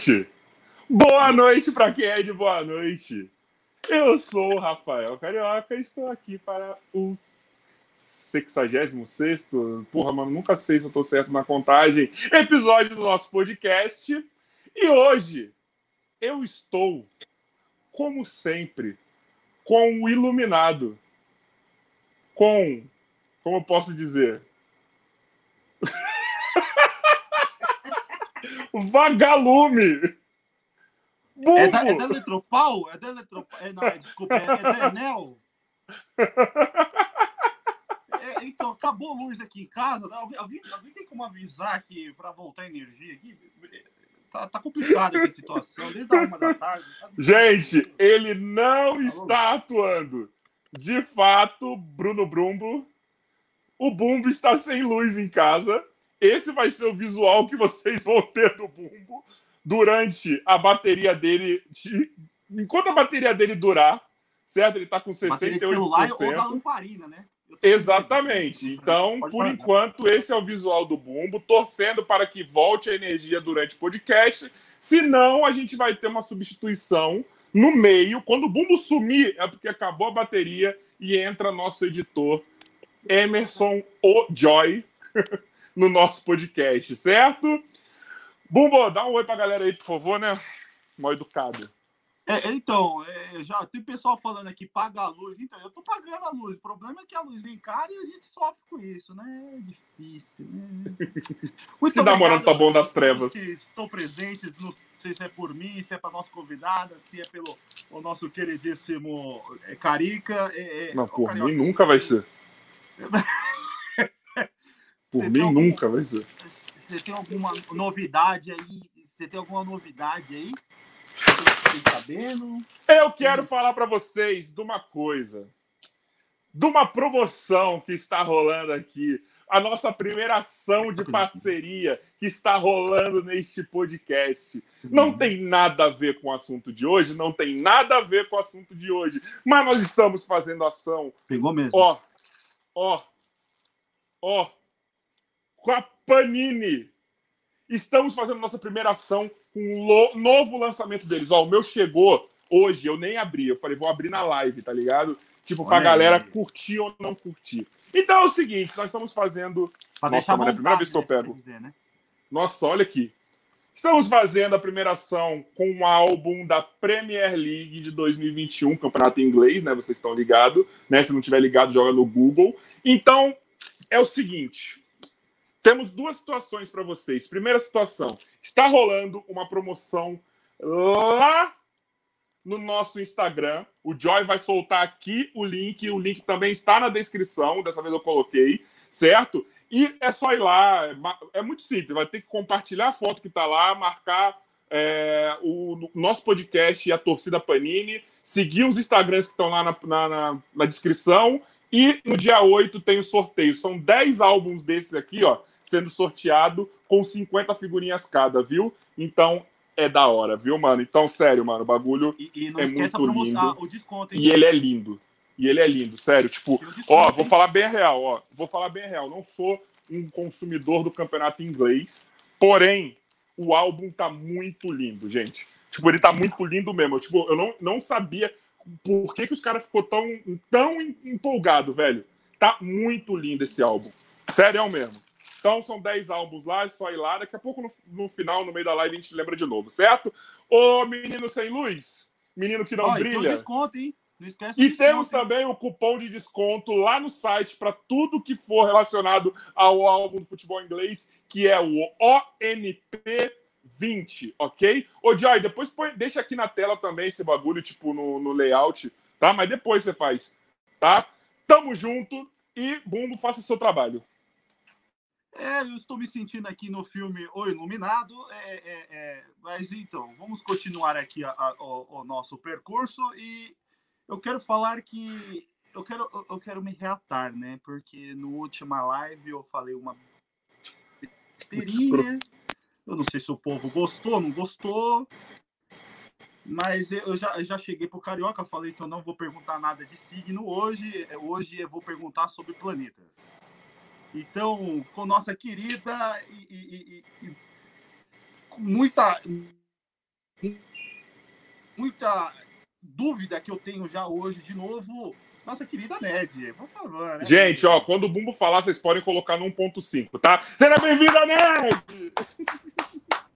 noite! Boa noite para quem é de boa noite. Eu sou o Rafael Carioca e estou aqui para o 66 porra, mano, nunca sei se eu tô certo na contagem, episódio do nosso podcast. E hoje eu estou, como sempre, com o iluminado. Com, como eu posso dizer? Vagalume! Bumbo. É da, é da Eletropau? É da Eletropau? É, não, é, desculpa, é, é da Enel? É, então, acabou a luz aqui em casa. Alguém, alguém, alguém tem como avisar aqui para voltar a energia aqui? Tá, tá complicado a situação, desde a uma da tarde. Tá Gente, ele não Alô? está atuando. De fato, Bruno Brumbo, o Bumbo está sem luz em casa. Esse vai ser o visual que vocês vão ter do Bumbo durante a bateria dele. De... Enquanto a bateria dele durar, certo? Ele está com 68%. Bateria de celular ou da lamparina, né? Exatamente. Então, por enquanto, esse é o visual do Bumbo, torcendo para que volte a energia durante o podcast. Senão, a gente vai ter uma substituição no meio. Quando o Bumbo sumir, é porque acabou a bateria e entra nosso editor Emerson O Joy no nosso podcast, certo? Bumbo, dá um oi pra galera aí, por favor, né? Mal educado. É, então, é, já tem pessoal falando aqui, paga a luz. Então, eu tô pagando a luz. O problema é que a luz vem cara e a gente sofre com isso, né? É difícil, né? Muito que dá morando pra bom das trevas. Que estão presentes, não sei se é por mim, se é para nossa convidada, se é pelo o nosso queridíssimo é, Carica. É, é não, por mim nunca vai ser. por mim algum... nunca vai ser. Você tem alguma novidade aí? Você tem alguma novidade aí? Você sabendo? Eu quero falar para vocês de uma coisa. De uma promoção que está rolando aqui. A nossa primeira ação de parceria que está rolando neste podcast. Não tem nada a ver com o assunto de hoje, não tem nada a ver com o assunto de hoje. Mas nós estamos fazendo ação. Pegou mesmo. Ó, ó, ó com a Panini. Estamos fazendo nossa primeira ação com um novo lançamento deles. Ó, o meu chegou hoje, eu nem abri. Eu falei, vou abrir na live, tá ligado? Tipo, pra Olha galera aí. curtir ou não curtir. Então é o seguinte, nós estamos fazendo. Pra nossa, mano, é a primeira vez que eu pego. Dizer, né? Nossa, olha aqui. Estamos fazendo a primeira ação com um álbum da Premier League de 2021, campeonato em inglês, né? Vocês estão ligados, né? Se não tiver ligado, joga no Google. Então, é o seguinte: temos duas situações para vocês. Primeira situação: está rolando uma promoção lá no nosso Instagram. O Joy vai soltar aqui o link. O link também está na descrição. Dessa vez eu coloquei, certo? E é só ir lá. É muito simples. Vai ter que compartilhar a foto que está lá, marcar é, o nosso podcast e a torcida Panini, seguir os Instagrams que estão lá na, na, na, na descrição. E no dia 8 tem o sorteio. São 10 álbuns desses aqui, ó sendo sorteado com 50 figurinhas cada, viu? Então é da hora, viu, mano? Então, sério, mano, o bagulho e, e é muito lindo. O desconto, e ele é lindo. E ele é lindo, sério. Tipo, ó, vou falar bem real, ó. Vou falar bem real. Não sou um consumidor do campeonato inglês, porém, o álbum tá muito lindo, gente. Tipo, ele tá muito lindo mesmo. Tipo, eu não, não sabia por que, que os caras ficou tão, tão empolgado, velho. Tá muito lindo esse álbum. Sério é mesmo. Então são 10 álbuns lá, é só ir lá. Daqui a pouco, no, no, final, no meio da live, a gente lembra de novo, certo? Ô, menino sem luz, menino que não Ó, brilha. Desconto, hein? Não esquece e desconto, temos hein? também o cupom de desconto lá no site para tudo que for relacionado ao álbum do futebol inglês, que é o ONP20, ok? Ô, Joy, depois põe, deixa aqui na tela também esse bagulho, tipo, no, no layout, tá? Mas depois você faz, tá? Tamo junto e Bumbo, faça seu trabalho. É, eu estou me sentindo aqui no filme O Iluminado. É, é, é, mas então, vamos continuar aqui a, a, o, o, nosso percurso e eu quero falar que eu quero, eu quero me reatar, né? Porque no última live eu falei uma besteirinha. Eu não sei se o povo gostou, não gostou. Mas eu já, eu já cheguei pro Carioca, falei que eu não vou perguntar nada de signo hoje. Hoje eu vou perguntar sobre planetas. Então, com nossa querida e, e, e, e com muita muita dúvida que eu tenho já hoje de novo, nossa querida Ned, por favor. Né? Gente, ó, quando o Bumbo falar, vocês podem colocar no 1.5, tá? Seja bem-vinda, Ned!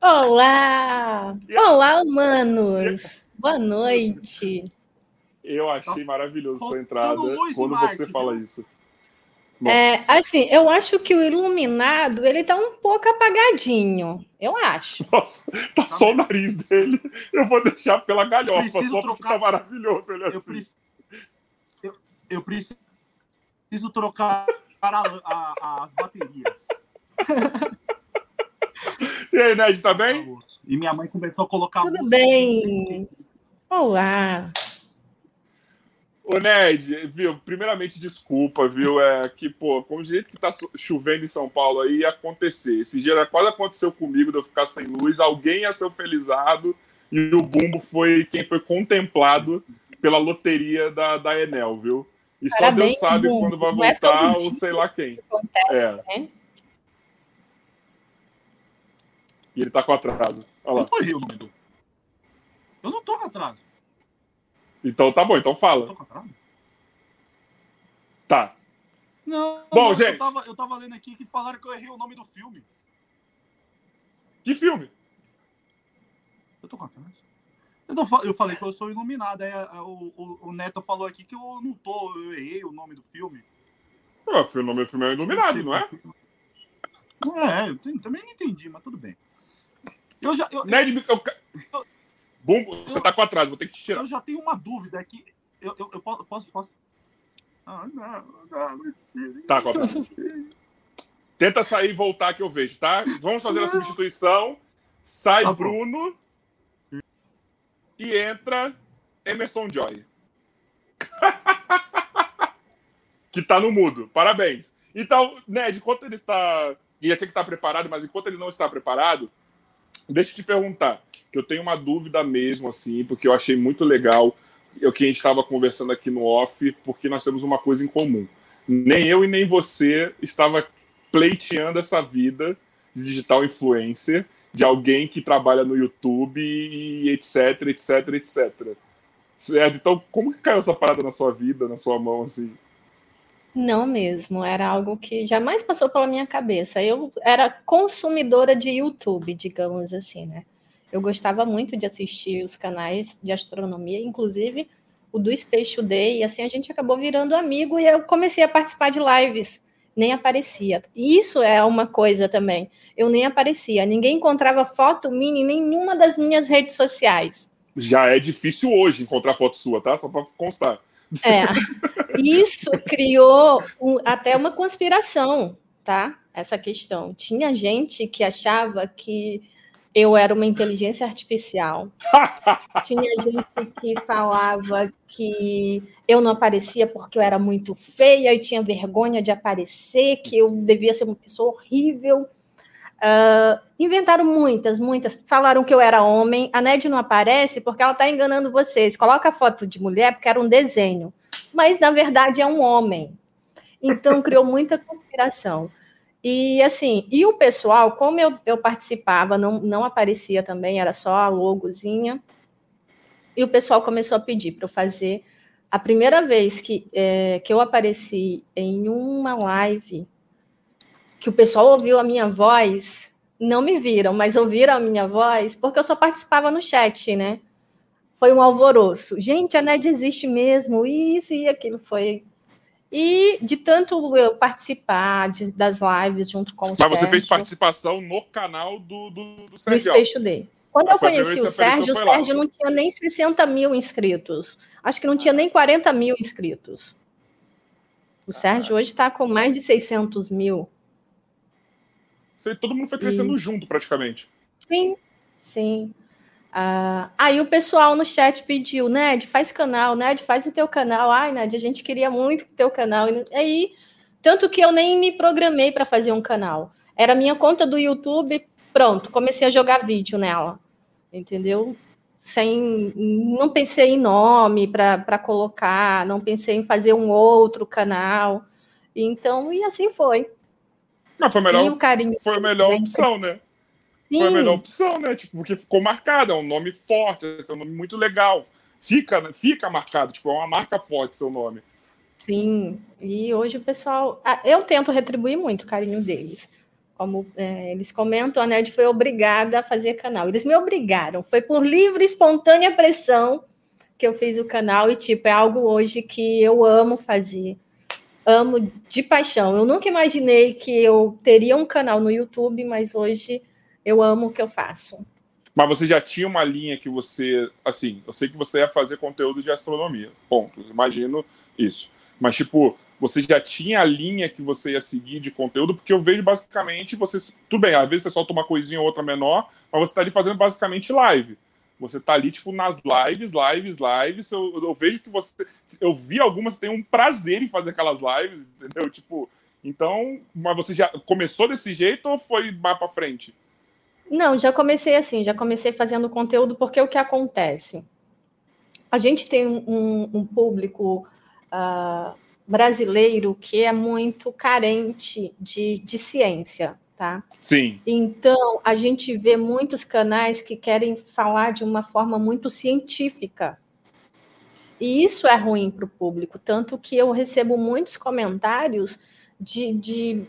Olá! Olá, humanos! Boa noite! Eu achei maravilhoso sua entrada quando você fala isso. É, assim, eu acho que o iluminado ele tá um pouco apagadinho. Eu acho. Nossa, tá só o nariz dele. Eu vou deixar pela galhofa, só trocar... porque tá maravilhoso ele assim. Eu, preciso... eu, eu preciso trocar a, a, as baterias. E aí, Ned, tá bem? E minha mãe começou a colocar. Tudo bem. Olá. Ô, Ned, viu? Primeiramente, desculpa, viu? É que, pô, com o jeito que tá chovendo em São Paulo aí, ia acontecer. Esse dia quase aconteceu comigo de eu ficar sem luz, alguém ia ser felizado e o Bumbo foi quem foi contemplado pela loteria da, da Enel, viu? E só Deus sabe Bumbo. quando vai é voltar é ou sei lá quem. Acontece, é. Né? E ele tá com atraso. Olha lá. Eu tô rindo, Eu não tô com atraso. Então tá bom, então fala. Tá. Não, bom, não, gente. Eu tava, eu tava lendo aqui que falaram que eu errei o nome do filme. Que filme? Eu tô com a eu, tô, eu falei que eu sou iluminado. Aí o, o, o, Neto falou aqui que eu não tô, eu errei o nome do filme. Ah, o nome do filme é Iluminado, não, é? É, eu também não entendi, mas tudo bem. Eu já. Eu, Nerd, eu, eu, Bumbo, você tá com atraso, vou ter que te tirar. Eu já tenho uma dúvida aqui. Eu, eu, eu posso, posso. Ah, não, não, não Tá, com atraso. Tenta sair e voltar que eu vejo, tá? Vamos fazer a substituição. Sai tá Bruno e entra Emerson Joy. que tá no mudo. Parabéns. Então, Ned, enquanto ele está. Ele já tinha que estar preparado, mas enquanto ele não está preparado, deixa eu te perguntar que eu tenho uma dúvida mesmo, assim, porque eu achei muito legal o que a gente estava conversando aqui no off, porque nós temos uma coisa em comum. Nem eu e nem você estava pleiteando essa vida de digital influencer, de alguém que trabalha no YouTube e etc, etc, etc. Certo? Então, como que caiu essa parada na sua vida, na sua mão, assim? Não mesmo, era algo que jamais passou pela minha cabeça. Eu era consumidora de YouTube, digamos assim, né? Eu gostava muito de assistir os canais de astronomia, inclusive o do Space Today, e assim a gente acabou virando amigo e eu comecei a participar de lives, nem aparecia. E isso é uma coisa também. Eu nem aparecia, ninguém encontrava foto minha em nenhuma das minhas redes sociais. Já é difícil hoje encontrar foto sua, tá? Só para constar. É. Isso criou um, até uma conspiração, tá? Essa questão. Tinha gente que achava que eu era uma inteligência artificial. Tinha gente que falava que eu não aparecia porque eu era muito feia e tinha vergonha de aparecer, que eu devia ser uma pessoa horrível. Uh, inventaram muitas, muitas. Falaram que eu era homem. A Ned não aparece porque ela está enganando vocês. Coloca a foto de mulher porque era um desenho. Mas, na verdade, é um homem. Então, criou muita conspiração. E assim, e o pessoal, como eu, eu participava, não, não aparecia também, era só a logozinha. E o pessoal começou a pedir para eu fazer. A primeira vez que, é, que eu apareci em uma live, que o pessoal ouviu a minha voz, não me viram, mas ouviram a minha voz, porque eu só participava no chat, né? Foi um alvoroço. Gente, a NED existe mesmo, isso e aquilo foi e de tanto eu participar de, das lives junto com o Mas Sérgio, você fez participação no canal do, do, do Sérgio. Do Space Day. Quando eu conheci o Sérgio, o Sérgio não tinha nem 60 mil inscritos. Acho que não tinha nem 40 mil inscritos. O Sérgio hoje está com mais de 600 mil. Todo mundo foi crescendo e... junto, praticamente. Sim, sim. Uh, aí o pessoal no chat pediu, Ned, faz canal, Ned, faz o teu canal. Ai, Ned, a gente queria muito o teu canal. E aí, tanto que eu nem me programei para fazer um canal. Era minha conta do YouTube, pronto, comecei a jogar vídeo nela. Entendeu? Sem, não pensei em nome para colocar, não pensei em fazer um outro canal. Então, e assim foi. Mas foi a melhor, carinho foi a melhor opção, né? Sim. Foi a melhor opção, né? Tipo, porque ficou marcado, é um nome forte, é um nome muito legal. Fica, fica marcado, tipo, é uma marca forte seu nome. Sim, e hoje o pessoal. Ah, eu tento retribuir muito o carinho deles. Como é, eles comentam, a NED foi obrigada a fazer canal. Eles me obrigaram, foi por livre, espontânea pressão que eu fiz o canal, e, tipo, é algo hoje que eu amo fazer amo de paixão. Eu nunca imaginei que eu teria um canal no YouTube, mas hoje eu amo o que eu faço. Mas você já tinha uma linha que você, assim, eu sei que você ia fazer conteúdo de astronomia, ponto. Imagino isso. Mas, tipo, você já tinha a linha que você ia seguir de conteúdo, porque eu vejo basicamente você. Tudo bem, às vezes você solta uma coisinha ou outra menor, mas você está ali fazendo basicamente live. Você tá ali, tipo, nas lives, lives, lives. Eu, eu vejo que você. Eu vi algumas, tem um prazer em fazer aquelas lives, entendeu? Tipo, então, mas você já começou desse jeito ou foi mais para frente? Não, já comecei assim, já comecei fazendo conteúdo, porque o que acontece? A gente tem um, um público uh, brasileiro que é muito carente de, de ciência tá? Sim. Então, a gente vê muitos canais que querem falar de uma forma muito científica. E isso é ruim para o público, tanto que eu recebo muitos comentários de, de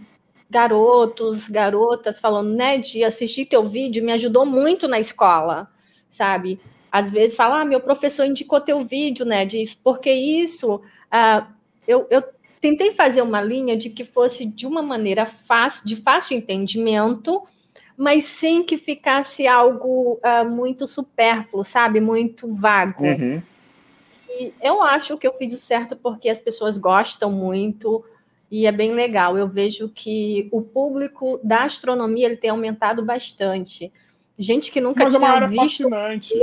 garotos, garotas falando, né, de assistir teu vídeo me ajudou muito na escola, sabe? Às vezes fala, ah, meu professor indicou teu vídeo, né, disso, porque isso, ah, eu, eu tentei fazer uma linha de que fosse de uma maneira fácil, de fácil entendimento, mas sem que ficasse algo uh, muito supérfluo, sabe? Muito vago. Uhum. E eu acho que eu fiz o certo porque as pessoas gostam muito e é bem legal. Eu vejo que o público da astronomia ele tem aumentado bastante. Gente que nunca Mas tinha é uma área visto. Fascinante.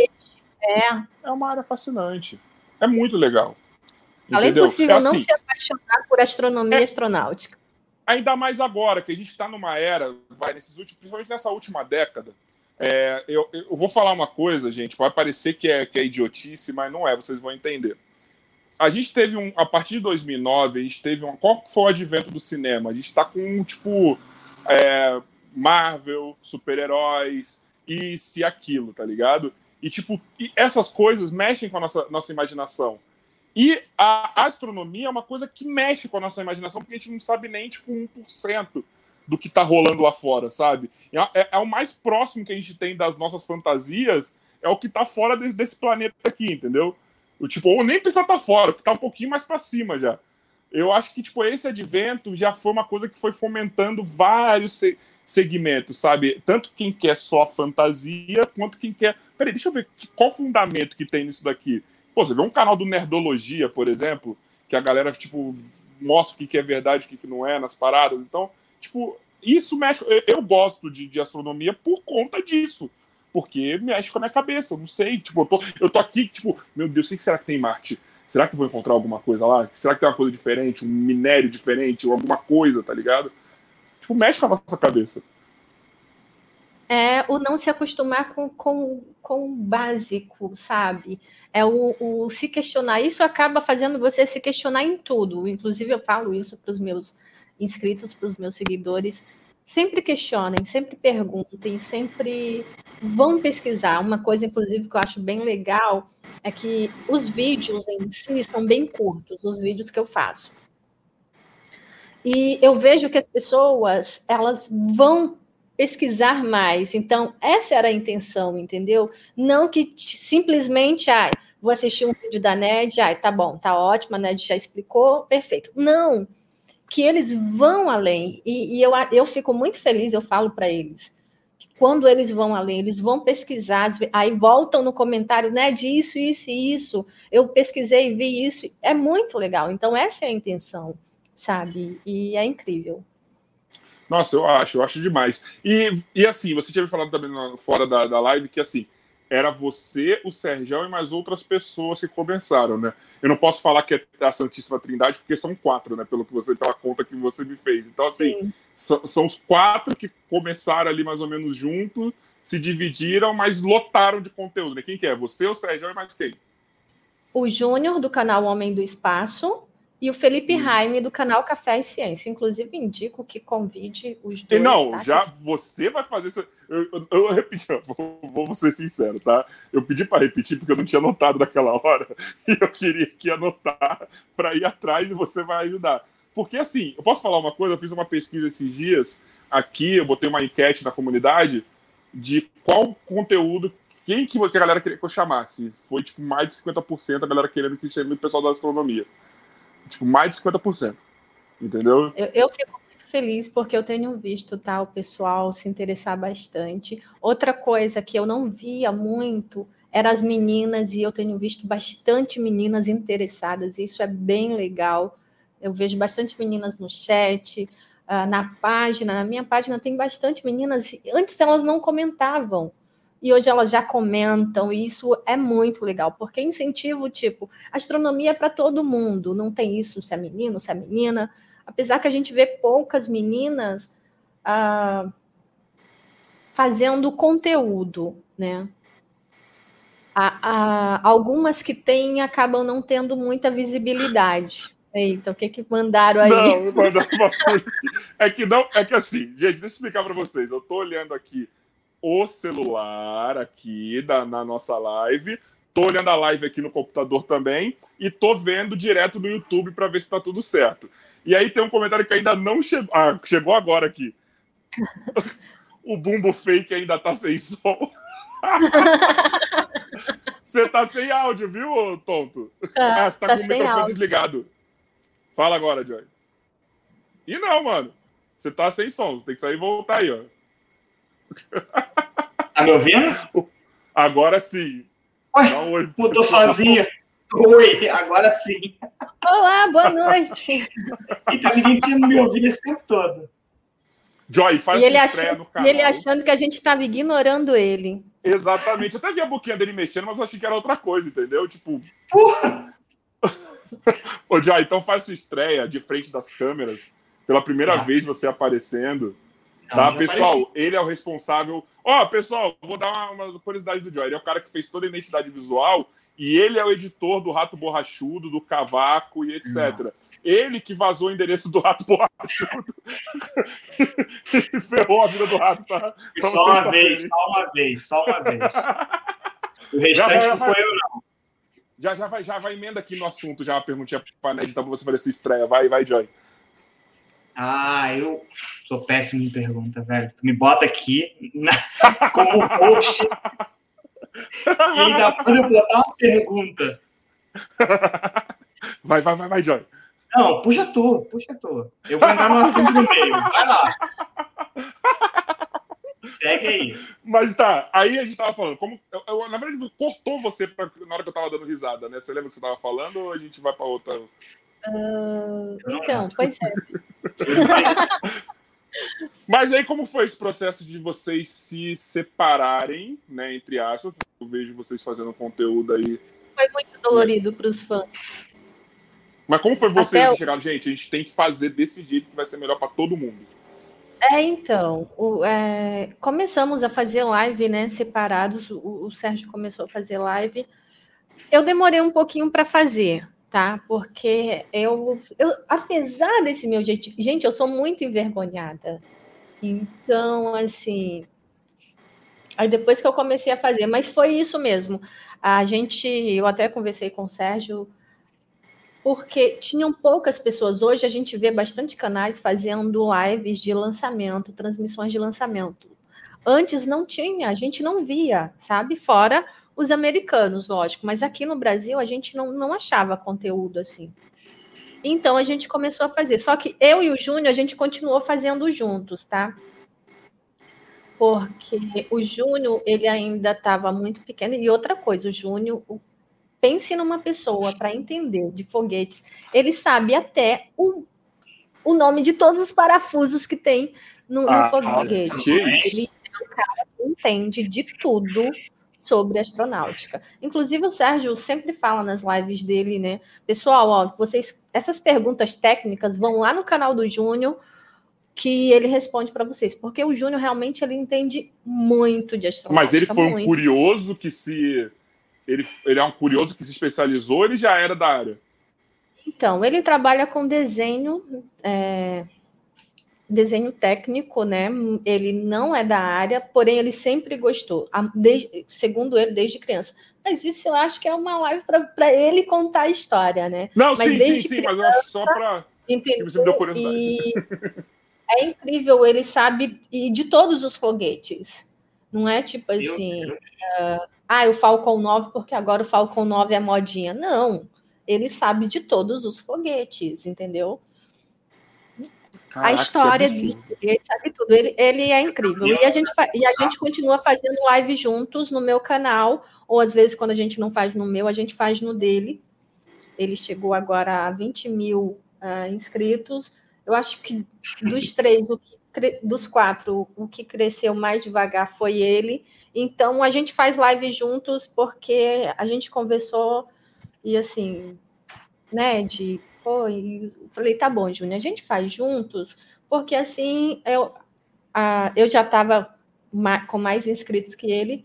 É. é uma área fascinante. É muito legal. Além é possível é assim, não se apaixonar por astronomia é, astronáutica. Ainda mais agora, que a gente está numa era, vai nesses últimos, principalmente nessa última década. É, eu, eu, vou falar uma coisa, gente, vai parecer que é, que é idiotice, mas não é, vocês vão entender. A gente teve um, a partir de 2009, a gente teve um, qual foi o advento do cinema? A gente está com, tipo, é, Marvel, super-heróis, isso e aquilo, tá ligado? E, tipo, e essas coisas mexem com a nossa, nossa imaginação. E a astronomia é uma coisa que mexe com a nossa imaginação, porque a gente não sabe nem, tipo, 1% do que tá rolando lá fora, sabe? É, é, é, o mais próximo que a gente tem das nossas fantasias, é o que tá fora desse, desse planeta aqui, entendeu? O, tipo, ou nem precisa estar tá fora, o que tá um pouquinho mais para cima já. Eu acho que, tipo, esse advento já foi uma coisa que foi fomentando vários se segmentos, sabe? Tanto quem quer só fantasia, quanto quem quer... Peraí, deixa eu ver qual fundamento que tem nisso daqui Pô, você vê um canal do Nerdologia, por exemplo, que a galera, tipo, mostra o que é verdade, o que não é nas paradas. Então, tipo, isso mexe. Eu gosto de, de astronomia por conta disso. Porque mexe com a minha cabeça, não sei. Tipo, eu tô, eu tô aqui, tipo, meu Deus, o que será que tem em Marte? Será que eu vou encontrar alguma coisa lá? Será que tem uma coisa diferente, um minério diferente, ou alguma coisa, tá ligado? Tipo, mexe com a nossa cabeça é o não se acostumar com, com, com o básico, sabe? É o, o se questionar. Isso acaba fazendo você se questionar em tudo. Inclusive, eu falo isso para os meus inscritos, para os meus seguidores. Sempre questionem, sempre perguntem, sempre vão pesquisar. Uma coisa, inclusive, que eu acho bem legal é que os vídeos em si são bem curtos, os vídeos que eu faço. E eu vejo que as pessoas, elas vão pesquisar mais. Então, essa era a intenção, entendeu? Não que simplesmente, ai, vou assistir um vídeo da NED, ai, tá bom, tá ótimo, a NED já explicou, perfeito. Não, que eles vão além. E, e eu, eu fico muito feliz, eu falo para eles, que quando eles vão além, eles vão pesquisar, aí voltam no comentário, de isso, isso e isso, eu pesquisei e vi isso, é muito legal. Então, essa é a intenção, sabe? E é incrível. Nossa, eu acho, eu acho demais. E, e assim, você tinha me falado também fora da, da live que assim, era você, o Sergião e mais outras pessoas que começaram, né? Eu não posso falar que é a Santíssima Trindade, porque são quatro, né? Pelo que você, pela conta que você me fez. Então, assim, são, são os quatro que começaram ali mais ou menos junto, se dividiram, mas lotaram de conteúdo, né? Quem que é? Você, o Sergião e mais quem? O Júnior, do canal Homem do Espaço, e o Felipe Raime do canal Café e Ciência. Inclusive, indico que convide os dois. E não, tá? já você vai fazer isso. Eu, eu, eu repeti, vou, vou, ser sincero, tá? Eu pedi para repetir porque eu não tinha anotado naquela hora e eu queria que anotar para ir atrás e você vai ajudar. Porque assim, eu posso falar uma coisa? Eu fiz uma pesquisa esses dias aqui, eu botei uma enquete na comunidade de qual conteúdo, quem que a galera queria que eu chamasse. Foi tipo mais de 50% a galera querendo que chame o pessoal da astronomia. Tipo, mais de 50%. Entendeu? Eu, eu fico muito feliz porque eu tenho visto tá, o pessoal se interessar bastante. Outra coisa que eu não via muito eram as meninas, e eu tenho visto bastante meninas interessadas. Isso é bem legal. Eu vejo bastante meninas no chat, uh, na página. Na minha página tem bastante meninas. Antes elas não comentavam e hoje elas já comentam, e isso é muito legal, porque incentivo, tipo, astronomia é para todo mundo, não tem isso se é menino, se é menina, apesar que a gente vê poucas meninas ah, fazendo conteúdo, né? algumas que têm acabam não tendo muita visibilidade. Eita, o que que mandaram aí? Não, mandaram uma. É que não, é que assim, gente, deixa eu explicar para vocês. Eu tô olhando aqui o celular aqui da, na nossa live. Tô olhando a live aqui no computador também e tô vendo direto no YouTube para ver se tá tudo certo. E aí tem um comentário que ainda não chegou. Ah, chegou agora aqui. o bumbo fake ainda tá sem som. Você tá sem áudio, viu, tonto? Tá, ah, você tá, tá com o microfone áudio. desligado. Fala agora, Joy. E não, mano. Você tá sem som. Tem que sair e voltar aí, ó. Tá me ouvindo? Agora sim. Oi, oi mudou sozinho. Oi, agora sim. Olá, boa noite. Então ninguém tinha me ouvido esse tempo todo. Joy, faz e ele, achando, e ele achando que a gente estava ignorando ele. Exatamente. Eu até vi a boquinha dele mexendo, mas eu achei que era outra coisa, entendeu? Tipo. Porra! Ô, Joy, então faz sua estreia de frente das câmeras. Pela primeira ah. vez você aparecendo. Tá, pessoal, ele é o responsável. Ó, oh, pessoal, vou dar uma, uma, curiosidade do Joy. Ele é o cara que fez toda a identidade visual e ele é o editor do Rato Borrachudo, do Cavaco e etc. Ele que vazou o endereço do Rato Borrachudo e ferrou a vida do rato, tá? só uma vez, só uma vez, só uma vez. O restante não foi eu, não. Já, já, vai, já vai emenda aqui no assunto, já uma perguntinha para Ned, então, pra você fazer essa estreia. Vai, vai, Joy. Ah, eu sou péssimo em pergunta, velho. Tu me bota aqui na, como host e ainda pode botar uma pergunta. Vai, vai, vai, vai, Joy. Não, puxa tu, puxa tu. Eu vou entrar no assunto no meio. Vai lá. Segue aí. Mas tá, aí a gente tava falando, como. Eu, eu, na verdade, cortou você pra, na hora que eu tava dando risada, né? Você lembra o que você tava falando ou a gente vai pra outra? Uh, então, pois é. Mas aí, como foi esse processo de vocês se separarem, né? Entre aspas, eu vejo vocês fazendo conteúdo aí. Foi muito dolorido né? para os fãs. Mas como foi vocês Até... chegaram, gente? A gente tem que fazer desse jeito que vai ser melhor para todo mundo. É, então, o, é, começamos a fazer live, né? Separados. O, o Sérgio começou a fazer live. Eu demorei um pouquinho para fazer, tá? Porque eu, eu, apesar desse meu jeito, gente, eu sou muito envergonhada. Então, assim, aí depois que eu comecei a fazer, mas foi isso mesmo. A gente, eu até conversei com o Sérgio, porque tinham poucas pessoas. Hoje a gente vê bastante canais fazendo lives de lançamento, transmissões de lançamento. Antes não tinha, a gente não via, sabe? Fora os americanos, lógico, mas aqui no Brasil a gente não, não achava conteúdo assim. Então a gente começou a fazer. Só que eu e o Júnior a gente continuou fazendo juntos, tá? Porque o Júnior ele ainda estava muito pequeno e outra coisa, o Júnior pense numa pessoa para entender de foguetes, ele sabe até o, o nome de todos os parafusos que tem no, no ah, foguete. Ele é um cara que entende de tudo sobre astronáutica. Inclusive o Sérgio sempre fala nas lives dele, né? Pessoal, ó, vocês essas perguntas técnicas vão lá no canal do Júnior que ele responde para vocês, porque o Júnior realmente ele entende muito de astronáutica. Mas ele foi muito. um curioso que se ele, ele é um curioso que se especializou, ele já era da área. Então, ele trabalha com desenho, é, desenho técnico, né? Ele não é da área, porém ele sempre gostou, desde, segundo ele, desde criança. Mas isso eu acho que é uma live para ele contar a história, né? Não, mas sim, sim, sim, mas eu acho só para. Você me deu curiosidade. E é incrível, ele sabe e de todos os foguetes. Não é tipo assim, uh, ah, o Falcon 9, porque agora o Falcon 9 é modinha. Não, ele sabe de todos os foguetes, entendeu? Caraca, a história dele, ele sabe tudo. Ele, ele é incrível. E a, gente, e a gente continua fazendo live juntos no meu canal, ou às vezes, quando a gente não faz no meu, a gente faz no dele. Ele chegou agora a 20 mil uh, inscritos. Eu acho que dos três, o que, dos quatro, o que cresceu mais devagar foi ele. Então, a gente faz live juntos porque a gente conversou e assim, né, de pô, e falei, tá bom, Júnior, a gente faz juntos, porque assim eu, a, eu já estava com mais inscritos que ele,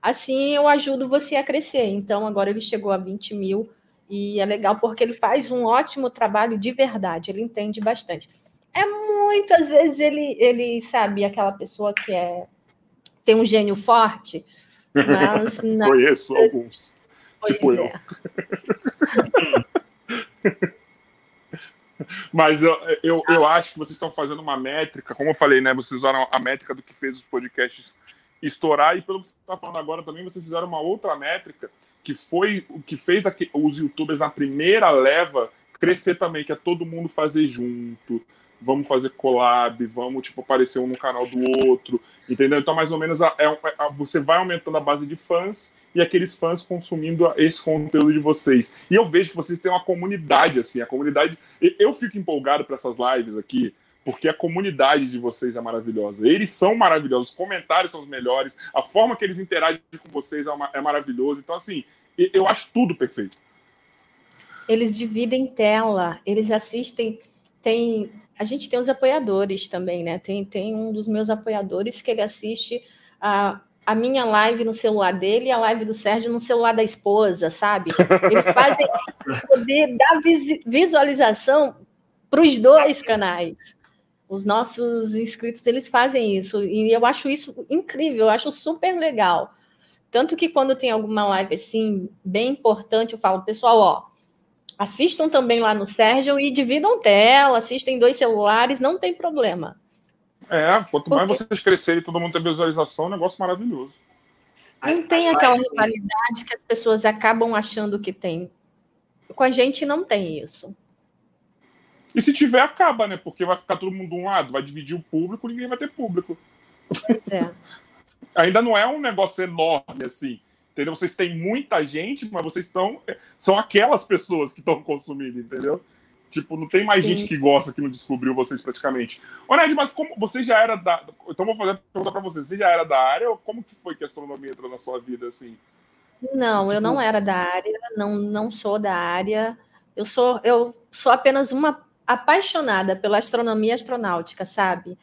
assim eu ajudo você a crescer. Então, agora ele chegou a 20 mil e é legal porque ele faz um ótimo trabalho de verdade, ele entende bastante. É muitas vezes ele, ele sabe, aquela pessoa que é tem um gênio forte, mas não. Conheço alguns. Tipo é. eu. Mas eu, eu, eu acho que vocês estão fazendo uma métrica, como eu falei, né? Vocês usaram a métrica do que fez os podcasts estourar, e pelo que você está falando agora também, vocês fizeram uma outra métrica que foi o que fez aqui, os youtubers na primeira leva crescer também, que é todo mundo fazer junto, vamos fazer collab, vamos tipo aparecer um no canal do outro, entendeu? Então mais ou menos é, é, você vai aumentando a base de fãs e aqueles fãs consumindo esse conteúdo de vocês. E eu vejo que vocês têm uma comunidade assim, a comunidade, eu fico empolgado para essas lives aqui, porque a comunidade de vocês é maravilhosa. Eles são maravilhosos, os comentários são os melhores, a forma que eles interagem com vocês é, é maravilhoso. Então, assim, eu acho tudo perfeito. Eles dividem tela, eles assistem. Tem, a gente tem os apoiadores também, né? Tem, tem um dos meus apoiadores que ele assiste a, a minha live no celular dele e a live do Sérgio no celular da esposa, sabe? Eles fazem poder dar visualização para os dois canais os nossos inscritos eles fazem isso e eu acho isso incrível, eu acho super legal. Tanto que quando tem alguma live assim bem importante, eu falo, pessoal, ó, assistam também lá no Sérgio e dividam tela, assistem dois celulares, não tem problema. É, quanto mais Porque... vocês crescerem, todo mundo tem visualização, é um negócio maravilhoso. Não tem aquela rivalidade que as pessoas acabam achando que tem. Com a gente não tem isso. E se tiver, acaba, né? Porque vai ficar todo mundo de um lado, vai dividir o público, ninguém vai ter público. Pois é. Ainda não é um negócio enorme assim. Entendeu? Vocês têm muita gente, mas vocês estão. São aquelas pessoas que estão consumindo, entendeu? Tipo, não tem mais Sim. gente que gosta que não descobriu vocês praticamente. Ô, Ned, mas como você já era da. Então vou fazer a pergunta pra você. Você já era da área ou como que foi que a astronomia entrou na sua vida assim? Não, tipo... eu não era da área, não, não sou da área. Eu sou, eu sou apenas uma apaixonada pela astronomia astronáutica, sabe?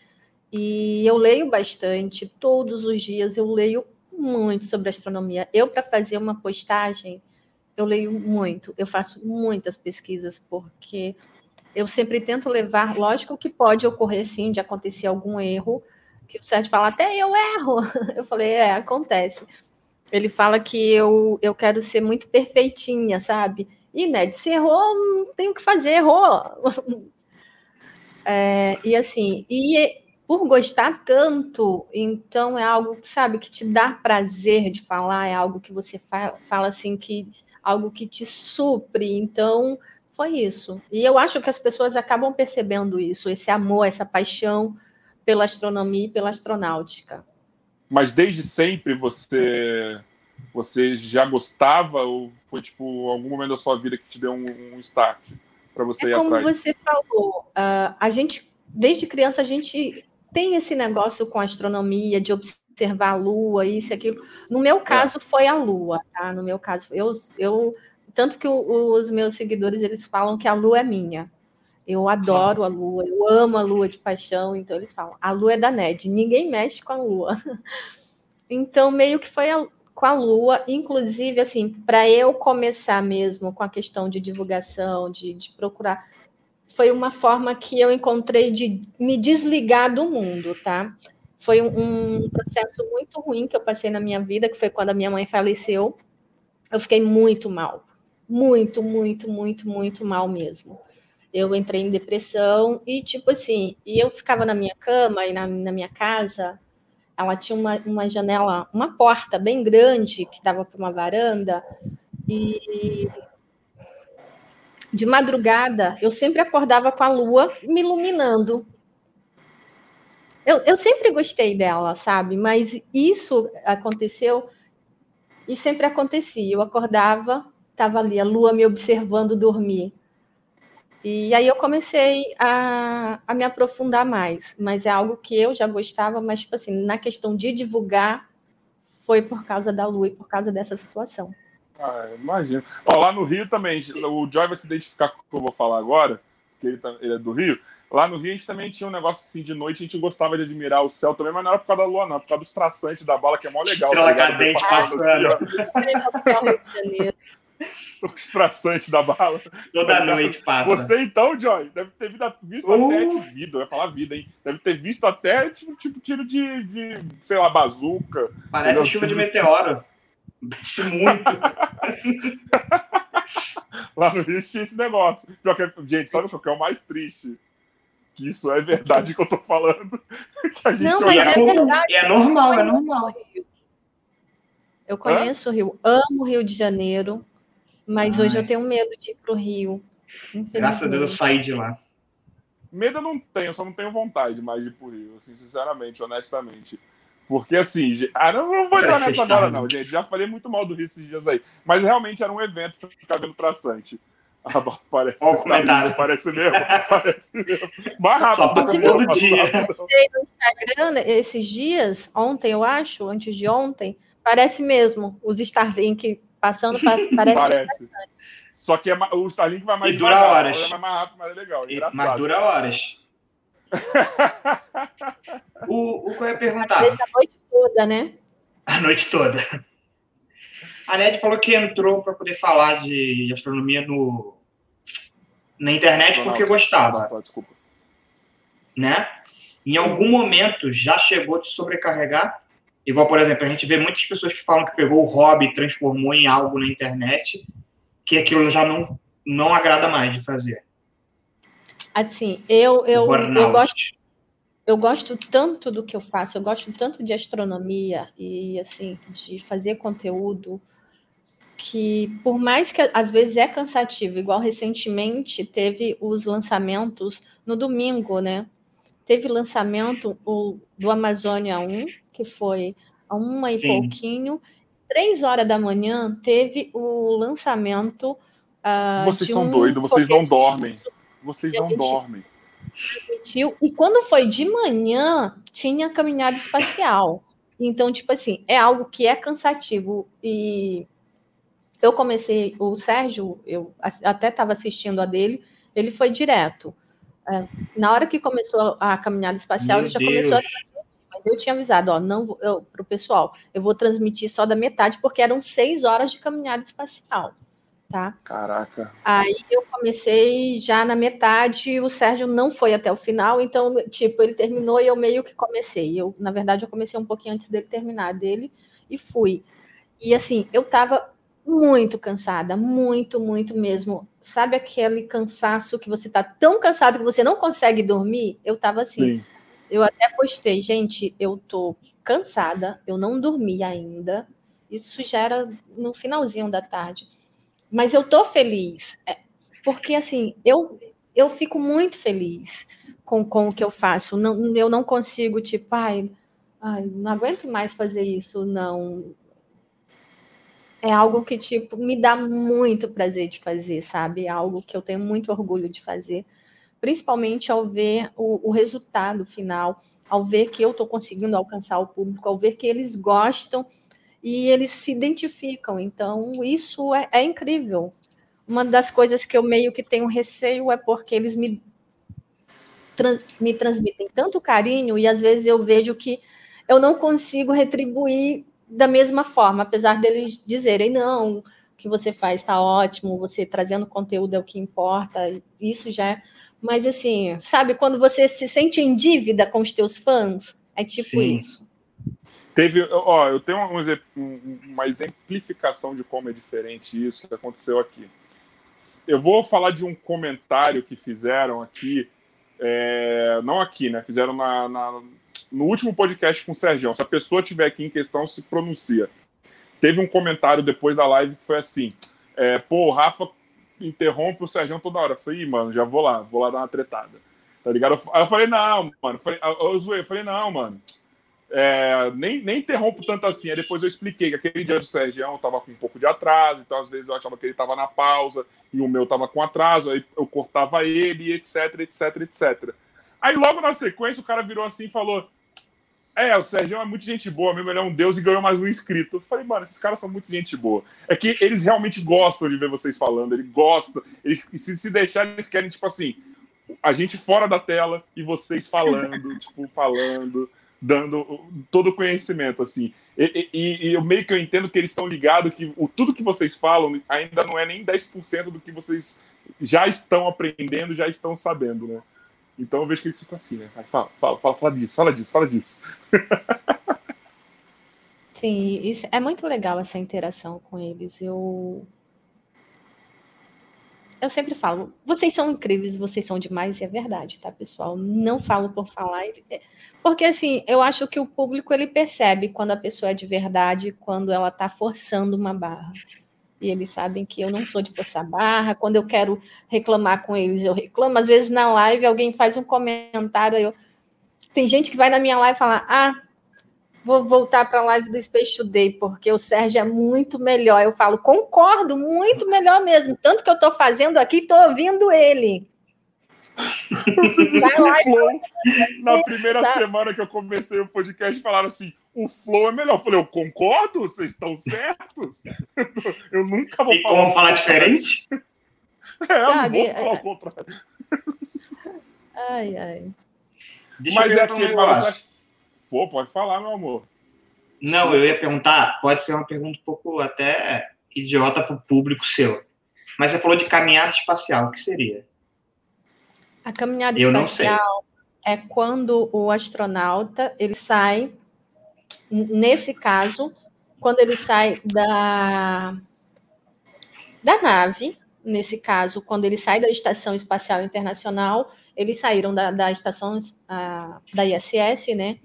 E eu leio bastante, todos os dias eu leio muito sobre astronomia. Eu, para fazer uma postagem, eu leio muito, eu faço muitas pesquisas, porque eu sempre tento levar, lógico que pode ocorrer sim de acontecer algum erro, que o Sérgio fala, até eu erro. Eu falei, é, acontece. Ele fala que eu, eu quero ser muito perfeitinha, sabe? E, Ned, se errou, não tem o que fazer, errou. É, e assim, e por gostar tanto, então é algo, sabe, que te dá prazer de falar, é algo que você fala assim, que algo que te supre. Então, foi isso. E eu acho que as pessoas acabam percebendo isso, esse amor, essa paixão pela astronomia e pela astronáutica. Mas desde sempre você você já gostava ou foi tipo algum momento da sua vida que te deu um, um start para você é ir como atrás? você falou, uh, a gente desde criança a gente tem esse negócio com astronomia de observar a lua, isso e aquilo. No meu é. caso é. foi a lua, tá? No meu caso, eu, eu tanto que o, os meus seguidores eles falam que a lua é minha. Eu adoro a lua, eu amo a lua de paixão, então eles falam, a lua é da NED, ninguém mexe com a lua. Então, meio que foi a, com a Lua, inclusive, assim, para eu começar mesmo com a questão de divulgação, de, de procurar, foi uma forma que eu encontrei de me desligar do mundo, tá? Foi um, um processo muito ruim que eu passei na minha vida, que foi quando a minha mãe faleceu. Eu fiquei muito mal, muito, muito, muito, muito mal mesmo. Eu entrei em depressão e, tipo assim, e eu ficava na minha cama e na, na minha casa ela tinha uma, uma janela, uma porta bem grande que dava para uma varanda. E de madrugada eu sempre acordava com a lua me iluminando. Eu, eu sempre gostei dela, sabe? Mas isso aconteceu e sempre acontecia. Eu acordava, estava ali a lua me observando dormir. E aí eu comecei a, a me aprofundar mais, mas é algo que eu já gostava, mas tipo assim, na questão de divulgar, foi por causa da Lu e por causa dessa situação. Ah, imagino. Ó, lá no Rio também, o Joy vai se identificar com o que eu vou falar agora, que ele, tá, ele é do Rio. Lá no Rio a gente também tinha um negócio assim de noite, a gente gostava de admirar o céu também, mas não era por causa da lua, não, por causa dos traçantes da bala, que é mó legal. Tá cadente passando. Assim, os traçantes da bala. Toda noite passa. Você então, Joy, deve ter visto uh. até de vida, eu ia falar vida, hein? Deve ter visto até tipo, tipo tiro de, de, sei lá, bazuca. Parece entendeu? chuva de meteoro. muito. Lá no Rio tinha esse negócio. Gente, sabe o que é o mais triste? Que isso é verdade que eu tô falando. Que a gente Não, mas é, verdade. é normal, é normal. Eu conheço Hã? o Rio, amo o Rio de Janeiro. Mas Ai. hoje eu tenho medo de ir para o Rio. Graças a Deus eu saí de lá. Medo eu não tenho, só não tenho vontade mais de ir para o Rio, assim, sinceramente, honestamente. Porque assim, ah, não, não vou entrar nessa agora, não, gente. Já falei muito mal do Rio esses dias aí. Mas realmente era um evento ficar vendo traçante. Ah, parece, oh, comentário. parece mesmo, parece mesmo. Mais rápido. Só todo dia. Eu no Instagram esses dias, ontem eu acho, antes de ontem, parece mesmo os Starlink Passando, parece. parece. Só que é, o Starlink vai mais e dura horas. É mais rápido, mas é legal. É mas dura horas. o, o que eu ia perguntar? A noite toda, né? A noite toda. A Ned falou que entrou para poder falar de astronomia no, na internet porque gostava. Não, desculpa. Né? Em algum momento já chegou a te sobrecarregar? Igual, por exemplo, a gente vê muitas pessoas que falam que pegou o hobby e transformou em algo na internet, que aquilo já não, não agrada mais de fazer. Assim, eu, eu, eu gosto eu gosto tanto do que eu faço, eu gosto tanto de astronomia e assim de fazer conteúdo que por mais que às vezes é cansativo, igual recentemente teve os lançamentos no domingo, né? Teve lançamento o, do Amazônia 1, que foi a uma e Sim. pouquinho. Três horas da manhã teve o lançamento. Uh, vocês são um doidos, vocês não dormem. Vocês não dormem. Transmitiu. E quando foi de manhã, tinha caminhada espacial. Então, tipo assim, é algo que é cansativo. E eu comecei, o Sérgio, eu até estava assistindo a dele, ele foi direto. É, na hora que começou a caminhada espacial, Meu ele já Deus. começou a mas eu tinha avisado, ó, não para o pessoal, eu vou transmitir só da metade, porque eram seis horas de caminhada espacial. Tá? Caraca. Aí eu comecei já na metade, o Sérgio não foi até o final, então, tipo, ele terminou e eu meio que comecei. Eu, na verdade, eu comecei um pouquinho antes dele terminar dele e fui. E assim, eu tava muito cansada, muito, muito mesmo. Sabe aquele cansaço que você tá tão cansado que você não consegue dormir? Eu tava assim. Sim. Eu até postei, gente, eu tô cansada, eu não dormi ainda. Isso já era no finalzinho da tarde. Mas eu tô feliz, é, porque assim, eu, eu fico muito feliz com, com o que eu faço. Não, eu não consigo, tipo, ai, ai, não aguento mais fazer isso, não. É algo que, tipo, me dá muito prazer de fazer, sabe? É algo que eu tenho muito orgulho de fazer principalmente ao ver o, o resultado final, ao ver que eu estou conseguindo alcançar o público, ao ver que eles gostam e eles se identificam. Então, isso é, é incrível. Uma das coisas que eu meio que tenho receio é porque eles me, trans, me transmitem tanto carinho e às vezes eu vejo que eu não consigo retribuir da mesma forma, apesar deles dizerem, não, o que você faz está ótimo, você trazendo conteúdo é o que importa, isso já é. Mas assim, sabe, quando você se sente em dívida com os teus fãs, é tipo Sim. isso. Teve, ó, eu tenho uma, exemplificação de como é diferente isso que aconteceu aqui. Eu vou falar de um comentário que fizeram aqui, é, não aqui, né? Fizeram na, na, no último podcast com o Sérgio. Se a pessoa tiver aqui em questão, se pronuncia. Teve um comentário depois da live que foi assim: é, pô, o Rafa interrompe o Sérgio toda hora. Eu falei, mano, já vou lá, vou lá dar uma tretada. Tá ligado? Aí eu falei, não, mano. Eu, eu zoei, eu falei, não, mano é, nem, nem interrompo tanto assim. Aí depois eu expliquei que aquele dia do Sérgio estava com um pouco de atraso, então às vezes eu achava que ele estava na pausa e o meu estava com atraso, aí eu cortava ele, etc, etc, etc. Aí logo na sequência o cara virou assim e falou: É, o Sérgio é muito gente boa, mesmo ele é um deus e ganhou mais um inscrito. Eu falei, mano, esses caras são muito gente boa. É que eles realmente gostam de ver vocês falando, ele gosta, eles, se, se deixar, eles querem, tipo assim, a gente fora da tela e vocês falando, tipo, falando dando todo o conhecimento, assim. E, e, e, eu meio que eu entendo que eles estão ligados que o, tudo que vocês falam ainda não é nem 10% do que vocês já estão aprendendo, já estão sabendo, né? Então eu vejo que eles ficam assim, né? Fala, fala, fala, fala disso, fala disso, fala disso. Sim, isso, é muito legal essa interação com eles. Eu eu sempre falo, vocês são incríveis, vocês são demais, e é verdade, tá, pessoal? Não falo por falar, é, porque assim, eu acho que o público ele percebe quando a pessoa é de verdade, quando ela está forçando uma barra. E eles sabem que eu não sou de forçar barra. Quando eu quero reclamar com eles, eu reclamo. Às vezes na live alguém faz um comentário, eu tem gente que vai na minha live e fala: "Ah, vou voltar para a live do Space Today, porque o Sérgio é muito melhor. Eu falo, concordo, muito melhor mesmo. Tanto que eu estou fazendo aqui, estou ouvindo ele. Eu fiz isso com o Flow. Na primeira tá. semana que eu comecei o podcast, falaram assim: o Flow é melhor. Eu falei, eu concordo, vocês estão certos. Eu nunca vou Tem falar. como falar diferente? É, eu não vou falar o contrário. Ai, ai. Deixa Mas é aquele, mas for, pode falar, meu amor. Não, eu ia perguntar, pode ser uma pergunta um pouco até idiota para o público seu. Mas você falou de caminhada espacial, o que seria? A caminhada eu espacial é quando o astronauta ele sai, nesse caso, quando ele sai da, da nave, nesse caso, quando ele sai da Estação Espacial Internacional, eles saíram da, da estação a, da ISS, né?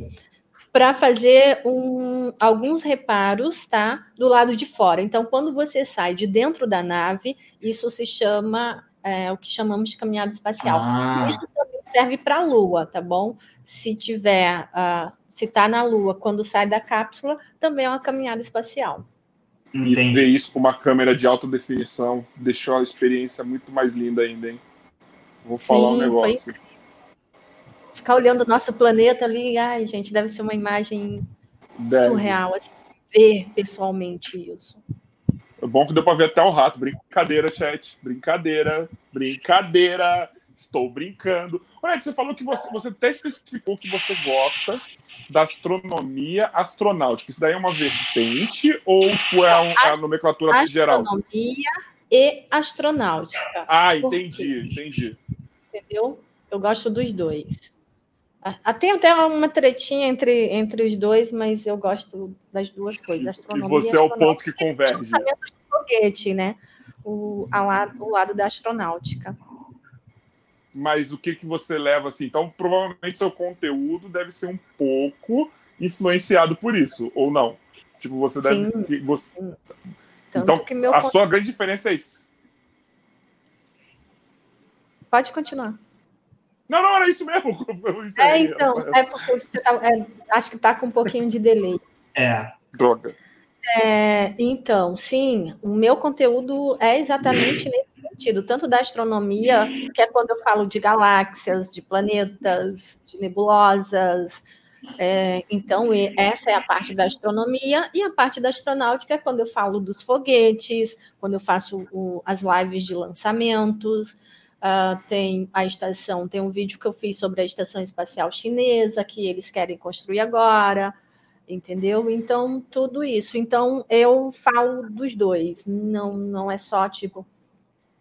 para fazer um, alguns reparos, tá? Do lado de fora. Então, quando você sai de dentro da nave, isso se chama é, o que chamamos de caminhada espacial. Ah. Isso também serve para a Lua, tá bom? Se tiver, uh, se está na Lua, quando sai da cápsula, também é uma caminhada espacial. E ver isso com uma câmera de alta definição deixou a experiência muito mais linda ainda, hein? Vou falar Sim, um negócio. Foi ficar olhando o nosso planeta ali, ai, gente, deve ser uma imagem deve. surreal, assim, ver pessoalmente isso. É bom que deu para ver até o rato. Brincadeira, chat. Brincadeira. Brincadeira. Estou brincando. Olha, você falou que você, você até especificou que você gosta da astronomia astronáutica. Isso daí é uma vertente ou tipo, é, um, é a nomenclatura astronomia geral? Astronomia e astronáutica. Ah, entendi, entendi. Entendeu? Eu gosto dos dois. Tem até uma tretinha entre, entre os dois, mas eu gosto das duas coisas. Astronomia e você é o ponto que converge. foguete, né? O, a o lado da astronáutica. Mas o que, que você leva assim? Então, provavelmente seu conteúdo deve ser um pouco influenciado por isso, ou não? Tipo, você deve. Sim, você... Então, a conteúdo... sua grande diferença é isso. Pode continuar. Não, não, era isso mesmo. Isso é, então, essa, é porque você tá, é, acho que está com um pouquinho de delay. É. Droga. É, então, sim, o meu conteúdo é exatamente nesse sentido, tanto da astronomia, que é quando eu falo de galáxias, de planetas, de nebulosas. É, então, essa é a parte da astronomia, e a parte da astronáutica é quando eu falo dos foguetes, quando eu faço o, as lives de lançamentos. Uh, tem a estação, tem um vídeo que eu fiz sobre a estação espacial chinesa que eles querem construir agora. entendeu? Então, tudo isso. Então, eu falo dos dois. Não, não é só tipo,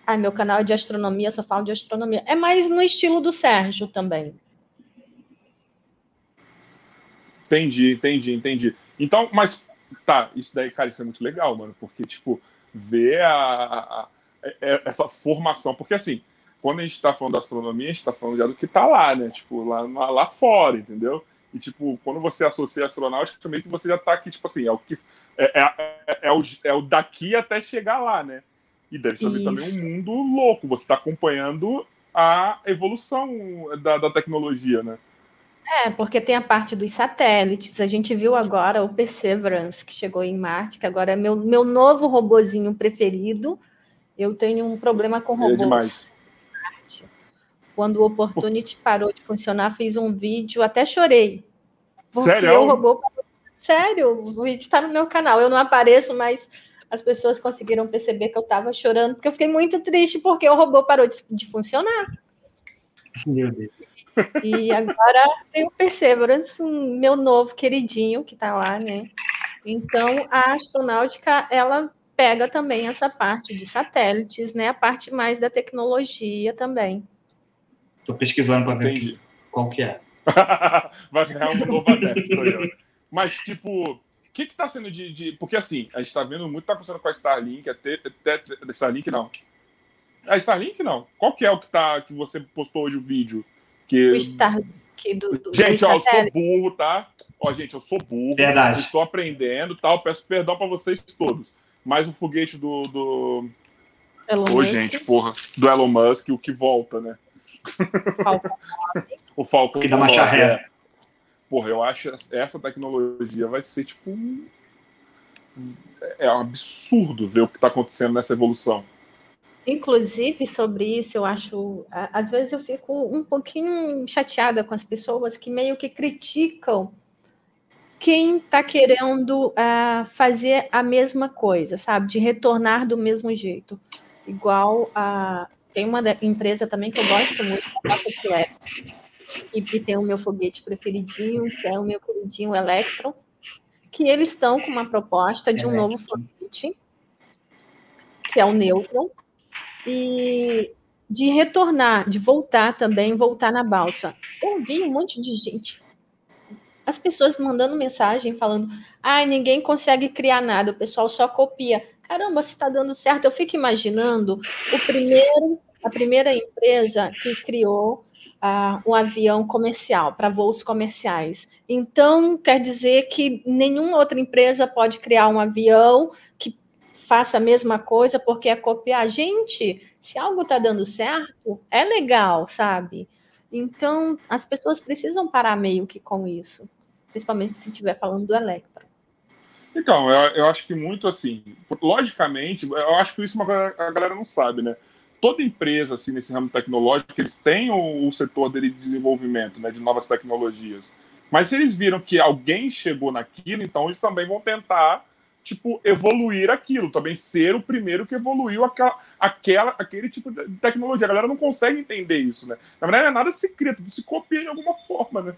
ah, meu canal é de astronomia, só falo de astronomia. É mais no estilo do Sérgio também. Entendi, entendi, entendi. Então, mas tá, isso daí, cara, isso é muito legal, mano, porque, tipo, ver a, a, a é, essa formação, porque assim, quando a gente está falando da astronomia, a gente está falando já do que está lá, né? Tipo, lá, lá fora, entendeu? E, tipo, quando você associa astronáutica, meio que você já está aqui, tipo assim, é o que. É, é, é, é, o, é o daqui até chegar lá, né? E deve ser também um mundo louco. Você está acompanhando a evolução da, da tecnologia, né? É, porque tem a parte dos satélites. A gente viu agora o Perseverance, que chegou em Marte, que agora é meu, meu novo robozinho preferido. Eu tenho um problema com robôs. É demais. Quando o Opportunity parou de funcionar, fiz um vídeo, até chorei. Sério? O robô... Sério, o vídeo está no meu canal. Eu não apareço, mas as pessoas conseguiram perceber que eu estava chorando, porque eu fiquei muito triste porque o robô parou de, de funcionar. Meu Deus. E agora tem o Perseverance, um meu novo queridinho que está lá, né? Então, a astronáutica, ela pega também essa parte de satélites, né? A parte mais da tecnologia também. Estou pesquisando para ver qual que é. Vai ganhar um novo adepto. Mas, tipo, que está sendo de, de, Porque, assim, a gente está vendo muito que está acontecendo com a Starlink. Até, até, Starlink, não. A Starlink, não. Qual que é o que, tá, que você postou hoje o vídeo? Que... O Starlink. Do, do, gente, ó, eu sou burro, tá? Ó, gente, eu sou burro. Verdade. estou aprendendo, tá? Eu peço perdão para vocês todos. Mas o foguete do. do... Elon Ô, Musk. gente, porra. Do Elon Musk, o que volta, né? o Falcon que dá uma ré. É. Porra, eu acho essa tecnologia vai ser tipo um... é um absurdo ver o que está acontecendo nessa evolução. Inclusive, sobre isso, eu acho. Às vezes eu fico um pouquinho chateada com as pessoas que meio que criticam quem está querendo uh, fazer a mesma coisa, sabe? De retornar do mesmo jeito. Igual a, tem uma empresa também que eu gosto muito, a Rocket que, que tem o meu foguete preferidinho, que é o meu queridinho Electron, que eles estão com uma proposta de um Electron. novo foguete, que é o Neutron, e de retornar, de voltar também, voltar na balsa. Eu vi um monte de gente, as pessoas mandando mensagem falando, ai, ah, ninguém consegue criar nada, o pessoal só copia. Caramba, se está dando certo, eu fico imaginando o primeiro a primeira empresa que criou uh, um avião comercial, para voos comerciais. Então, quer dizer que nenhuma outra empresa pode criar um avião que faça a mesma coisa porque é copiar. Gente, se algo está dando certo, é legal, sabe? Então, as pessoas precisam parar meio que com isso, principalmente se estiver falando do Electra. Então, eu, eu, acho que muito assim, logicamente, eu acho que isso a galera não sabe, né? Toda empresa assim nesse ramo tecnológico eles têm o, o, setor dele de desenvolvimento, né, de novas tecnologias. Mas se eles viram que alguém chegou naquilo, então eles também vão tentar tipo evoluir aquilo, também ser o primeiro que evoluiu aquela, aquela aquele tipo de tecnologia. A galera não consegue entender isso, né? Na verdade, nada secreto, se copia de alguma forma, né?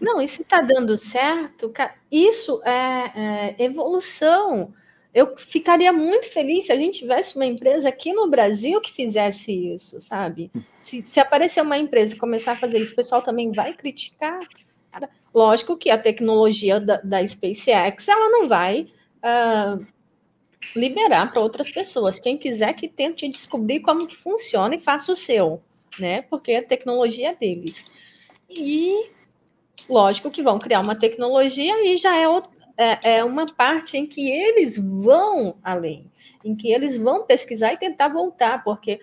Não, se está dando certo, isso é, é evolução. Eu ficaria muito feliz se a gente tivesse uma empresa aqui no Brasil que fizesse isso, sabe? Se, se aparecer uma empresa e começar a fazer isso, o pessoal também vai criticar. Lógico que a tecnologia da, da SpaceX ela não vai uh, liberar para outras pessoas. Quem quiser que tente descobrir como que funciona e faça o seu, né? Porque a tecnologia é deles. E lógico que vão criar uma tecnologia e já é outro, é, é uma parte em que eles vão além, em que eles vão pesquisar e tentar voltar, porque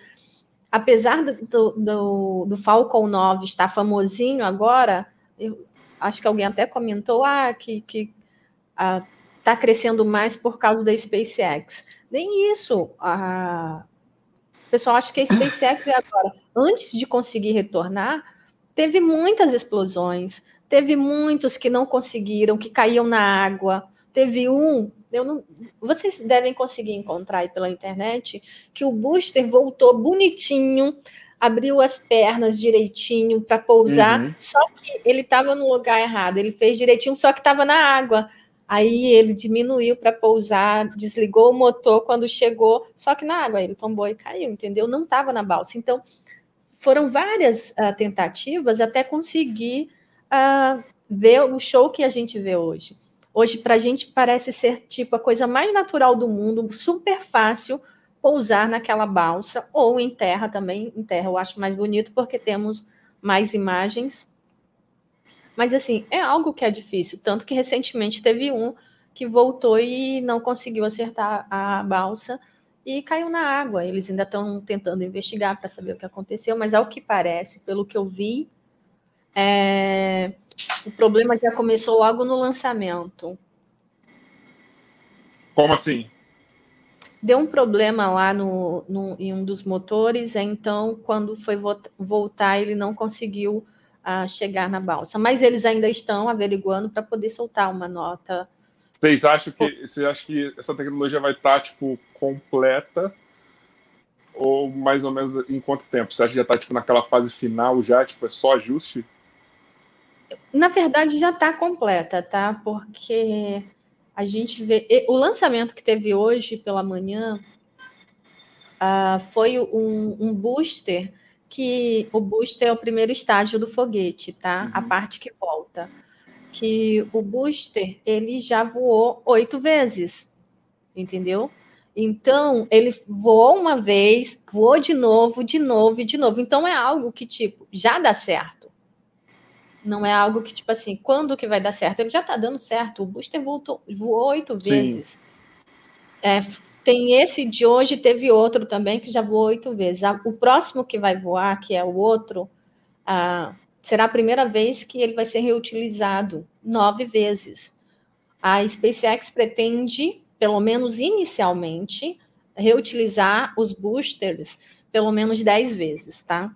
apesar do, do, do Falcon 9 estar famosinho agora, eu acho que alguém até comentou ah, que, que ah, está crescendo mais por causa da SpaceX. Nem isso. A... O pessoal acha que a SpaceX é agora. Antes de conseguir retornar, teve muitas explosões, Teve muitos que não conseguiram, que caíam na água. Teve um, eu não, vocês devem conseguir encontrar aí pela internet, que o booster voltou bonitinho, abriu as pernas direitinho para pousar, uhum. só que ele estava no lugar errado. Ele fez direitinho, só que estava na água. Aí ele diminuiu para pousar, desligou o motor quando chegou, só que na água ele tombou e caiu, entendeu? Não estava na balsa. Então, foram várias uh, tentativas até conseguir uh, ver o show que a gente vê hoje. Hoje, para a gente, parece ser tipo a coisa mais natural do mundo, super fácil pousar naquela balsa, ou em terra também. Em terra eu acho mais bonito porque temos mais imagens mas, assim, é algo que é difícil. Tanto que recentemente teve um que voltou e não conseguiu acertar a balsa e caiu na água. Eles ainda estão tentando investigar para saber o que aconteceu, mas ao que parece, pelo que eu vi, é... o problema já começou logo no lançamento. Como assim? Deu um problema lá no, no, em um dos motores, então, quando foi voltar, ele não conseguiu a chegar na balsa. Mas eles ainda estão averiguando para poder soltar uma nota. Vocês acham que você acha que essa tecnologia vai estar tá, tipo completa ou mais ou menos em quanto tempo? Você acha que já está tipo naquela fase final já, tipo é só ajuste? Na verdade já está completa, tá? Porque a gente vê o lançamento que teve hoje pela manhã uh, foi um, um booster que o booster é o primeiro estágio do foguete, tá? Uhum. A parte que volta. Que o booster ele já voou oito vezes, entendeu? Então ele voou uma vez, voou de novo, de novo e de novo. Então é algo que tipo já dá certo. Não é algo que tipo assim, quando que vai dar certo? Ele já tá dando certo. O booster voltou, voou oito vezes. É, tem esse de hoje, teve outro também que já voou oito vezes. O próximo que vai voar, que é o outro, ah, será a primeira vez que ele vai ser reutilizado nove vezes. A SpaceX pretende, pelo menos inicialmente, reutilizar os boosters pelo menos dez vezes, tá?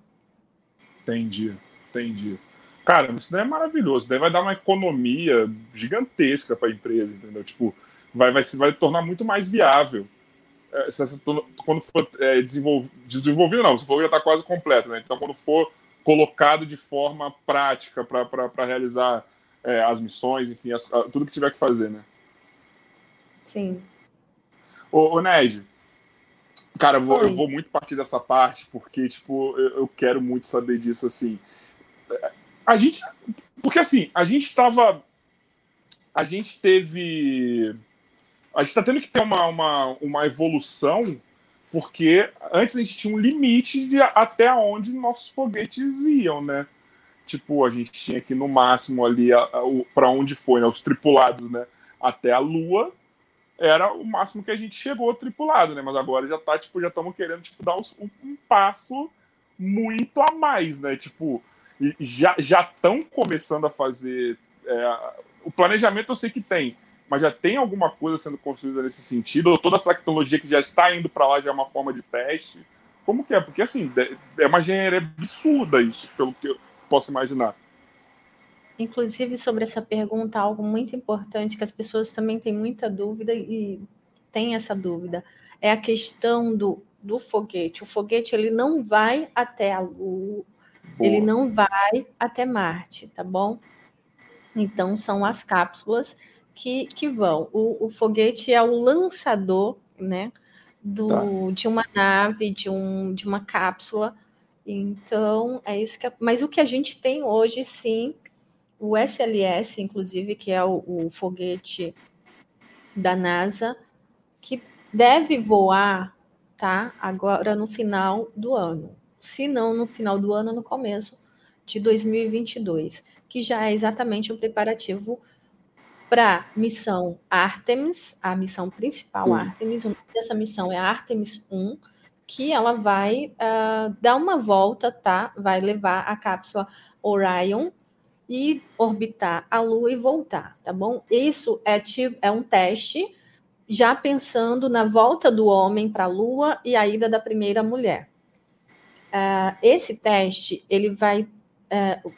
Entendi, entendi. Cara, isso daí é maravilhoso. Isso daí vai dar uma economia gigantesca para a empresa, entendeu? Tipo, vai, vai, vai tornar muito mais viável. É, quando for é, desenvolvido, desenvolvido não, se for já está quase completo, né? Então, quando for colocado de forma prática para realizar é, as missões, enfim, as, tudo que tiver que fazer, né? Sim. Ô, ô Ned, cara, eu vou, eu vou, muito partir dessa parte, porque, tipo, eu, eu quero muito saber disso, assim. A gente. Porque, assim, a gente estava. A gente teve a gente está tendo que ter uma, uma, uma evolução, porque antes a gente tinha um limite de até onde nossos foguetes iam, né? Tipo, a gente tinha que no máximo ali para onde foi, né? Os tripulados, né? Até a Lua era o máximo que a gente chegou tripulado, né? Mas agora já tá, tipo, já estamos querendo tipo, dar um, um, passo muito a mais, né? Tipo, já estão começando a fazer. É, o planejamento eu sei que tem, mas já tem alguma coisa sendo construída nesse sentido? Ou toda essa tecnologia que já está indo para lá já é uma forma de teste? Como que é? Porque, assim, é uma engenharia absurda isso, pelo que eu posso imaginar. Inclusive, sobre essa pergunta, algo muito importante que as pessoas também têm muita dúvida e têm essa dúvida, é a questão do, do foguete. O foguete, ele não vai até a Lua, Boa. ele não vai até Marte, tá bom? Então, são as cápsulas que, que vão. O, o foguete é o lançador, né? Do, tá. de uma nave, de, um, de uma cápsula. Então, é isso que. É, mas o que a gente tem hoje, sim, o SLS, inclusive, que é o, o foguete da NASA, que deve voar, tá? Agora no final do ano. Se não no final do ano, no começo de 2022, que já é exatamente o preparativo para missão Artemis, a missão principal uhum. Artemis. Essa missão é Artemis 1, que ela vai uh, dar uma volta, tá? Vai levar a cápsula Orion e orbitar a Lua e voltar, tá bom? Isso é, tipo, é um teste já pensando na volta do homem para a Lua e a ida da primeira mulher. Uh, esse teste ele vai uh,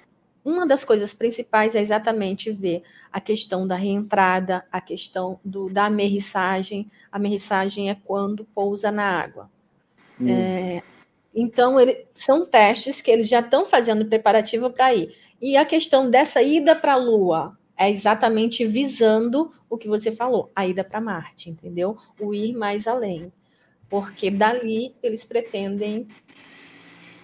uma das coisas principais é exatamente ver a questão da reentrada, a questão do, da amerrissagem. A amerrissagem é quando pousa na água. Hum. É, Então, ele, são testes que eles já estão fazendo preparativo para ir. E a questão dessa ida para a Lua é exatamente visando o que você falou, a ida para Marte, entendeu? O ir mais além. Porque dali eles pretendem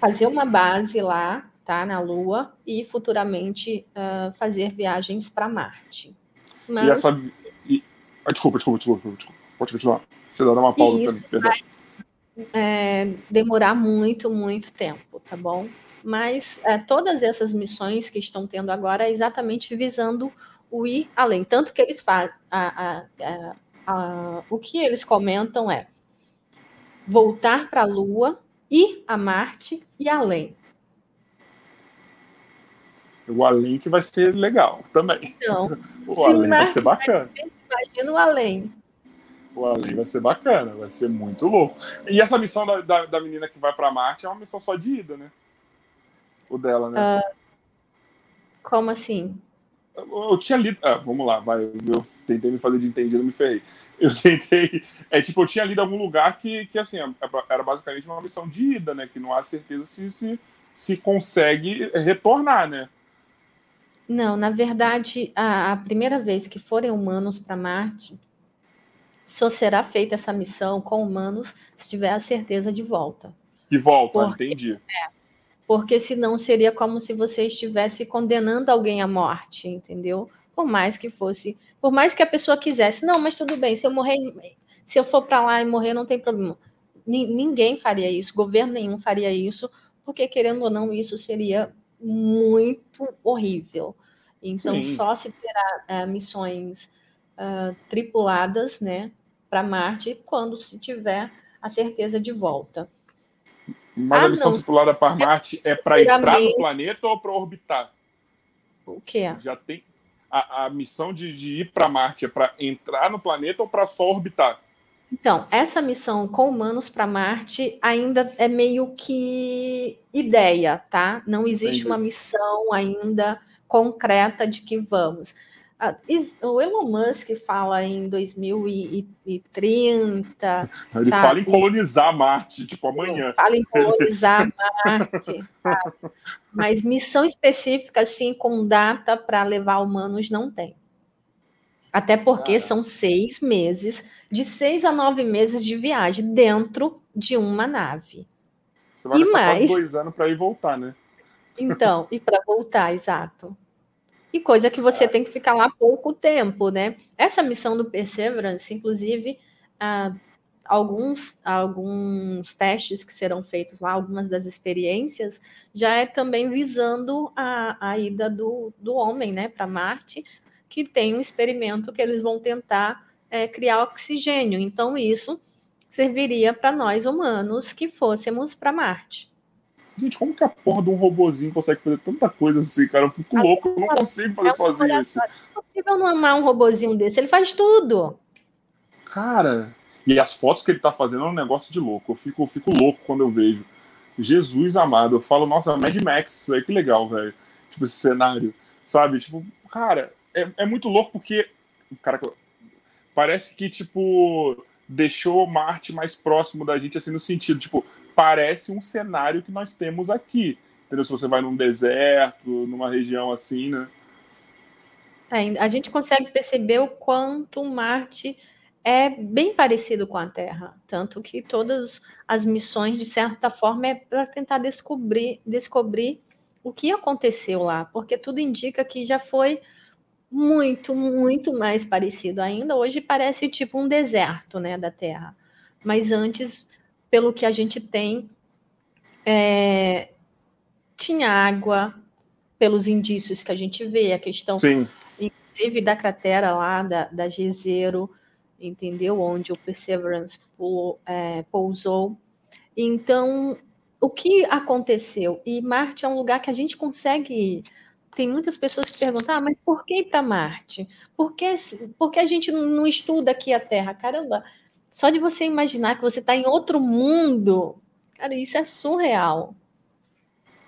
fazer uma base lá, tá, na Lua, e futuramente uh, fazer viagens para Marte. Mas... E essa. E... Ah, desculpa, desculpa, desculpa, desculpa. Pode continuar. Você dá uma pausa para mim, perdão. Vai é, demorar muito, muito tempo, tá bom? Mas é, todas essas missões que estão tendo agora é exatamente visando o ir além. Tanto que eles fazem. o que eles comentam é voltar para a Lua, ir a Marte e além. O além que vai ser legal também. Então, o além vai ser bacana. Imagina o além. O além vai ser bacana, vai ser muito louco. E essa missão da, da, da menina que vai para Marte é uma missão só de ida, né? O dela, né? Uh, como assim? Eu, tinha lido. Ah, vamos lá, vai. Eu tentei me fazer de entendido, me ferrei. Eu tentei. É tipo, eu tinha lido algum lugar que, que assim, era basicamente uma missão de ida, né? Que não há certeza se, se, se consegue retornar, né? Não, na verdade, a, a primeira vez que forem humanos para Marte, só será feita essa missão com humanos se tiver a certeza de volta. De volta, porque, entendi. É, porque senão seria como se você estivesse condenando alguém à morte, entendeu? Por mais que fosse, por mais que a pessoa quisesse, não, mas tudo bem, se eu morrer, se eu for para lá e morrer, não tem problema. Ninguém faria isso, governo nenhum faria isso, porque querendo ou não, isso seria muito horrível. Então, Sim. só se terá é, missões uh, tripuladas, né, para Marte quando se tiver a certeza de volta. Mas a, a missão tripulada para Marte é para entrar no planeta ou para orbitar? O que Já tem a, a missão de, de ir para Marte é para entrar no planeta ou para só orbitar? Então, essa missão com humanos para Marte ainda é meio que ideia, tá? Não existe Entendi. uma missão ainda concreta de que vamos. O Elon Musk fala em 2030. Ele sabe? fala em colonizar Marte, tipo amanhã. Fala em colonizar Marte. Sabe? Mas missão específica, assim, com data para levar humanos, não tem. Até porque ah. são seis meses, de seis a nove meses de viagem dentro de uma nave. Você vai e mais dois anos para ir voltar, né? Então, e para voltar, exato e coisa que você tem que ficar lá pouco tempo, né? Essa missão do Perseverance, inclusive, ah, alguns, alguns testes que serão feitos lá, algumas das experiências, já é também visando a, a ida do, do homem né, para Marte, que tem um experimento que eles vão tentar é, criar oxigênio. Então, isso serviria para nós humanos que fôssemos para Marte. Gente, como que a porra de um robozinho consegue fazer tanta coisa assim, cara? Eu fico louco, eu não consigo fazer é sozinho isso. É impossível não amar um robozinho desse, ele faz tudo. Cara, e as fotos que ele tá fazendo é um negócio de louco. Eu fico, eu fico louco quando eu vejo. Jesus amado, eu falo, nossa, Mad Max, isso aí que legal, velho. Tipo, esse cenário, sabe? Tipo, cara, é, é muito louco porque, cara, parece que, tipo, deixou Marte mais próximo da gente, assim, no sentido, tipo, parece um cenário que nós temos aqui. Entendeu? Se você vai num deserto, numa região assim, né? É, a gente consegue perceber o quanto Marte é bem parecido com a Terra, tanto que todas as missões, de certa forma, é para tentar descobrir, descobrir o que aconteceu lá, porque tudo indica que já foi muito, muito mais parecido ainda. Hoje parece tipo um deserto, né, da Terra. Mas antes pelo que a gente tem, é, tinha água, pelos indícios que a gente vê, a questão, Sim. inclusive, da cratera lá, da, da Gezero, entendeu? Onde o Perseverance pulou, é, pousou. Então, o que aconteceu? E Marte é um lugar que a gente consegue ir. Tem muitas pessoas que perguntam, ah, mas por que ir para Marte? Por que, por que a gente não estuda aqui a Terra? Caramba, só de você imaginar que você está em outro mundo, cara, isso é surreal.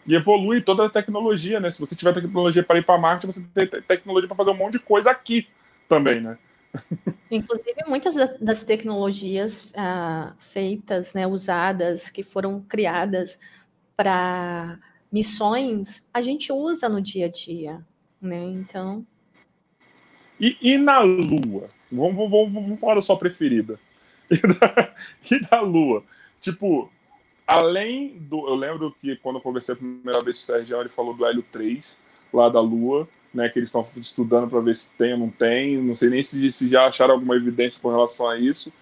E evolui toda a tecnologia, né? Se você tiver tecnologia para ir para Marte, você tem tecnologia para fazer um monte de coisa aqui também, né? Inclusive, muitas das tecnologias ah, feitas, né, usadas, que foram criadas para missões, a gente usa no dia a dia, né? Então. E, e na Lua? Vamos, vamos, vamos falar da sua preferida. E da, e da Lua? Tipo, além do. Eu lembro que quando eu conversei a primeira vez com o Sérgio, ele falou do Hélio 3, lá da Lua né, que eles estão estudando para ver se tem ou não tem. Não sei nem se, se já acharam alguma evidência com relação a isso.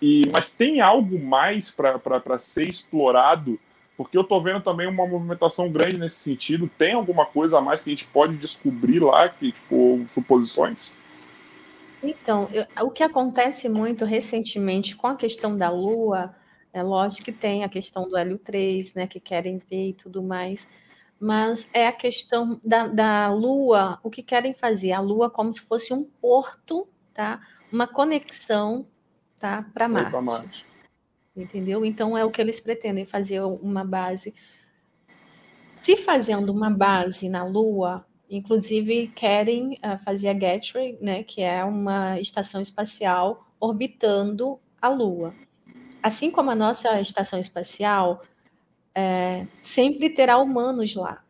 E, mas tem algo mais para ser explorado? Porque eu estou vendo também uma movimentação grande nesse sentido. Tem alguma coisa a mais que a gente pode descobrir lá, que, tipo, suposições? Então, eu, o que acontece muito recentemente com a questão da Lua, é lógico que tem a questão do Hélio 3, né, que querem ver e tudo mais, mas é a questão da, da Lua, o que querem fazer? A Lua como se fosse um porto, tá? Uma conexão, tá? Para Marte. Marte. Entendeu? Então é o que eles pretendem fazer uma base. Se fazendo uma base na Lua, inclusive querem uh, fazer a Gateway, né? Que é uma estação espacial orbitando a Lua. Assim como a nossa estação espacial, é, sempre terá humanos lá.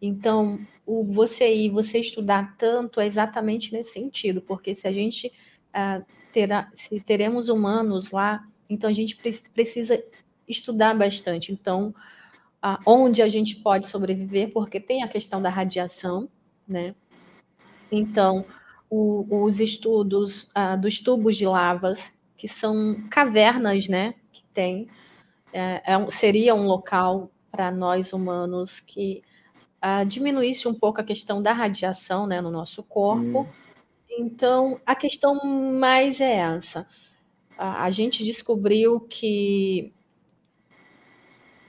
Então, o você ir, você estudar tanto é exatamente nesse sentido, porque se a gente uh, terá, se teremos humanos lá, então a gente pre precisa estudar bastante. Então, onde a gente pode sobreviver, porque tem a questão da radiação, né? Então, o, os estudos dos tubos de lavas, que são cavernas, né? Que tem é, é, seria um local para nós humanos que diminuísse um pouco a questão da radiação né, no nosso corpo. Hum. Então, a questão mais é essa. A, a gente descobriu que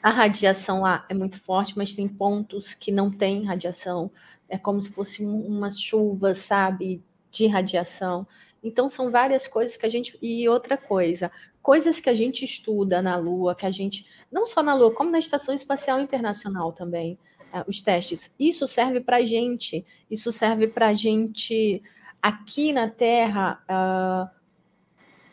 a radiação lá é muito forte, mas tem pontos que não tem radiação. É como se fosse uma chuva, sabe, de radiação. Então, são várias coisas que a gente. E outra coisa, coisas que a gente estuda na Lua, que a gente. Não só na Lua, como na Estação Espacial Internacional também, uh, os testes. Isso serve para a gente, isso serve para a gente aqui na Terra. Uh,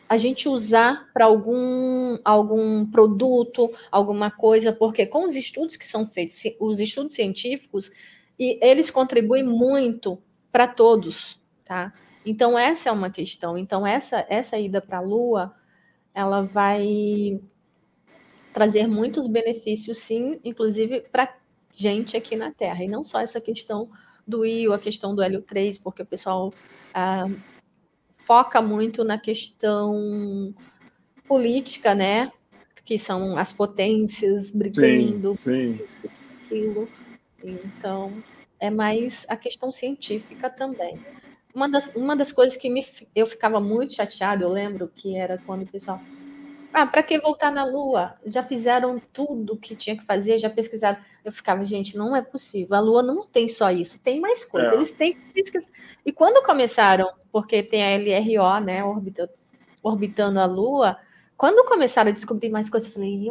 a gente usar para algum, algum produto, alguma coisa, porque com os estudos que são feitos, os estudos científicos, e eles contribuem muito para todos, tá? Então, essa é uma questão. Então, essa, essa ida para a Lua, ela vai trazer muitos benefícios, sim, inclusive para gente aqui na Terra. E não só essa questão do IO, a questão do Hélio 3, porque o pessoal ah, foca muito na questão política, né? Que são as potências brigando. Sim, sim. Aquilo. Então, é mais a questão científica também. Uma das, uma das coisas que me, eu ficava muito chateada, eu lembro que era quando o pessoal. Ah, para que voltar na Lua? Já fizeram tudo que tinha que fazer, já pesquisaram. Eu ficava, gente, não é possível. A Lua não tem só isso, tem mais coisas. É. Eles têm que pesquisar. E quando começaram, porque tem a LRO, né, orbitando, orbitando a Lua, quando começaram a descobrir mais coisas, eu falei,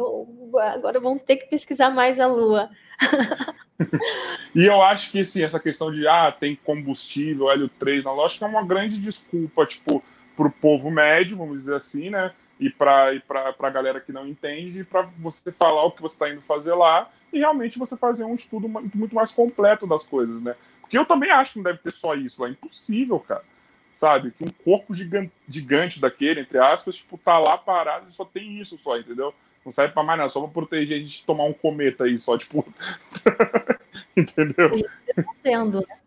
agora vamos ter que pesquisar mais a Lua. e eu acho que sim, essa questão de ah, tem combustível, hélio 3 na lógica é uma grande desculpa, tipo, para o povo médio, vamos dizer assim, né? E para e a galera que não entende, para você falar o que você está indo fazer lá e realmente você fazer um estudo muito mais completo das coisas, né? Porque eu também acho que não deve ter só isso, é impossível, cara. Sabe? Que um corpo gigante, gigante daquele, entre aspas, tipo, tá lá parado e só tem isso só, entendeu? Não serve pra mais nada, só pra proteger a gente de tomar um cometa aí, só, tipo. Entendeu? Isso eu tô tendo, né?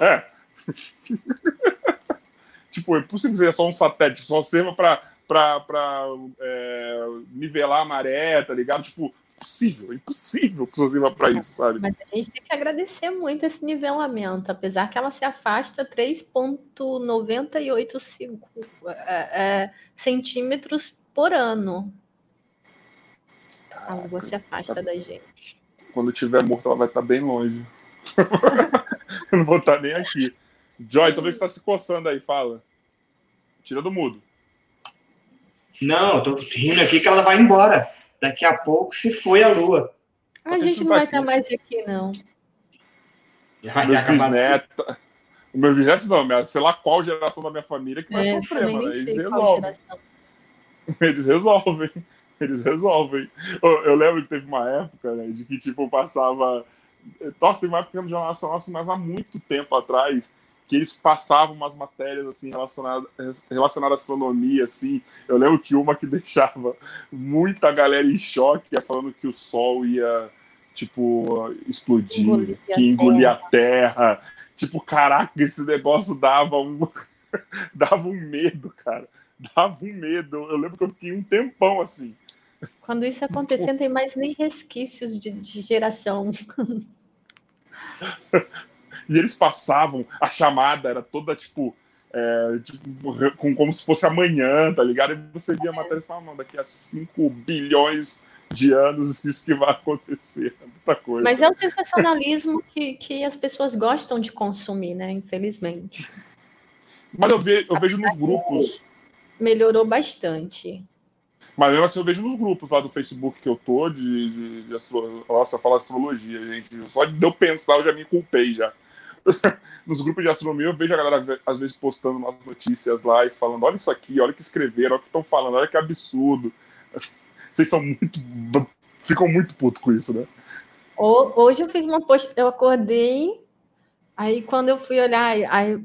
É. tipo, é possível dizer só um satélite, só serva pra, pra, pra é, nivelar a maré, tá ligado? Tipo, impossível, impossível que sirva para isso, sabe? Mas a gente tem que agradecer muito esse nivelamento, apesar que ela se afasta 3,98 é, é, centímetros por ano. A lua se afasta da gente. Quando tiver morto, ela vai estar bem longe. eu não vou estar nem aqui. Joy, talvez você está se coçando aí, fala. Tira do mudo. Não, eu tô rindo aqui que ela vai embora. Daqui a pouco se foi a lua. A, gente não vai estar mais aqui, não. Já meus bisnetos, O meu bisneto não, minha, sei lá qual geração da minha família que vai é, sofrer, mano. Eles resolvem. Eles resolvem. Eles resolvem. Eu, eu, lembro que teve uma época, né, de que, tipo, passava. Nossa, tem uma época de Jornal nossa, mas há muito tempo atrás, que eles passavam umas matérias, assim, relacionadas, relacionadas à astronomia, assim. Eu lembro que uma que deixava muita galera em choque, é falando que o Sol ia, tipo, explodir, engolir que engolia a terra. Tipo, caraca, esse negócio dava um, dava um medo, cara. Dava um medo. Eu lembro que eu fiquei um tempão assim. Quando isso acontecer, não tem mais nem resquícios de, de geração. e eles passavam, a chamada era toda tipo, é, tipo, com, como se fosse amanhã, tá ligado? E você via a matéria e falava, não, daqui a 5 bilhões de anos isso que vai acontecer. Muita coisa. Mas é o sensacionalismo que, que as pessoas gostam de consumir, né? Infelizmente. Mas eu, ve, eu vejo nos grupos. Melhorou bastante. Mas mesmo assim eu vejo nos grupos lá do Facebook que eu tô de, de, de astro... Nossa, falar astrologia, gente. Só de eu pensar eu já me culpei já. nos grupos de astronomia eu vejo a galera às vezes postando umas notícias lá e falando: olha isso aqui, olha o que escreveram, olha o que estão falando, olha que absurdo. Vocês são muito. ficam muito putos com isso, né? Hoje eu fiz uma post, eu acordei, aí quando eu fui olhar, aí o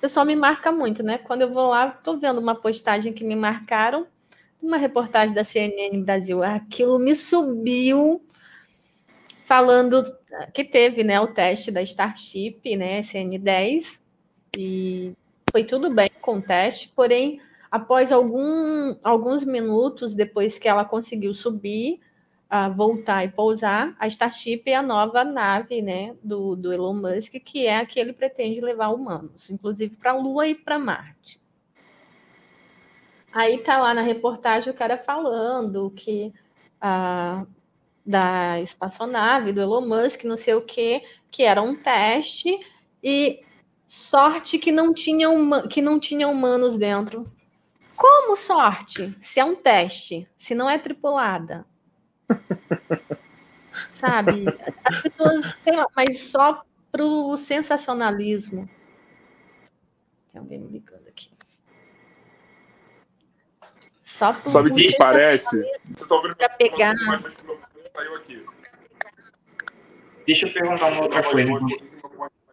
pessoal me marca muito, né? Quando eu vou lá, tô vendo uma postagem que me marcaram, uma reportagem da CNN Brasil, aquilo me subiu falando que teve, né, o teste da Starship, né, SN10, e foi tudo bem com o teste, porém Após algum, alguns minutos depois que ela conseguiu subir, uh, voltar e pousar, a Starship é a nova nave né, do, do Elon Musk, que é a que ele pretende levar humanos, inclusive para a Lua e para Marte. Aí tá lá na reportagem o cara falando que uh, da espaçonave do Elon Musk, não sei o que, que era um teste e sorte que não tinha, uma, que não tinha humanos dentro. Como sorte? Se é um teste, se não é tripulada. Sabe? As pessoas, sei lá, mas só pro sensacionalismo. Tem alguém me ligando aqui. Só pro, Sabe o que parece? Você tá pra pegar. Deixa eu perguntar uma outra coisa.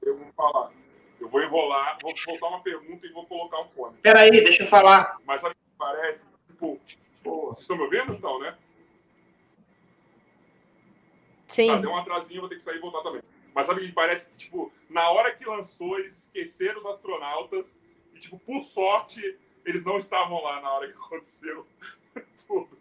Eu vou falar. Eu vou enrolar, vou soltar uma pergunta e vou colocar o fone. Peraí, deixa eu falar. Mas sabe o que parece? Tipo, pô, vocês estão me ouvindo? Não, né? Sim. Tá, deu um atrasinho, vou ter que sair e voltar também. Mas sabe o que parece? Que, tipo, na hora que lançou, eles esqueceram os astronautas e, tipo, por sorte, eles não estavam lá na hora que aconteceu tudo.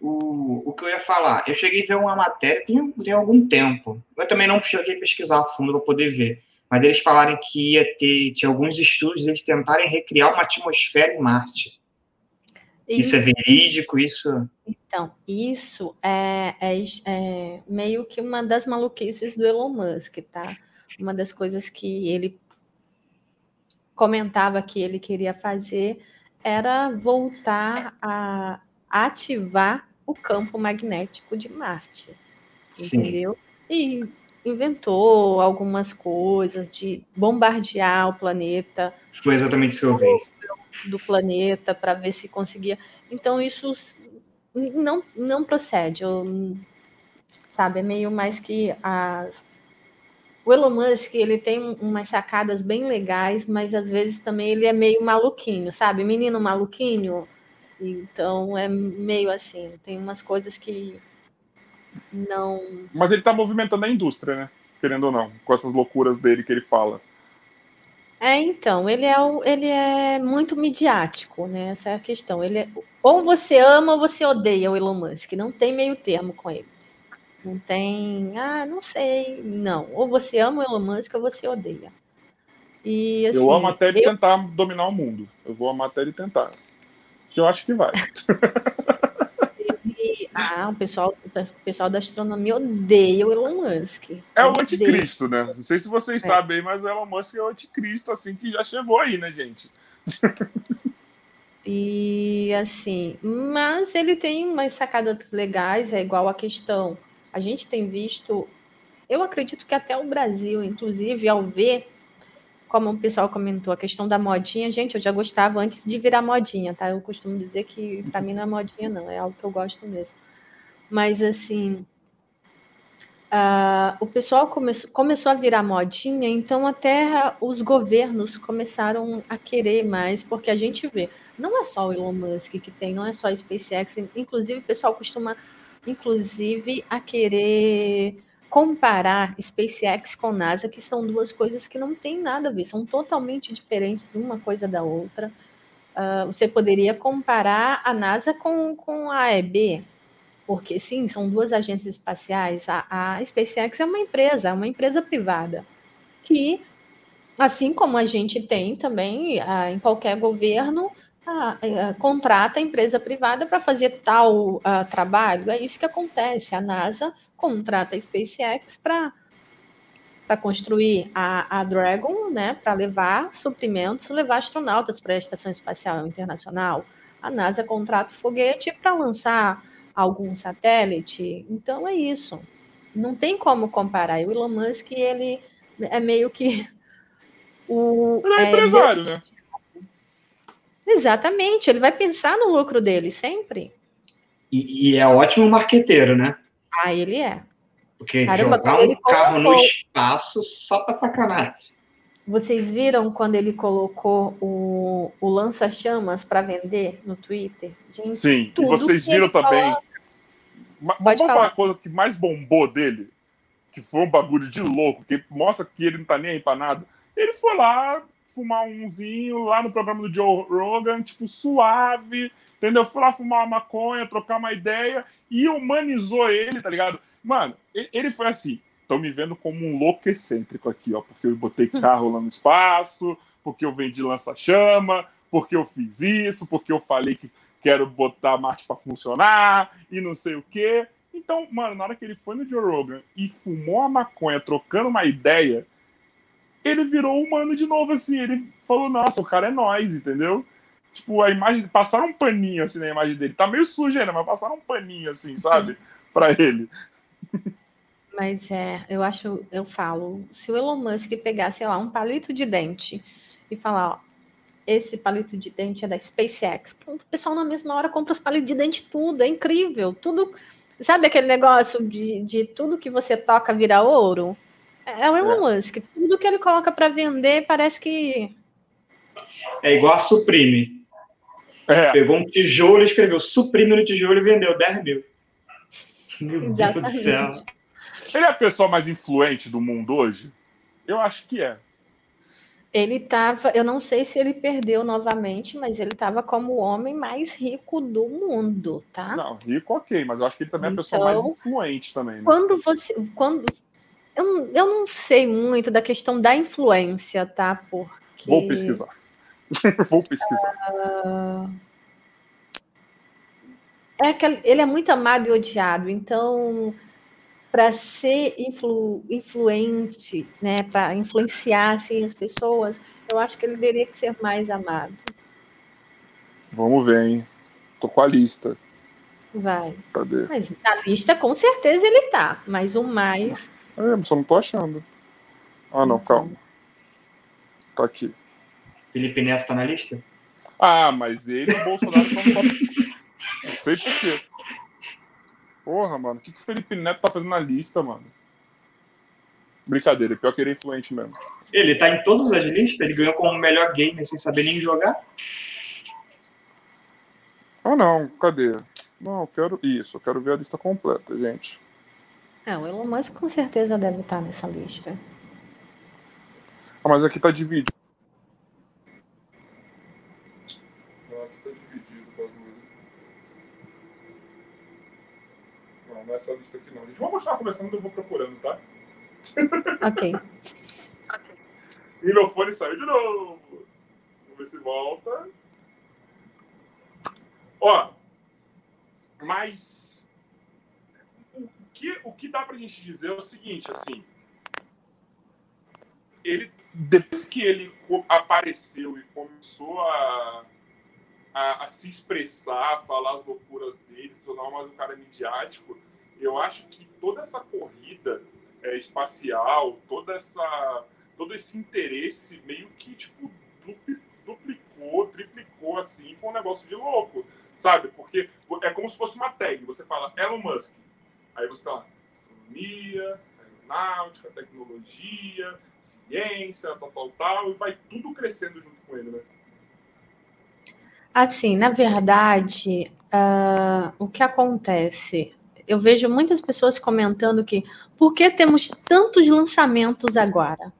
O, o que eu ia falar, eu cheguei a ver uma matéria tem, tem algum tempo. Eu também não cheguei a pesquisar a fundo para poder ver. Mas eles falaram que ia ter, tinha alguns estudos, eles tentarem recriar uma atmosfera em Marte. E... Isso é verídico, isso. Então, isso é, é, é, meio que uma das maluquices do Elon Musk, tá? Uma das coisas que ele comentava que ele queria fazer era voltar a ativar o campo magnético de Marte, entendeu? Sim. E inventou algumas coisas de bombardear o planeta. Foi exatamente isso que eu vi. Do planeta para ver se conseguia. Então isso não não procede. Eu, sabe, é meio mais que as o Elon Musk, ele tem umas sacadas bem legais, mas às vezes também ele é meio maluquinho, sabe? Menino maluquinho, então é meio assim, tem umas coisas que não. Mas ele está movimentando a indústria, né? Querendo ou não, com essas loucuras dele que ele fala. É, então, ele é, o, ele é muito midiático, né? Essa é a questão. Ele é, ou você ama ou você odeia o Elon Musk. Não tem meio termo com ele. Não tem, ah, não sei. Não. Ou você ama o Elon Musk ou você odeia. E, assim, eu amo até ele eu... tentar dominar o mundo. Eu vou amar até ele tentar que eu acho que vai. ah, o pessoal, o pessoal da astronomia odeia o Elon Musk. É o anticristo, né? Não sei se vocês é. sabem, mas o Elon Musk é o anticristo, assim, que já chegou aí, né, gente? E assim, mas ele tem umas sacadas legais, é igual a questão. A gente tem visto eu acredito que até o Brasil, inclusive, ao ver, como o pessoal comentou, a questão da modinha, gente, eu já gostava antes de virar modinha, tá? Eu costumo dizer que para mim não é modinha, não, é algo que eu gosto mesmo. Mas, assim, uh, o pessoal come começou a virar modinha, então até os governos começaram a querer mais, porque a gente vê, não é só o Elon Musk que tem, não é só a SpaceX, inclusive o pessoal costuma, inclusive, a querer comparar SpaceX com NASA, que são duas coisas que não têm nada a ver, são totalmente diferentes uma coisa da outra. Uh, você poderia comparar a NASA com, com a AEB, porque sim, são duas agências espaciais. A, a SpaceX é uma empresa, é uma empresa privada, que, assim como a gente tem também uh, em qualquer governo, uh, contrata a empresa privada para fazer tal trabalho. É isso que acontece. A NASA contrata a SpaceX para para construir a, a Dragon, né, para levar suprimentos, levar astronautas para a Estação Espacial Internacional. A NASA contrata o foguete para lançar algum satélite. Então é isso. Não tem como comparar. O Elon Musk ele é meio que o ele é, é empresário, né? Exatamente. Ele vai pensar no lucro dele sempre. E, e é ótimo marqueteiro, né? Ah, ele é. Porque Caramba, jogar um carro no espaço só para sacanagem. Vocês viram quando ele colocou o, o lança-chamas para vender no Twitter? Gente, Sim, e vocês viram também. Mas vamos falar a coisa que mais bombou dele, que foi um bagulho de louco, que mostra que ele não tá nem aí pra nada. Ele foi lá fumar umzinho lá no programa do Joe Rogan, tipo, suave, entendeu? Foi lá fumar uma maconha, trocar uma ideia e humanizou ele, tá ligado? Mano, ele foi assim. Estão me vendo como um louco excêntrico aqui, ó, porque eu botei hum. carro lá no espaço, porque eu vendi lança-chama, porque eu fiz isso, porque eu falei que quero botar a Marte para funcionar e não sei o quê. Então, mano, na hora que ele foi no Joe Rogan e fumou a maconha, trocando uma ideia, ele virou humano de novo, assim. Ele falou, nossa, o cara é nós, entendeu? Tipo, a imagem. Passaram um paninho assim na imagem dele. Tá meio sujo ainda, mas passaram um paninho assim, sabe? para ele. Mas é, eu acho, eu falo, se o Elon Musk pegar, sei lá, um palito de dente e falar, ó, esse palito de dente é da SpaceX, o pessoal na mesma hora compra os palitos de dente tudo, é incrível, tudo, sabe aquele negócio de, de tudo que você toca vira ouro? É, é o Elon é. Musk, tudo que ele coloca para vender parece que... É igual a Supreme. É. Pegou um tijolo, escreveu Supreme no tijolo e vendeu 10 mil. Meu Exatamente. Deus do céu. Ele é a pessoa mais influente do mundo hoje? Eu acho que é. Ele estava, eu não sei se ele perdeu novamente, mas ele estava como o homem mais rico do mundo, tá? Não, rico ok, mas eu acho que ele também é a pessoa mais então, influente também. Né? Quando você, quando eu, eu não sei muito da questão da influência, tá? Porque vou pesquisar. vou pesquisar. Uh... É que ele é muito amado e odiado, então para ser influ, influente, né, para influenciar assim, as pessoas, eu acho que ele teria que ser mais amado. Vamos ver, hein? Tô com a lista. Vai. Cadê? Mas na lista, com certeza, ele tá. Mas o mais. É, só não tô achando. Ah, não, calma. Tá aqui. Felipe Neto tá na lista? Ah, mas ele e o Bolsonaro estão. Não sei por quê. Porra, mano, o que, que o Felipe Neto tá fazendo na lista, mano? Brincadeira, pior que ele é influente mesmo. Ele tá em todas as listas? Ele ganhou como melhor gamer sem saber nem jogar? Ah, não, cadê? Não, eu quero isso, eu quero ver a lista completa, gente. É, o Elon Musk com certeza deve estar nessa lista. Ah, mas aqui tá dividido. Nessa lista aqui, não. A gente vai continuar conversando, eu vou procurando, tá? Ok. e meu fone saiu de novo. Vamos ver se volta. Ó, mas o que, o que dá pra gente dizer é o seguinte, assim. Ele, depois que ele apareceu e começou a, a, a se expressar, a falar as loucuras dele, se tornar mais um cara midiático, eu acho que toda essa corrida é, espacial, toda essa, todo esse interesse meio que tipo duplicou, triplicou assim, foi um negócio de louco, sabe? Porque é como se fosse uma tag. Você fala Elon Musk, aí você tá lá, astronomia, aeronáutica, tecnologia, ciência, tal, tal, tal, e vai tudo crescendo junto com ele, né? Assim, na verdade, uh, o que acontece? Eu vejo muitas pessoas comentando que por que temos tantos lançamentos agora?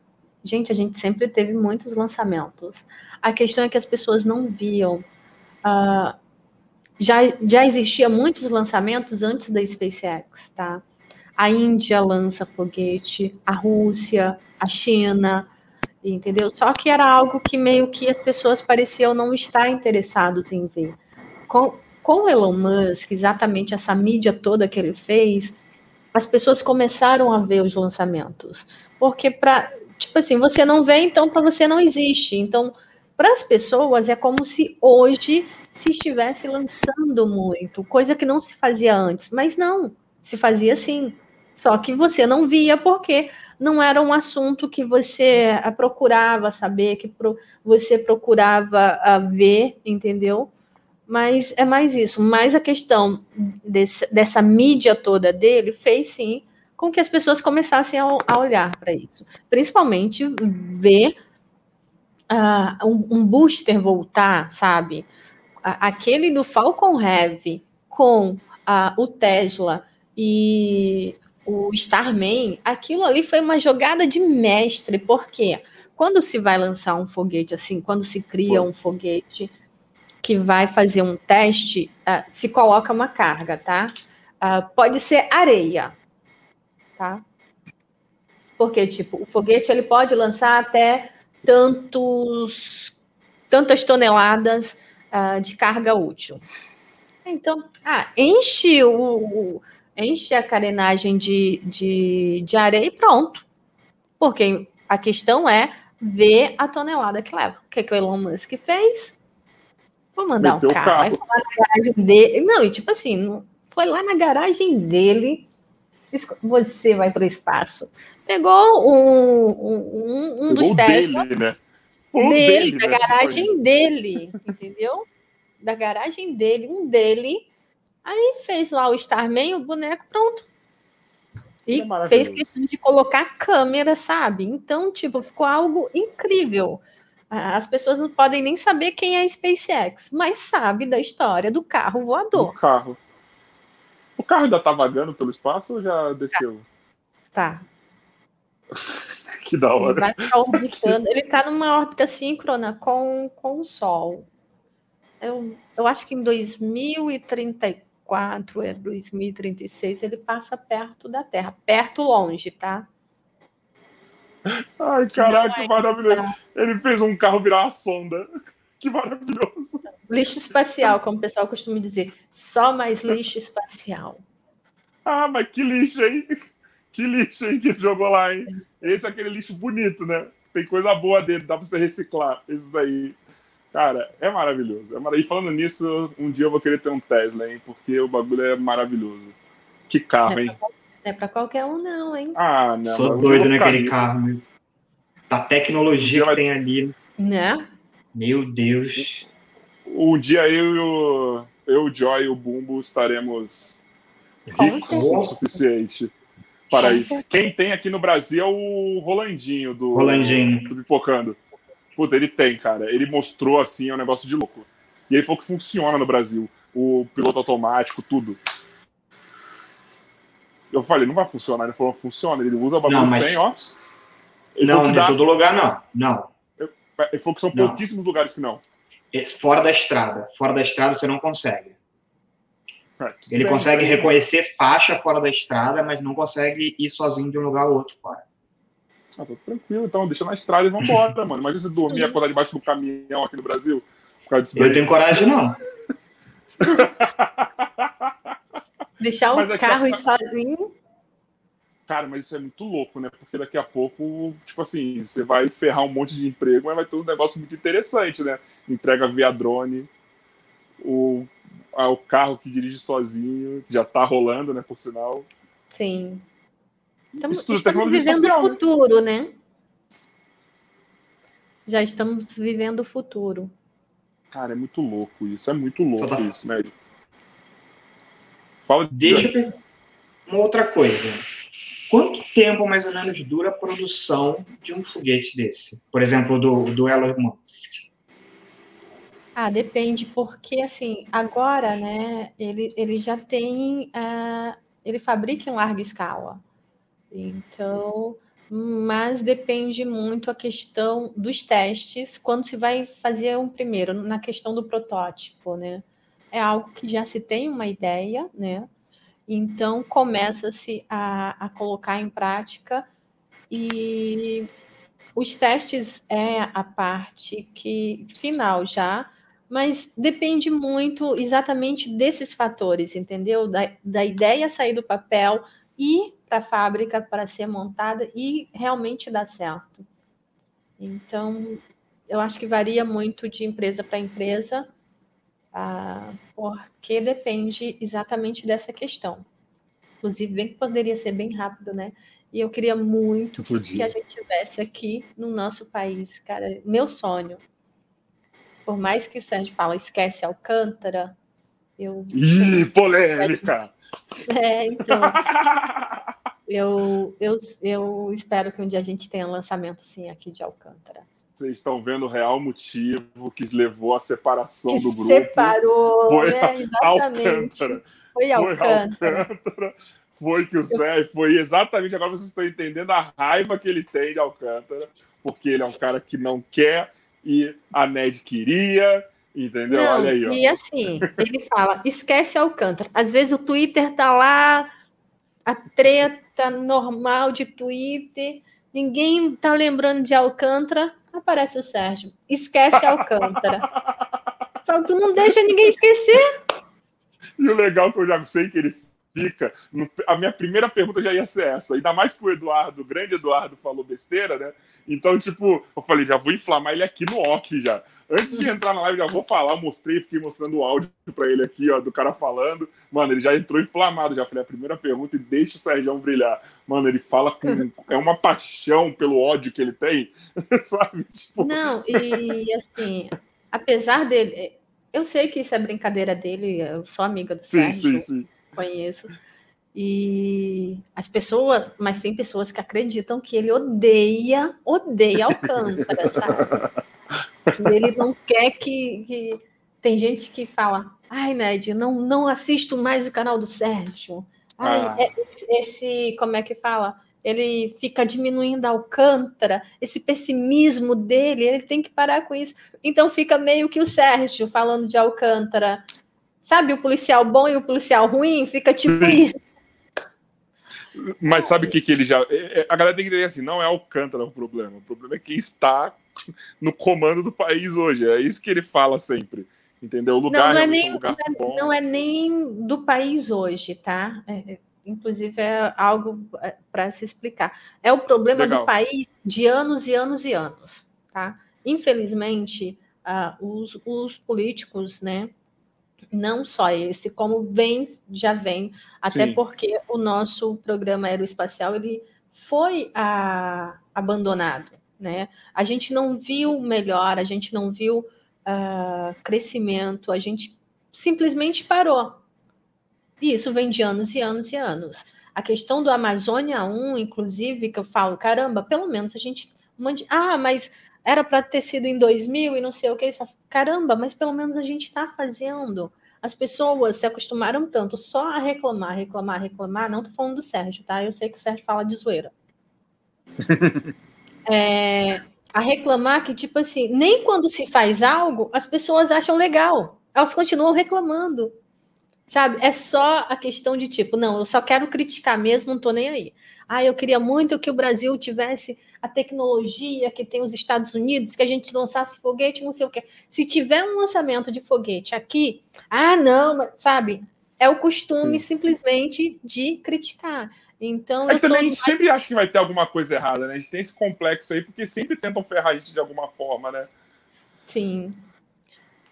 Gente, a gente sempre teve muitos lançamentos. A questão é que as pessoas não viam. Uh, já, já existia muitos lançamentos antes da SpaceX, tá? A Índia lança foguete, a Rússia, a China, entendeu? Só que era algo que meio que as pessoas pareciam não estar interessados em ver. Com, com o Elon Musk, exatamente essa mídia toda que ele fez, as pessoas começaram a ver os lançamentos. Porque para, tipo assim, você não vê, então para você não existe. Então, para as pessoas é como se hoje se estivesse lançando muito, coisa que não se fazia antes, mas não, se fazia sim. Só que você não via porque não era um assunto que você ah, procurava saber, que você procurava ah, ver, entendeu? Mas é mais isso. Mas a questão desse, dessa mídia toda dele fez sim com que as pessoas começassem a, a olhar para isso. Principalmente ver uh, um, um, booster voltar, sabe? Aquele do Falcon Heavy com uh, o Tesla e o Starman, aquilo ali foi uma jogada de mestre, porque quando se vai lançar um foguete assim, quando se cria um foguete que vai fazer um teste, uh, se coloca uma carga, tá? Uh, pode ser areia, tá? Porque, tipo, o foguete ele pode lançar até tantos, tantas toneladas uh, de carga útil. Então, ah, enche o, enche a carenagem de, de, de areia e pronto. Porque a questão é ver a tonelada que leva. O que, que o Elon Musk fez? Vou mandar Meteu um carro, carro. Lá na garagem dele. Não, e tipo assim, foi lá na garagem dele. Você vai para o espaço. Pegou um, um, um dos Tesla. Dele, né? dele, dele, da né? garagem dele, entendeu? Da garagem dele, um dele Aí fez lá o Starman, o boneco, pronto. E é fez questão de colocar câmera, sabe? Então, tipo, ficou algo incrível. As pessoas não podem nem saber quem é a SpaceX, mas sabe da história do carro voador. O carro. O carro ainda tá vagando pelo espaço ou já desceu? Tá. que da hora. Ele, vai orbitando. Ele tá numa órbita síncrona com, com o Sol. Eu, eu acho que em 2034 2034, é 2036, ele passa perto da Terra. Perto, longe, tá? Ai, caraca, é maravilhoso. Ele fez um carro virar uma sonda. Que maravilhoso. Lixo espacial, como o pessoal costuma dizer. Só mais lixo espacial. Ah, mas que lixo, hein? Que lixo, hein, que ele jogou lá, hein? Esse é aquele lixo bonito, né? Tem coisa boa dentro, dá pra você reciclar. Isso daí. Cara, é maravilhoso. É mar... E falando nisso, um dia eu vou querer ter um Tesla, hein? Porque o bagulho é maravilhoso. Que carro, hein? Não é pra qualquer um, não, hein? Ah, não. Sou doido naquele carro, meu. A tecnologia que tem ali. Né? Meu Deus. Um dia eu e o, eu, o Joy e o Bumbo estaremos ricos o suficiente para isso. Quem tem aqui no Brasil é o Rolandinho do, Rolandinho. do Pipocando. Puta, ele tem, cara. Ele mostrou assim, é um negócio de louco. E ele falou que funciona no Brasil. O piloto automático, tudo. Eu falei, não vai funcionar. Ele falou, funciona. Ele usa o bagulho mas... sem, ó. Ele não, em todo lugar não. Não. Ele falou que são não. pouquíssimos lugares que não. É fora da estrada. Fora da estrada você não consegue. É, ele bem, consegue bem. reconhecer faixa fora da estrada, mas não consegue ir sozinho de um lugar ao outro fora. Ah, tô tranquilo, então, deixa na estrada e vambora, mano. Imagina você dormir e acordar debaixo do caminhão aqui no Brasil. Por causa disso Eu tenho coragem, não. Deixar um é carro e sozinho. Cara, mas isso é muito louco, né? Porque daqui a pouco, tipo assim, você vai ferrar um monte de emprego, mas vai ter um negócio muito interessante, né? Entrega via drone, o, o carro que dirige sozinho, que já tá rolando, né? Por sinal. Sim. Estamos, estamos vivendo o futuro, né? né? Já estamos vivendo o futuro. Cara, é muito louco isso. É muito louco isso, médio. Fala Deixa eu uma outra coisa. Quanto tempo mais ou menos dura a produção de um foguete desse? Por exemplo, do, do Elon Musk? Ah, depende, porque assim, agora, né, ele, ele já tem, uh, ele fabrica em larga escala. Então, mas depende muito a questão dos testes, quando se vai fazer um primeiro, na questão do protótipo, né? É algo que já se tem uma ideia, né? Então começa-se a, a colocar em prática e os testes é a parte que final já, mas depende muito exatamente desses fatores, entendeu? Da, da ideia sair do papel e para a fábrica para ser montada e realmente dar certo. Então, eu acho que varia muito de empresa para empresa, ah, porque depende exatamente dessa questão. Inclusive, bem que poderia ser bem rápido, né? E eu queria muito Podia. que a gente tivesse aqui no nosso país, cara. Meu sonho. Por mais que o Sérgio fala, esquece Alcântara, eu. Ih, polêmica! É, então. Eu, eu, eu espero que um dia a gente tenha um lançamento sim aqui de Alcântara. Vocês estão vendo o real motivo que levou à separação que do grupo. Separou, foi né? Exatamente. Alcântara. Foi Alcântara. Foi Alcântara. Foi que o Sérgio, foi exatamente agora vocês estão entendendo a raiva que ele tem de Alcântara, porque ele é um cara que não quer e a Ned queria, entendeu? Não, Olha aí, ó. E assim, ele fala: esquece Alcântara. Às vezes o Twitter tá lá, a treta normal de Twitter, ninguém tá lembrando de Alcântara, aparece o Sérgio. Esquece Alcântara. Fala, tu não deixa ninguém esquecer. E o legal é que eu já sei que ele A minha primeira pergunta já ia ser essa. Ainda mais que o Eduardo, o grande Eduardo, falou besteira, né? Então, tipo, eu falei, já vou inflamar ele aqui no off já. Antes de entrar na live, já vou falar, mostrei, fiquei mostrando o áudio para ele aqui, ó, do cara falando. Mano, ele já entrou inflamado, já falei a primeira pergunta e deixa o Sérgio brilhar. Mano, ele fala com. é uma paixão pelo ódio que ele tem, sabe? Tipo... Não, e assim, apesar dele. Eu sei que isso é brincadeira dele, eu sou amiga do sim, Sérgio, sim, sim. Conheço. E as pessoas, mas tem pessoas que acreditam que ele odeia, odeia Alcântara, sabe? Que ele não quer que, que. Tem gente que fala, ai, Ned, não, não assisto mais o canal do Sérgio. Ai, ah. É, esse, como é que fala? Ele fica diminuindo a Alcântara, esse pessimismo dele, ele tem que parar com isso. Então fica meio que o Sérgio falando de Alcântara. Sabe o policial bom e o policial ruim? Fica tipo isso. Mas sabe o que, que ele já. É, é, a galera tem que entender assim: não é Alcântara o problema. O problema é quem está no comando do país hoje. É isso que ele fala sempre. Entendeu? O lugar não, não é, nem, lugar não, é, não, é, nem do país hoje, tá? É, é inclusive é algo para se explicar. É o problema Legal. do país de anos e anos e anos, tá? Infelizmente, uh, os, os políticos, né? Não só esse, como vem, já vem, até Sim. porque o nosso programa aeroespacial ele foi a, abandonado, né? A gente não viu melhor, a gente não viu uh, crescimento, a gente simplesmente parou. E isso vem de anos e anos e anos. A questão do Amazônia 1, inclusive, que eu falo, caramba, pelo menos a gente. Ah, mas era para ter sido em 2000 e não sei o que. Caramba, mas pelo menos a gente está fazendo. As pessoas se acostumaram tanto só a reclamar, reclamar, reclamar. Não tô falando do Sérgio, tá? Eu sei que o Sérgio fala de zoeira. é, a reclamar que, tipo assim, nem quando se faz algo, as pessoas acham legal. Elas continuam reclamando. Sabe? É só a questão de tipo, não, eu só quero criticar mesmo, não tô nem aí. Ah, eu queria muito que o Brasil tivesse a tecnologia que tem os Estados Unidos, que a gente lançasse foguete, não sei o quê. Se tiver um lançamento de foguete aqui, ah, não, sabe? É o costume Sim. simplesmente de criticar. Então, é também a gente mais... sempre acha que vai ter alguma coisa errada, né? A gente tem esse complexo aí, porque sempre tentam ferrar a gente de alguma forma, né? Sim.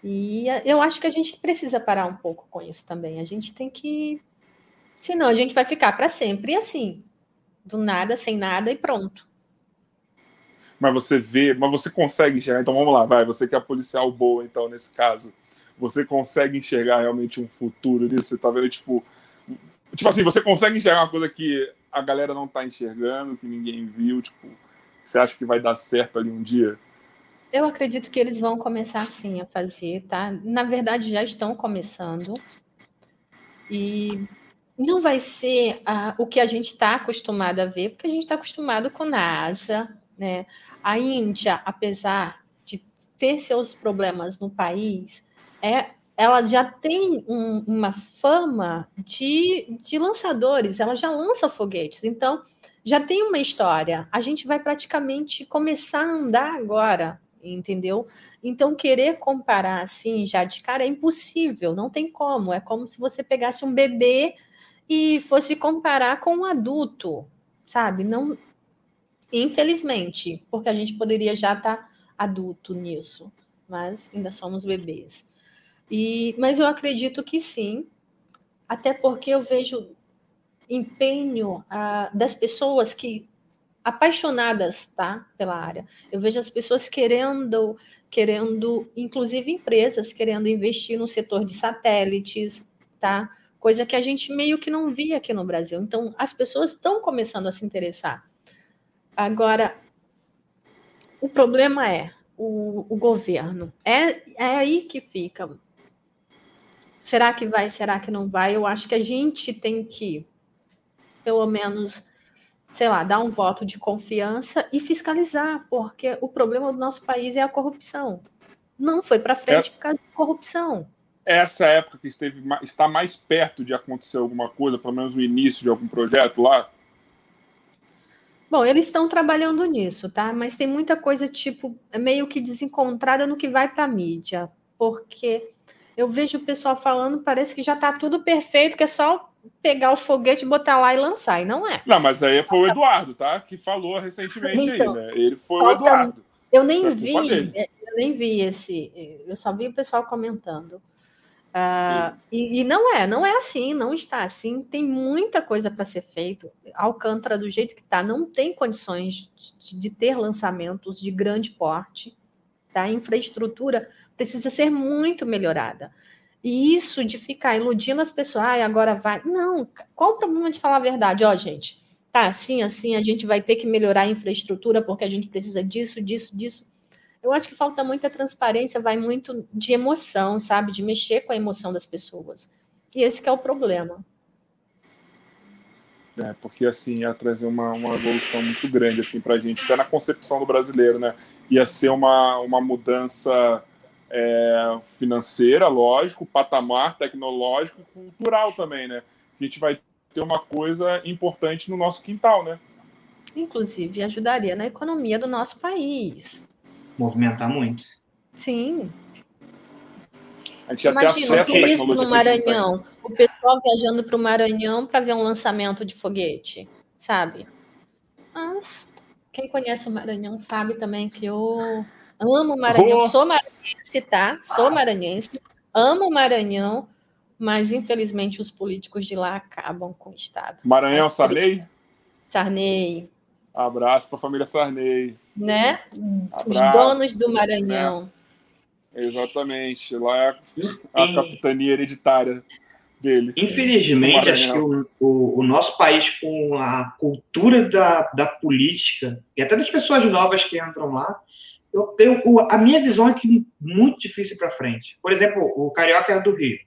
E eu acho que a gente precisa parar um pouco com isso também. A gente tem que. Senão a gente vai ficar para sempre assim. do nada, sem nada e pronto. Mas você vê, mas você consegue enxergar. Então vamos lá, vai. Você que é policial boa, então, nesse caso. Você consegue enxergar realmente um futuro nisso? Você tá vendo, tipo. Tipo assim, você consegue enxergar uma coisa que a galera não tá enxergando, que ninguém viu, tipo. Você acha que vai dar certo ali um dia? Eu acredito que eles vão começar sim a fazer, tá? Na verdade, já estão começando. E não vai ser uh, o que a gente está acostumado a ver, porque a gente está acostumado com NASA, né? A Índia, apesar de ter seus problemas no país, é, ela já tem um, uma fama de, de lançadores, ela já lança foguetes, então já tem uma história. A gente vai praticamente começar a andar agora, entendeu? Então, querer comparar assim já de cara é impossível, não tem como. É como se você pegasse um bebê e fosse comparar com um adulto, sabe? Não, infelizmente, porque a gente poderia já estar tá adulto nisso, mas ainda somos bebês. E, mas eu acredito que sim, até porque eu vejo empenho ah, das pessoas que apaixonadas, tá, pela área. Eu vejo as pessoas querendo, querendo, inclusive empresas querendo investir no setor de satélites, tá? coisa que a gente meio que não via aqui no Brasil. Então, as pessoas estão começando a se interessar. Agora, o problema é o, o governo. É, é aí que fica. Será que vai? Será que não vai? Eu acho que a gente tem que, pelo menos, sei lá, dar um voto de confiança e fiscalizar, porque o problema do nosso país é a corrupção. Não foi para frente é. por causa da corrupção essa época que esteve, está mais perto de acontecer alguma coisa, pelo menos o início de algum projeto lá? Bom, eles estão trabalhando nisso, tá? Mas tem muita coisa, tipo, meio que desencontrada no que vai para a mídia. Porque eu vejo o pessoal falando, parece que já está tudo perfeito, que é só pegar o foguete, botar lá e lançar. E não é. Não, mas aí foi o Eduardo, tá? Que falou recentemente então, aí, né? Ele foi o Eduardo. Eu nem é vi, eu nem vi esse. Eu só vi o pessoal comentando. Uh, e, e, não é, não é assim, não está assim. Tem muita coisa para ser feito. Alcântara, do jeito que está, não tem condições de, de, ter lançamentos de grande porte. Tá? A infraestrutura precisa ser muito melhorada. E isso de ficar iludindo as pessoas, ah, agora vai. Não, qual o problema de falar a verdade? Ó, gente, tá assim, assim, a gente vai ter que melhorar a infraestrutura porque a gente precisa disso, disso, disso. Eu acho que falta muita transparência, vai muito de emoção, sabe? De mexer com a emoção das pessoas. E esse é o problema. É, porque assim, ia trazer uma, uma evolução muito grande assim, para a gente, até na concepção do brasileiro, né? Ia ser uma, uma mudança é, financeira, lógico, patamar tecnológico e cultural também, né? A gente vai ter uma coisa importante no nosso quintal, né? Inclusive, ajudaria na economia do nosso país movimentar muito. Sim. A gente Imagina, o turismo no Maranhão, o pessoal viajando para o Maranhão para ver um lançamento de foguete, sabe? Mas quem conhece o Maranhão sabe também que eu amo o Maranhão, oh. sou maranhense, tá? Sou maranhense, amo o Maranhão, mas infelizmente os políticos de lá acabam com o Estado. Maranhão, é, Sarney? Sarney. Abraço para a família Sarney né? Abraço, Os donos do Maranhão. Né? Exatamente. Lá é a, a capitania hereditária dele. Infelizmente, acho que o, o, o, nosso país, com a cultura da, da política, e até das pessoas novas que entram lá, eu, eu, a minha visão é que muito difícil para frente. Por exemplo, o Carioca é do Rio.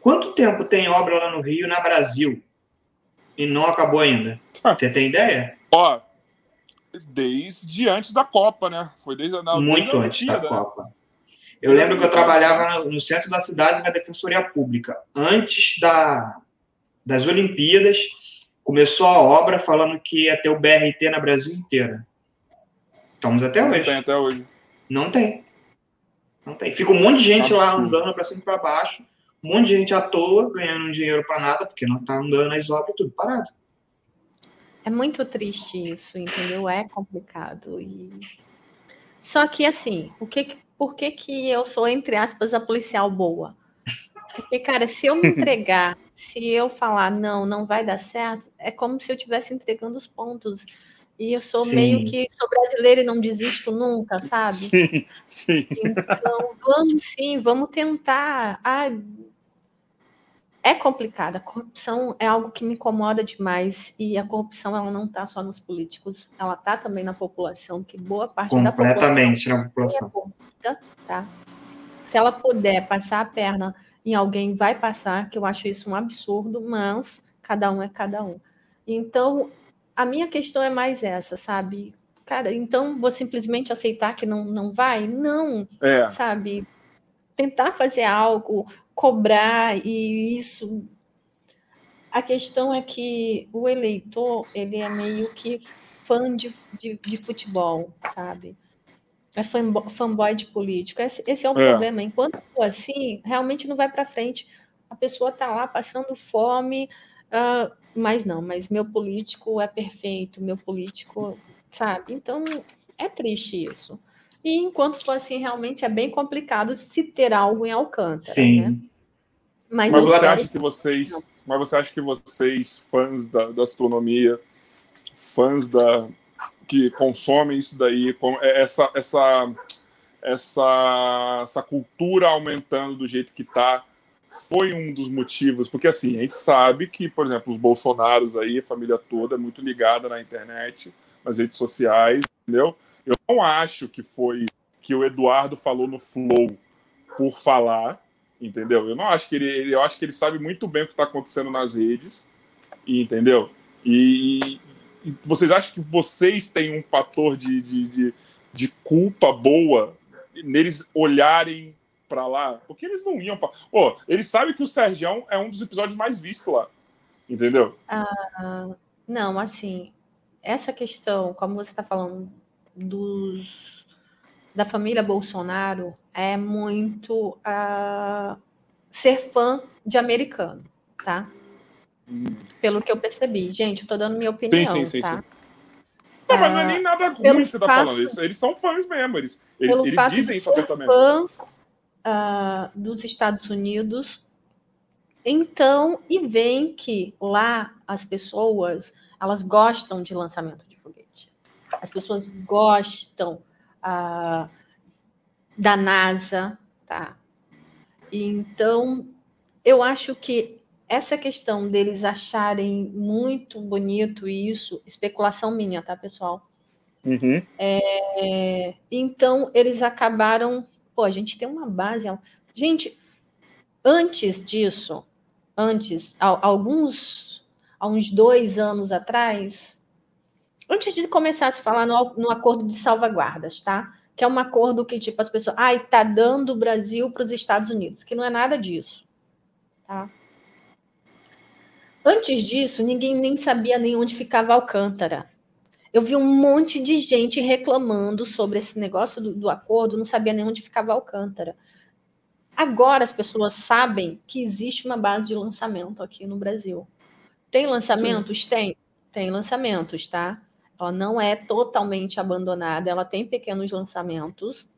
Quanto tempo tem obra lá no Rio, na Brasil, e não acabou ainda? Ah. Você tem ideia? Ó, desde antes da Copa, né? Foi desde a Muito antes da né? Copa. Eu lembro que eu trabalhava no centro da cidade na Defensoria Pública. Antes da, das Olimpíadas, começou a obra falando que ia ter o BRT na Brasil inteira. Estamos até hoje. Não tem até hoje. Não tem. Não tem. Fica um monte de gente Absurdo. lá andando para cima e para baixo. Um monte de gente à toa, ganhando dinheiro para nada, porque não está andando as obras, tudo parado. É muito triste isso, entendeu? É complicado. E... Só que, assim, o que, por que, que eu sou, entre aspas, a policial boa? Porque, cara, se eu me entregar se eu falar não, não vai dar certo, é como se eu estivesse entregando os pontos. E eu sou sim. meio que sou brasileira e não desisto nunca, sabe? Sim, sim. Então, vamos sim, vamos tentar. Ah, é complicada. A corrupção é algo que me incomoda demais e a corrupção ela não está só nos políticos, ela está também na população, que boa parte da população completamente na população. É corrupta, tá? Se ela puder passar a perna em alguém, vai passar, que eu acho isso um absurdo, mas cada um é cada um. Então, a minha questão é mais essa, sabe? Cara, então vou simplesmente aceitar que não, não vai? Não, é. sabe? Tentar fazer algo, cobrar e isso. A questão é que o eleitor ele é meio que fã de, de, de futebol, sabe? É fanboy, de político. Esse, esse é o é. problema. Enquanto for assim, realmente não vai para frente. A pessoa está lá passando fome, uh, mas não, mas meu político é perfeito, meu político, sabe? Então é triste isso. E enquanto for assim, realmente é bem complicado se ter algo em Alcântara. Sim. Né? Mas, mas você acha que vocês, mas você acha que vocês, fãs da, da astronomia, fãs da que consomem isso daí, é, essa essa essa essa cultura aumentando do jeito que está, foi um dos motivos, porque assim, a gente sabe que, por exemplo, os bolsonaros aí, a família toda é muito ligada na internet, nas redes sociais, entendeu? Eu não acho que foi que o Eduardo falou no Flow por falar, entendeu? Eu não acho que ele, eu acho que ele sabe muito bem o que está acontecendo nas redes, entendeu? E, e, vocês acham que vocês têm um fator de, de, de, de culpa boa neles olharem para lá? Porque eles não iam. Pô, eles sabem que o Sergião é um dos episódios mais vistos lá, entendeu? Ah, não, assim, essa questão, como você está falando dos da família Bolsonaro é muito uh, ser fã de americano, tá? Hum. Pelo que eu percebi. Gente, eu tô dando minha opinião, sim, sim, tá? Sim, não, mas não é nem nada ruim que você tá falando. Eles, eles são fãs mesmo. Eles, eles, eles dizem isso abertamente. Fã, uh, dos Estados Unidos. Então, e vem que lá as pessoas elas gostam de lançamento de foguete. As pessoas gostam uh, da NASA, tá? Então, eu acho que essa questão deles acharem muito bonito isso, especulação minha, tá, pessoal? Uhum. É, então, eles acabaram. Pô, a gente tem uma base. Gente, antes disso, antes, alguns, há uns dois anos atrás, antes de começar a se falar no, no acordo de salvaguardas, tá? que é um acordo que, tipo, as pessoas, ai, tá dando o Brasil para os Estados Unidos, que não é nada disso. Tá? Antes disso, ninguém nem sabia nem onde ficava Alcântara. Eu vi um monte de gente reclamando sobre esse negócio do, do acordo, não sabia nem onde ficava Alcântara. Agora as pessoas sabem que existe uma base de lançamento aqui no Brasil. Tem lançamentos? Sim. Tem. Tem lançamentos, tá? Ela não é totalmente abandonada, ela tem pequenos lançamentos,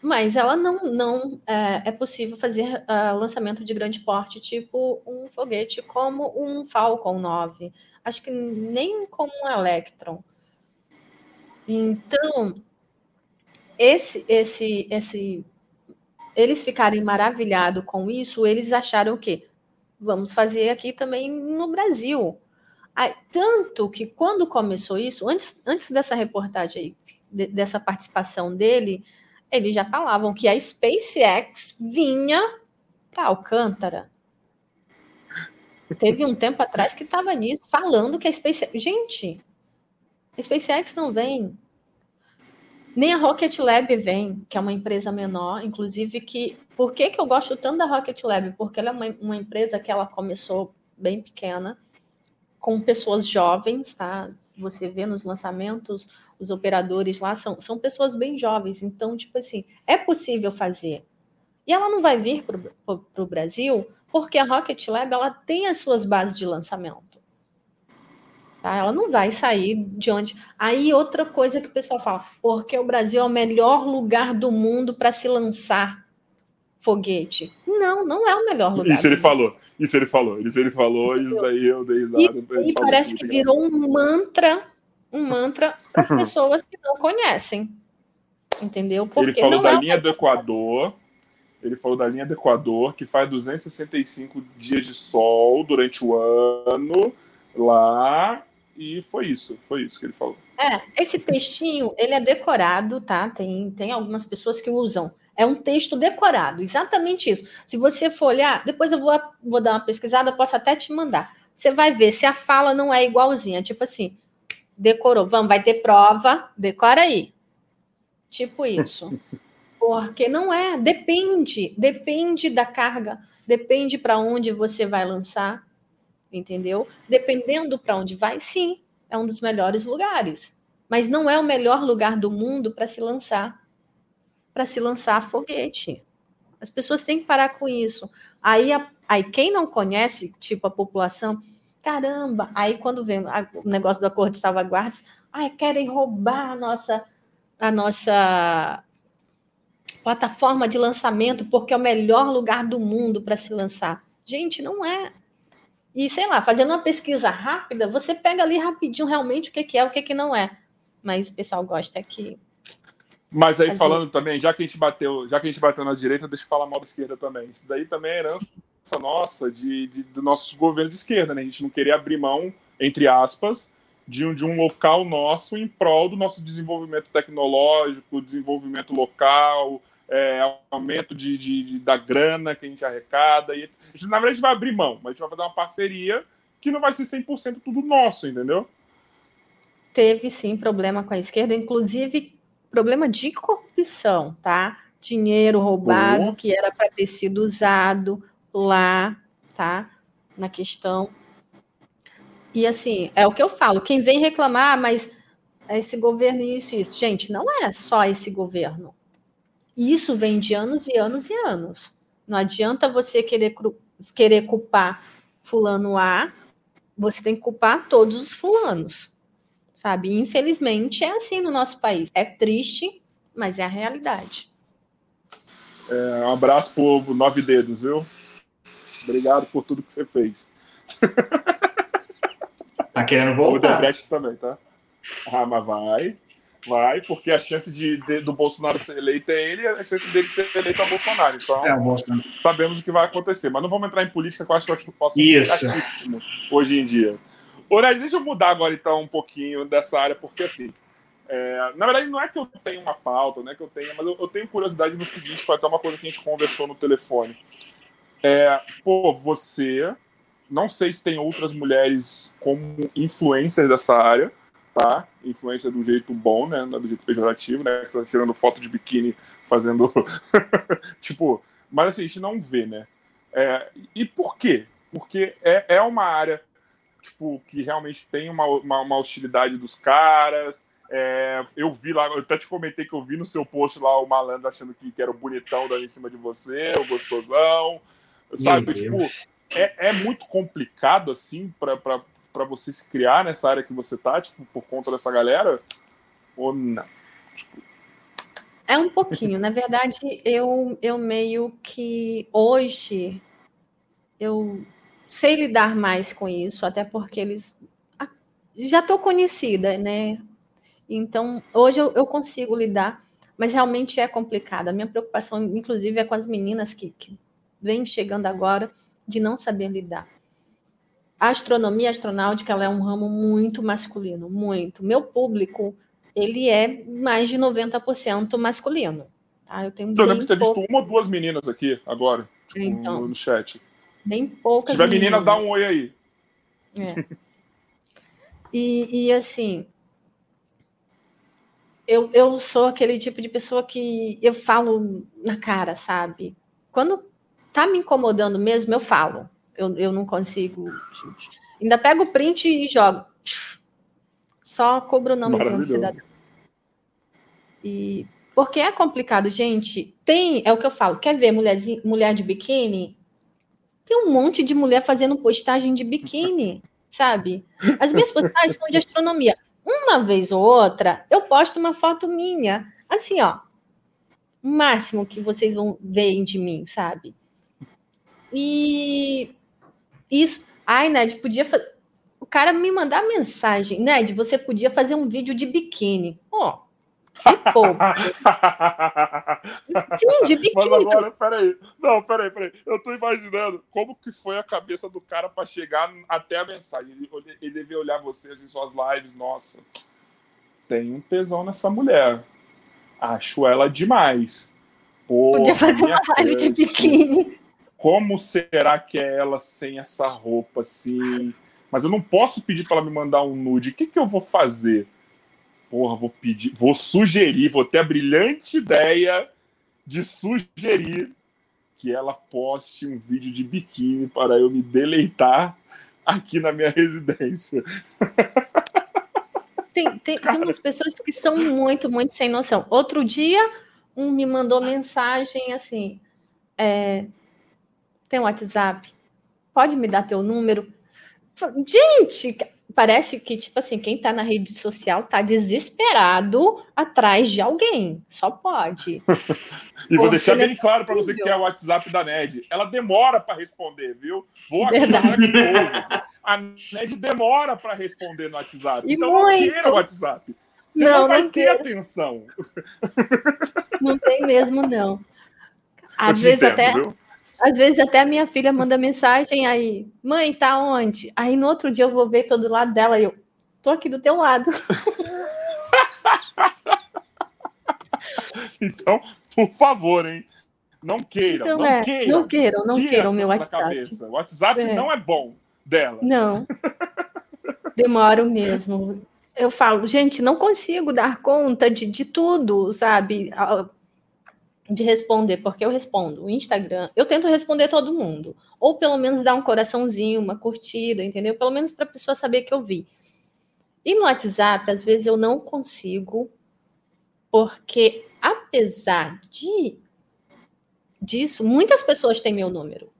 mas ela não, não é, é possível fazer uh, lançamento de grande porte, tipo um foguete como um Falcon 9. Acho que nem como um Electron. Então, esse, esse, esse, eles ficarem maravilhados com isso, eles acharam o quê? Vamos fazer aqui também no Brasil. Tanto que quando começou isso, antes, antes dessa reportagem aí, de, dessa participação dele, eles já falavam que a SpaceX vinha para Alcântara. Teve um tempo atrás que estava nisso, falando que a SpaceX. Gente, a SpaceX não vem. Nem a Rocket Lab vem, que é uma empresa menor, inclusive que. Por que, que eu gosto tanto da Rocket Lab? Porque ela é uma, uma empresa que ela começou bem pequena com pessoas jovens, tá? Você vê nos lançamentos, os operadores lá são, são pessoas bem jovens, então, tipo assim, é possível fazer. E ela não vai vir para o Brasil porque a Rocket Lab ela tem as suas bases de lançamento. Tá? Ela não vai sair de onde. Aí, outra coisa que o pessoal fala, porque o Brasil é o melhor lugar do mundo para se lançar foguete. Não, não é o melhor lugar. Isso ele falou. Isso ele falou. Isso ele falou. Isso daí eu dei risada. E, e parece que virou um mantra, um mantra para as pessoas que não conhecem. Entendeu? Porque ele falou da é linha do Equador. Ele falou da linha do Equador, que faz 265 dias de sol durante o ano lá. E foi isso, foi isso que ele falou. É, esse textinho, ele é decorado, tá? Tem, tem algumas pessoas que usam. É um texto decorado, exatamente isso. Se você for olhar, depois eu vou, vou dar uma pesquisada, posso até te mandar. Você vai ver se a fala não é igualzinha. Tipo assim, decorou, vamos, vai ter prova, decora aí. Tipo isso. Porque não é, depende, depende da carga, depende para onde você vai lançar, entendeu? Dependendo para onde vai, sim, é um dos melhores lugares. Mas não é o melhor lugar do mundo para se lançar para se lançar foguete. As pessoas têm que parar com isso. Aí, a, aí quem não conhece, tipo a população, caramba, aí quando vem a, o negócio do acordo de salvaguardas, ai, querem roubar a nossa, a nossa plataforma de lançamento porque é o melhor lugar do mundo para se lançar. Gente, não é. E sei lá, fazendo uma pesquisa rápida, você pega ali rapidinho realmente o que, que é, o que, que não é. Mas o pessoal gosta que mas aí, falando também, já que a gente bateu, já que a gente bateu na direita, deixa eu falar mal da esquerda também. Isso daí também é herança nossa de, de, do nosso governo de esquerda, né? A gente não queria abrir mão, entre aspas, de um, de um local nosso em prol do nosso desenvolvimento tecnológico, desenvolvimento local, é, aumento de, de, de, da grana que a gente arrecada. E, gente, na verdade, a gente vai abrir mão, mas a gente vai fazer uma parceria que não vai ser 100% tudo nosso, entendeu? Teve sim problema com a esquerda, inclusive problema de corrupção, tá? Dinheiro roubado uhum. que era para ter sido usado lá, tá? Na questão. E assim, é o que eu falo, quem vem reclamar, mas esse governo isso isso. Gente, não é só esse governo. Isso vem de anos e anos e anos. Não adianta você querer, querer culpar fulano A, você tem que culpar todos os fulanos sabe? Infelizmente é assim no nosso país. É triste, mas é a realidade. É, um abraço por Nove Dedos, viu? Obrigado por tudo que você fez. Tá querendo voltar? O Debrecht também, tá? Ah, mas vai. Vai, porque a chance de, de, do Bolsonaro ser eleito é ele, a chance dele ser eleito é o Bolsonaro. Então, é, Bolsonaro. sabemos o que vai acontecer. Mas não vamos entrar em política, que eu acho que eu posso ser hoje em dia. Orelha, deixa eu mudar agora então um pouquinho dessa área, porque assim, é, na verdade não é que eu tenha uma pauta, não é que eu tenha, mas eu, eu, tenho curiosidade no seguinte, foi até uma coisa que a gente conversou no telefone. É, pô, você, não sei se tem outras mulheres como influencers dessa área, tá? Influência do jeito bom, né? Não é do jeito pejorativo, né? Que você tá tirando foto de biquíni fazendo. tipo, mas assim, a gente não vê, né? É, e por quê? Porque é, é uma área tipo, que realmente tem uma, uma, uma hostilidade dos caras. É, eu vi lá, eu até te comentei que eu vi no seu post lá o malandro achando que, que era o bonitão dali em cima de você, o gostosão. Sabe, tipo, é, é muito complicado assim para você se criar nessa área que você tá, tipo, por conta dessa galera? Ou não? Tipo... É um pouquinho. Na verdade, eu, eu meio que hoje eu sei lidar mais com isso, até porque eles ah, já estou conhecida, né? Então, hoje eu, eu, consigo lidar, mas realmente é complicado. A minha preocupação, inclusive, é com as meninas que, que vêm chegando agora de não saber lidar. A astronomia astronáutica é um ramo muito masculino, muito. Meu público, ele é mais de 90% masculino. Tá? Eu tenho eu lembro de ter visto uma ou duas meninas aqui agora, tipo, então, no, no chat. Bem poucas. Se tiver meninas, dá um oi aí. É. E, e assim, eu, eu sou aquele tipo de pessoa que eu falo na cara, sabe? Quando tá me incomodando mesmo, eu falo. Eu, eu não consigo. Ainda pego o print e jogo. Só cobro o nomezinho do cidadão. E porque é complicado, gente. Tem, é o que eu falo. Quer ver mulher, mulher de biquíni? Tem um monte de mulher fazendo postagem de biquíni, sabe? As minhas postagens são de astronomia. Uma vez ou outra, eu posto uma foto minha, assim, ó, O máximo que vocês vão ver de mim, sabe? E isso. Ai, Ned, podia fazer. O cara me mandar mensagem, Ned, você podia fazer um vídeo de biquíni. Ó, oh, Sim, de biquíni. Mas agora, peraí. Não, peraí, peraí. Eu tô imaginando como que foi a cabeça do cara para chegar até a mensagem. Ele, ele devia olhar vocês em suas lives. Nossa, tem um tesão nessa mulher. Acho ela demais. Podia fazer uma live de biquíni. Como será que é ela sem essa roupa assim? Mas eu não posso pedir para ela me mandar um nude. O que, que eu vou fazer? porra, vou pedir, vou sugerir, vou ter a brilhante ideia de sugerir que ela poste um vídeo de biquíni para eu me deleitar aqui na minha residência. Tem, tem, tem umas pessoas que são muito, muito sem noção. Outro dia, um me mandou mensagem assim: é, tem um WhatsApp? Pode me dar teu número? Gente, parece que, tipo assim, quem tá na rede social tá desesperado atrás de alguém. Só pode. e vou deixar bem claro para você que é o WhatsApp da NED. Ela demora para responder, viu? Vou aqui Verdade. A NED demora para responder no WhatsApp. E então muito. não queira o WhatsApp. Você não, não vai não ter quero. atenção. Não tem mesmo, não. Às vezes entendo, até. Viu? Às vezes até a minha filha manda mensagem aí, mãe, tá onde? Aí no outro dia eu vou ver pelo lado dela e eu tô aqui do teu lado. então, por favor, hein? Não queiram, então, não é, queiram. Não queiram, não queiram meu WhatsApp. O WhatsApp é. não é bom dela. Não. Demoro mesmo. Eu falo, gente, não consigo dar conta de, de tudo, sabe? De responder, porque eu respondo o Instagram, eu tento responder todo mundo, ou pelo menos dar um coraçãozinho, uma curtida, entendeu? Pelo menos para a pessoa saber que eu vi. E no WhatsApp, às vezes eu não consigo, porque apesar de disso, muitas pessoas têm meu número.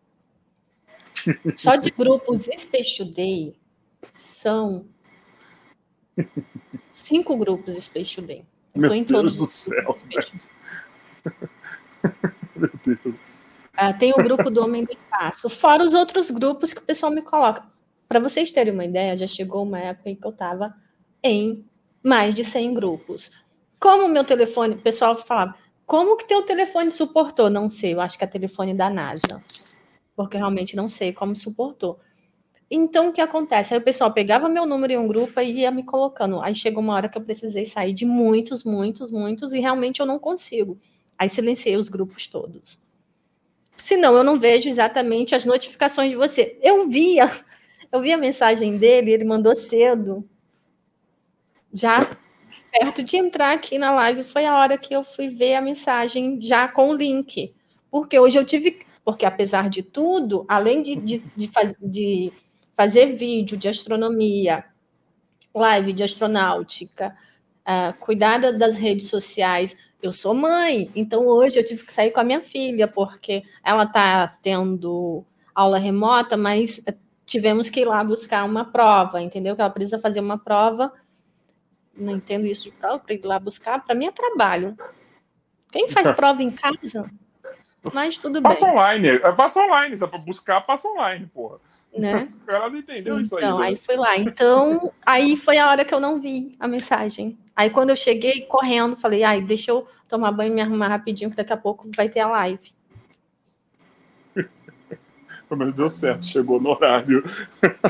Só de grupos Space Day são cinco grupos Space Day. Meu Deus do céu. Meu Deus. Uh, tem o grupo do Homem do Espaço, fora os outros grupos que o pessoal me coloca. Para vocês terem uma ideia, já chegou uma época em que eu estava em mais de 100 grupos. Como o meu telefone, o pessoal falava, como que teu telefone suportou? Não sei, eu acho que é telefone da NASA, porque realmente não sei como suportou. Então, o que acontece? Aí o pessoal pegava meu número em um grupo e ia me colocando. Aí chegou uma hora que eu precisei sair de muitos, muitos, muitos, e realmente eu não consigo. Aí silenciei os grupos todos. Senão eu não vejo exatamente as notificações de você. Eu via, eu vi a mensagem dele, ele mandou cedo. Já perto de entrar aqui na live foi a hora que eu fui ver a mensagem já com o link. Porque hoje eu tive. Porque apesar de tudo, além de, de, de, faz, de fazer vídeo de astronomia, live de astronáutica, uh, cuidar das redes sociais, eu sou mãe, então hoje eu tive que sair com a minha filha, porque ela está tendo aula remota, mas tivemos que ir lá buscar uma prova, entendeu? Que ela precisa fazer uma prova. Não entendo isso de prova, para ir lá buscar, para mim é trabalho. Quem faz prova em casa? Mas tudo passa bem. Online, eh, passa online, se é para buscar, passa online, porra. Né? Ela não entendeu então, isso aí. Então, aí foi lá. Então, aí foi a hora que eu não vi a mensagem. Aí quando eu cheguei correndo, falei, ai, deixa eu tomar banho e me arrumar rapidinho, que daqui a pouco vai ter a live. Mas deu certo, chegou no horário.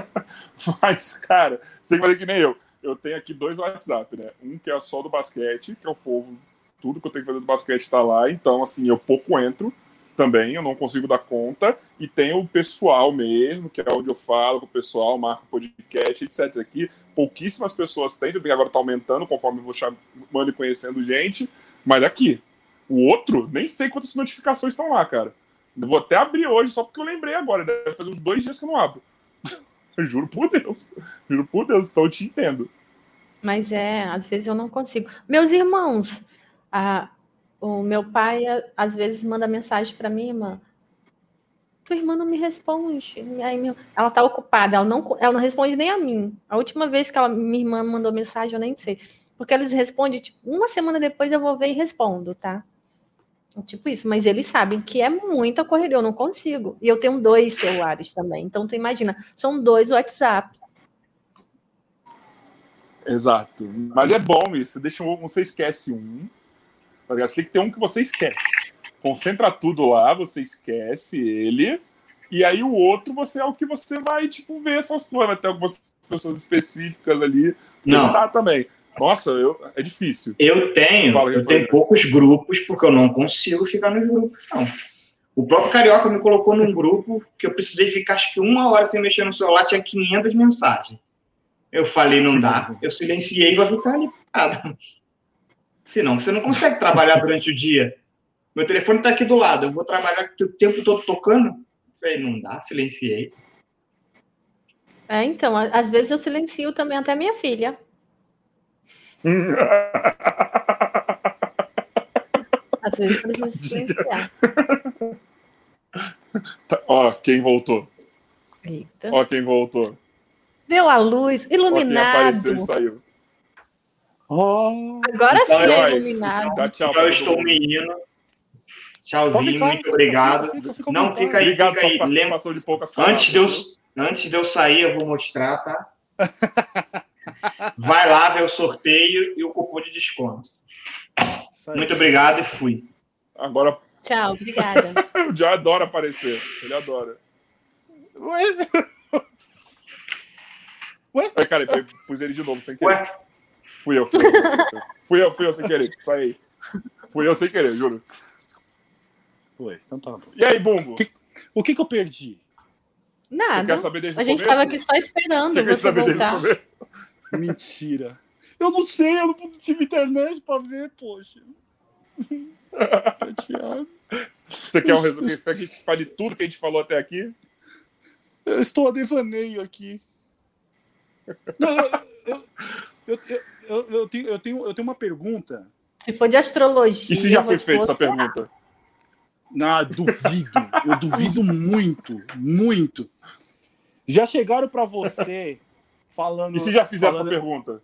Mas, cara, você tem que fazer que nem eu. Eu tenho aqui dois WhatsApp, né? Um que é só do basquete, que é o povo, tudo que eu tenho que fazer do basquete está lá. Então, assim, eu pouco entro também, eu não consigo dar conta. E tem o pessoal mesmo, que é onde eu falo com o pessoal, marco podcast, etc. Aqui pouquíssimas pessoas têm, porque agora está aumentando conforme eu vou chamando e conhecendo gente, mas aqui, o outro, nem sei quantas notificações estão lá, cara. Vou até abrir hoje, só porque eu lembrei agora, deve fazer uns dois dias que eu não abro. juro por Deus, juro por Deus, então eu te entendo. Mas é, às vezes eu não consigo. Meus irmãos, a, o meu pai às vezes manda mensagem para mim, irmã, tua irmã não me responde. E aí, meu, ela tá ocupada, ela não, ela não responde nem a mim. A última vez que ela, minha irmã mandou mensagem, eu nem sei. Porque eles respondem, tipo, uma semana depois eu vou ver e respondo, tá? Tipo isso, mas eles sabem que é muita correria, eu não consigo. E eu tenho dois celulares também. Então, tu imagina, são dois WhatsApp. Exato. Mas é bom isso. Deixa um, você esquece um. Tá você tem que ter um que você esquece. Concentra tudo lá, você esquece ele. E aí o outro você é o que você vai, tipo, ver essas coisas. Vai ter algumas pessoas específicas ali. Não. Tá também. Nossa, eu, é difícil. Eu tenho, Fala, eu tenho poucos grupos, porque eu não consigo ficar nos grupos, não. O próprio Carioca me colocou num grupo que eu precisei ficar acho que uma hora sem mexer no celular, tinha 500 mensagens. Eu falei, não dá. Eu silenciei e vou ficar ali parado. Senão, você não consegue trabalhar durante o dia. Meu telefone está aqui do lado. Eu vou trabalhar o tempo todo tocando. Falei, não dá, silenciei. É, então, às vezes eu silencio também até minha filha. às vezes precisa silenciar. Tá, ó, quem voltou. Eita. Ó, quem voltou. Deu a luz, iluminado. apareceu e saiu. Oh. Agora então, sim é iluminado. Dá tchau, eu estou menino. Tchauzinho, ficar, muito obrigado. Fica, fica, não, fica aí, obrigado fica aí. Lembra... de poucas antes, de eu, antes de eu sair, eu vou mostrar, tá? Vai lá ver o sorteio e o cupom de desconto. Muito obrigado e fui. Agora. Tchau, obrigada. o John adora aparecer. Ele adora. Ué? Ué, cara, pus ele de novo sem querer. Ué? Fui eu, fui eu. fui eu, fui eu sem querer. Sai Fui eu sem querer, juro. Foi, então tá bom. E aí, Bumbo? Que, o que, que eu perdi? Nada. quer saber desde a gente estava aqui só esperando você, você voltar. Mentira. Eu não sei, eu não tive internet pra ver, poxa. Você quer um resumo? Você quer que a gente fale tudo que a gente falou até aqui? Eu estou a devaneio aqui. Não, eu, eu, eu, eu, tenho, eu, tenho, eu tenho uma pergunta. Se for de astrologia. E se já foi feita essa pergunta? Não, duvido. Eu duvido muito, muito. Já chegaram para você falando. E se já fizeram falando... essa pergunta?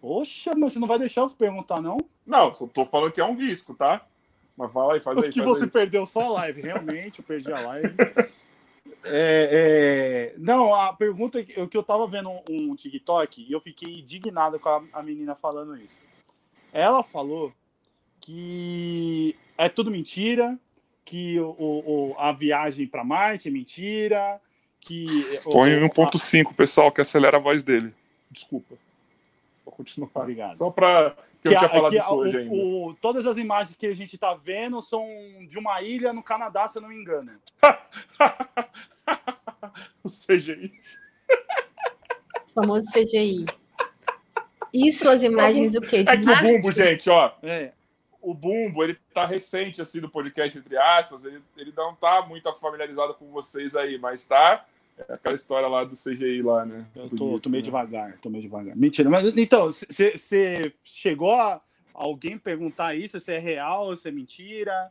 Poxa, mas você não vai deixar eu perguntar, não? Não, só tô falando que é um risco, tá? Mas fala aí, faz aí. Que faz você aí. perdeu só a live, realmente, eu perdi a live. É, é... Não, a pergunta é que eu tava vendo um, TikTok e eu fiquei indignado com a, menina falando isso. Ela falou que é tudo mentira, que o, o a viagem para Marte é mentira, que. Põe 1.5, pessoal, que acelera a voz dele. Desculpa. Vou continuar. Obrigado. Só para que, que eu tinha falado que isso hoje o, ainda. O, todas as imagens que a gente está vendo são de uma ilha no Canadá, se eu não me engano. o CGI. O famoso CGI. Isso as imagens do quê? De é que o Bumbo, gente, ó. É. O Bumbo, ele tá recente, assim, do podcast, entre aspas. Ele, ele não tá muito familiarizado com vocês aí, mas tá. É aquela história lá do CGI lá, né? Eu tô, Bonito, tô meio né? devagar, tô meio devagar. Mentira, mas então, você chegou a alguém perguntar isso, se é real, se é mentira?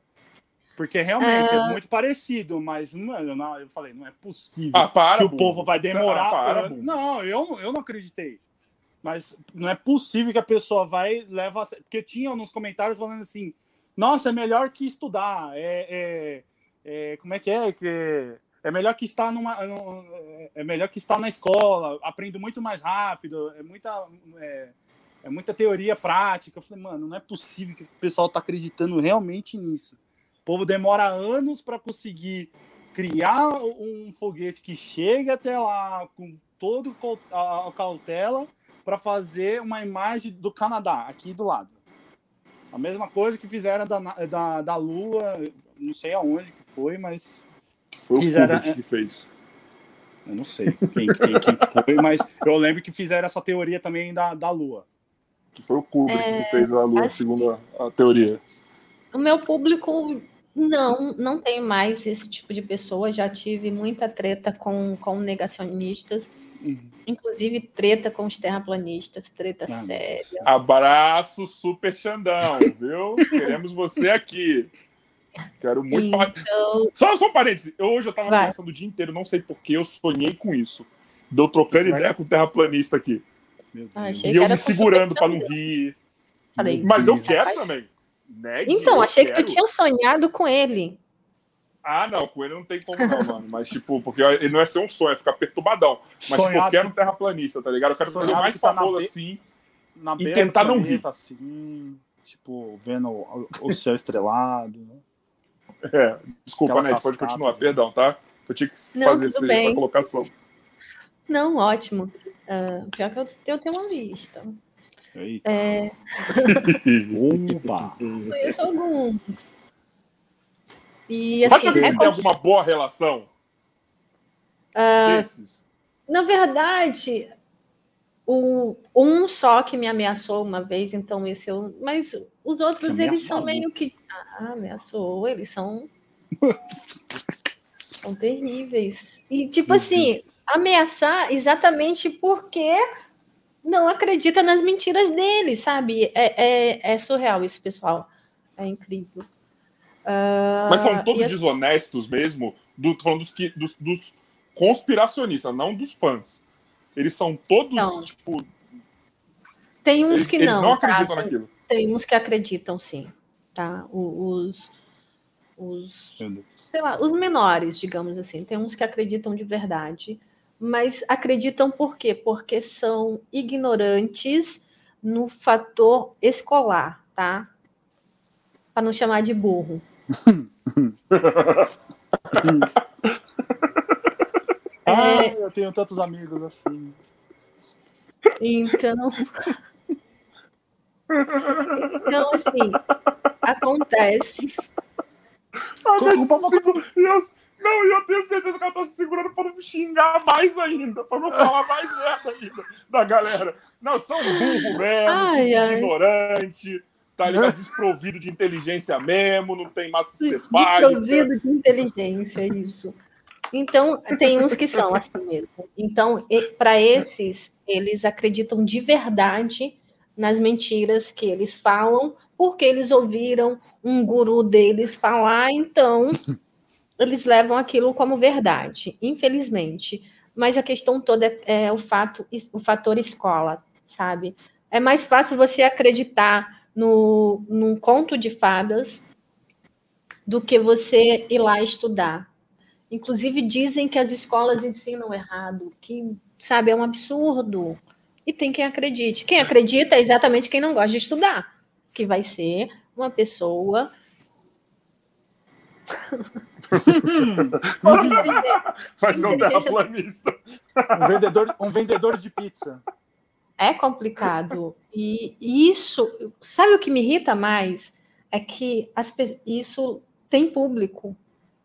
Porque realmente é, é muito parecido, mas não, é, não, eu falei, não é possível ah, para, que o povo vai demorar. Ah, para, não, eu, eu não acreditei. Mas não é possível que a pessoa vai leva porque tinha nos comentários falando assim, nossa, é melhor que estudar, é, é, é como é que é que é melhor que estar numa é melhor que estar na escola, aprendo muito mais rápido, é muita é, é muita teoria prática. Eu falei, mano, não é possível que o pessoal tá acreditando realmente nisso. O povo demora anos para conseguir criar um foguete que chegue até lá com todo a cautela para fazer uma imagem do Canadá, aqui do lado. A mesma coisa que fizeram da, da, da Lua, não sei aonde que foi, mas. Foi fizeram, o que fez. Eu não sei quem, quem, quem, foi, mas eu lembro que fizeram essa teoria também da, da Lua. Que foi o Kubrick é, que fez a Lua, segundo a, a teoria. O meu público não, não tem mais esse tipo de pessoa. Já tive muita treta com, com negacionistas, uhum. inclusive treta com os terraplanistas, treta ah, séria. Abraço, super Xandão, viu? Queremos você aqui. Quero muito então... falar. Só, só um parênteses. Eu, hoje eu tava Vai. pensando o dia inteiro, não sei porquê, eu sonhei com isso. Deu trocando ideia vai... com o terraplanista aqui. Ah, e eu me segurando para não rir. Falei, Mas eu quero também. Ned, então, eu achei que quero. tu tinha sonhado com ele. Ah, não, com ele não tem como não, mano. Mas, tipo, porque ele não é ser um sonho, é ficar perturbadão. Mas, tipo, eu quero um terraplanista, tá ligado? Eu quero fazer o mais que tá na famoso be- assim. Na E tentar não planeta, assim, tipo, vendo o, o céu estrelado. né? É, desculpa, Aquela pode continuar, né? perdão, tá? Eu tinha que Não, fazer esse- bem. essa colocação. Não, ótimo. Ah, pior que eu, eu tenho uma lista. Eita. É, Opa! conheço alguns. E Pode assim, saber é se tem alguma boa relação desses? na verdade, o, um só que me ameaçou uma vez, então esse eu. Mas os outros, eles são meio que. Ah, ameaçou, eles são. são terríveis. E, tipo Meu assim, Deus. ameaçar exatamente porque não acredita nas mentiras dele, sabe? É, é, é surreal esse pessoal. É incrível. Ah, Mas são todos assim- desonestos mesmo? Do, falando dos, que, dos, dos conspiracionistas, não dos fãs. Eles são todos, São. tipo. Tem uns Eles, que eles não. não tá? acreditam naquilo. Tem uns que acreditam, sim. Tá? Os, os, sei lá, os menores, digamos assim. Tem uns que acreditam de verdade. Mas acreditam por quê? Porque são ignorantes no fator escolar, tá? Para não chamar de burro. Ah, eu tenho tantos amigos assim. Então. Então, assim, acontece. Ah, Co- mas culpa uma- segura- eu- Não, e eu tenho certeza que ela tá se segurando pra não me xingar mais ainda, pra não falar mais merda ainda da galera. Não, são burro mesmo, Ai, ai. ignorante, tá? Desprovido de inteligência mesmo, não tem massa cefálica. Desprovido de inteligência, é isso. Então, tem uns que são assim mesmo. Então, para esses, eles acreditam de verdade nas mentiras que eles falam, porque eles ouviram um guru deles falar, então eles levam aquilo como verdade, infelizmente. Mas a questão toda é, é o fato, o fator escola, sabe? É mais fácil você acreditar no, num conto de fadas do que você ir lá estudar. Inclusive dizem que as escolas ensinam errado, que sabe é um absurdo. E tem quem acredite. Quem acredita é exatamente quem não gosta de estudar, que vai ser uma pessoa Vai ser um terraplanista. Um vendedor, um vendedor de pizza. É complicado. E isso, sabe o que me irrita mais? É que as, isso tem público.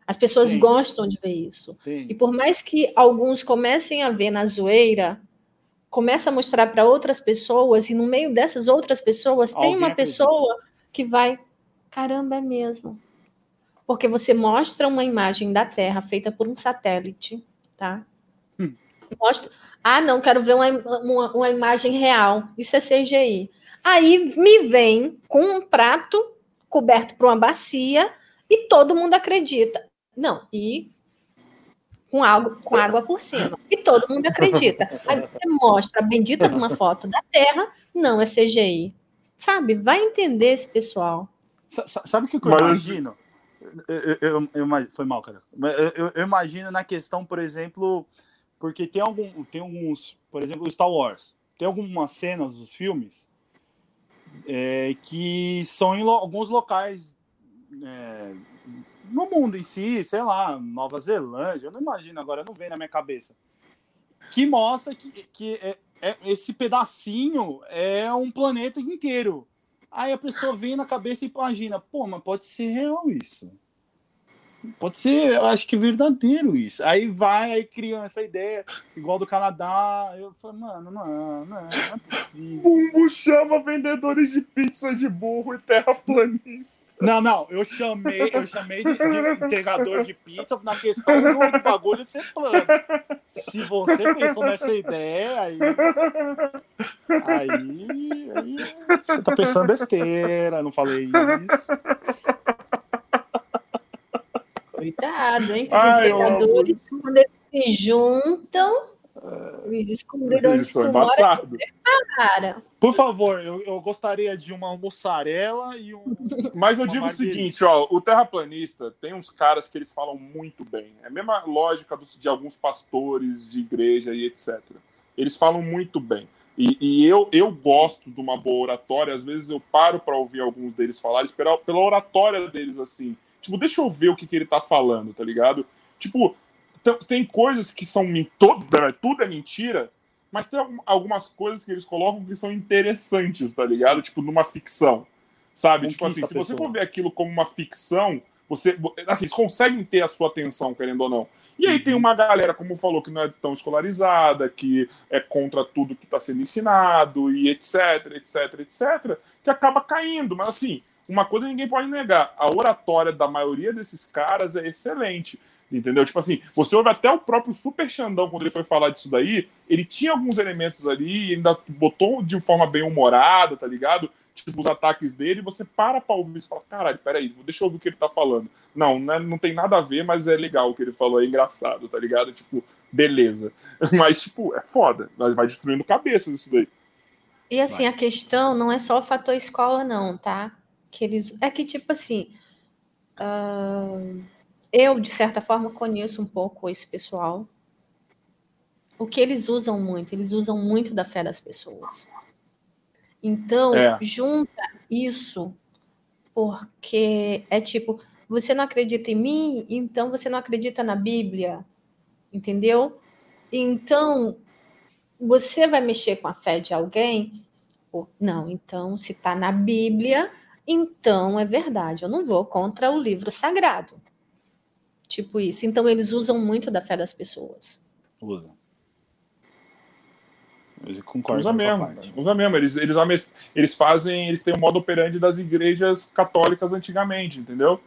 As pessoas Tem. gostam de ver isso. E Tem. por mais que alguns comecem a ver na zoeira, começa a mostrar para outras pessoas, e no meio dessas outras pessoas tem Alguém uma acredita. pessoa que vai, caramba, é mesmo. Porque você mostra uma imagem da Terra feita por um satélite, tá? Hum. Mostra, ah, não, quero ver uma, uma, uma imagem real. Isso é CGI. Aí me vem com um prato coberto por uma bacia e todo mundo acredita. Não, e com água, com água por cima. E todo mundo acredita. Aí você mostra a bendita de uma foto da Terra, não é CGI. Sabe? Vai entender esse pessoal. Sa- sa- Sabe o que, eu imagino? Eu, eu- eu- foi mal, cara. Eu- eu imagino na questão, por exemplo, porque tem, algum, tem alguns, por exemplo, Star Wars. Tem algumas cenas dos filmes é, que são em lo- alguns locais é, no mundo em si, sei lá, Nova Zelândia, eu não imagino agora, não vem na minha cabeça. Que mostra que, que é- é- esse pedacinho é um planeta inteiro. Aí a pessoa vem na cabeça e imagina, pô, mas pode ser real isso. Pode ser, eu acho que verdadeiro isso. Aí vai, aí cria essa ideia, igual do Canadá. Eu falo, mano, não, não, não é possível. Bumbo chama vendedores de pizza de burro e terraplanista. Não, não, eu chamei, eu chamei de, de entregador de pizza na questão do, do bagulho ser plano. Se você pensou nessa ideia, aí, aí, aí você tá pensando besteira, não falei isso. Coitado, hein? Que os Ai, eu quando eles se juntam, Eles descobriram onde tu mora. Por favor, eu, eu, gostaria de uma mussarela e um. Mas eu digo o seguinte, ó, o terraplanista tem uns caras que eles falam muito bem. É a mesma lógica do, de alguns pastores de igreja e etc. Eles falam muito bem. E, e, eu, eu gosto de uma boa oratória, às vezes eu paro para ouvir alguns deles falar, esperar pela oratória deles assim. Tipo, deixa eu ver o que, que ele tá falando, tá ligado? Tipo, tem coisas que são todo, tudo é mentira, mas tem algumas coisas que eles colocam que são interessantes, tá ligado? Tipo, numa ficção. Sabe? tipo assim, se você for ver aquilo como uma ficção, você. Assim, eles conseguem ter a sua atenção, querendo ou não. E aí tem uhum. uma galera, como falou, que não é tão escolarizada, que é contra tudo que está sendo ensinado, e etc, etc, etc, que acaba caindo. Mas assim, uma coisa ninguém pode negar: a oratória da maioria desses caras é excelente. Entendeu? Tipo assim, você ouve até o próprio Super Xandão, quando ele foi falar disso daí, ele tinha alguns elementos ali, ainda botou de forma bem humorada, tá ligado? Tipo, os ataques dele, você para pra ouvir e fala, caralho, peraí, deixa eu ouvir o que ele tá falando. Não, não, é, não tem nada a ver, mas é legal o que ele falou, é engraçado, tá ligado? Tipo, beleza. Mas, tipo, é foda, mas vai destruindo cabeças isso daí. E assim, vai. a questão não é só o fator escola, não, tá? Que eles... É que, tipo assim. Uh eu, de certa forma, conheço um pouco esse pessoal. O que eles usam muito? Eles usam muito da fé das pessoas. Então, é. junta isso, porque é tipo, você não acredita em mim, então você não acredita na Bíblia, entendeu? Então, você vai mexer com a fé de alguém? Não, então, se está na Bíblia, então é verdade. Eu não vou contra o livro sagrado. Tipo isso. Então eles usam muito da fé das pessoas. Usa. Eu concordo usa mesmo, parte. usa mesmo. Eles, eles, eles fazem, eles têm o modo operante das igrejas católicas antigamente, entendeu?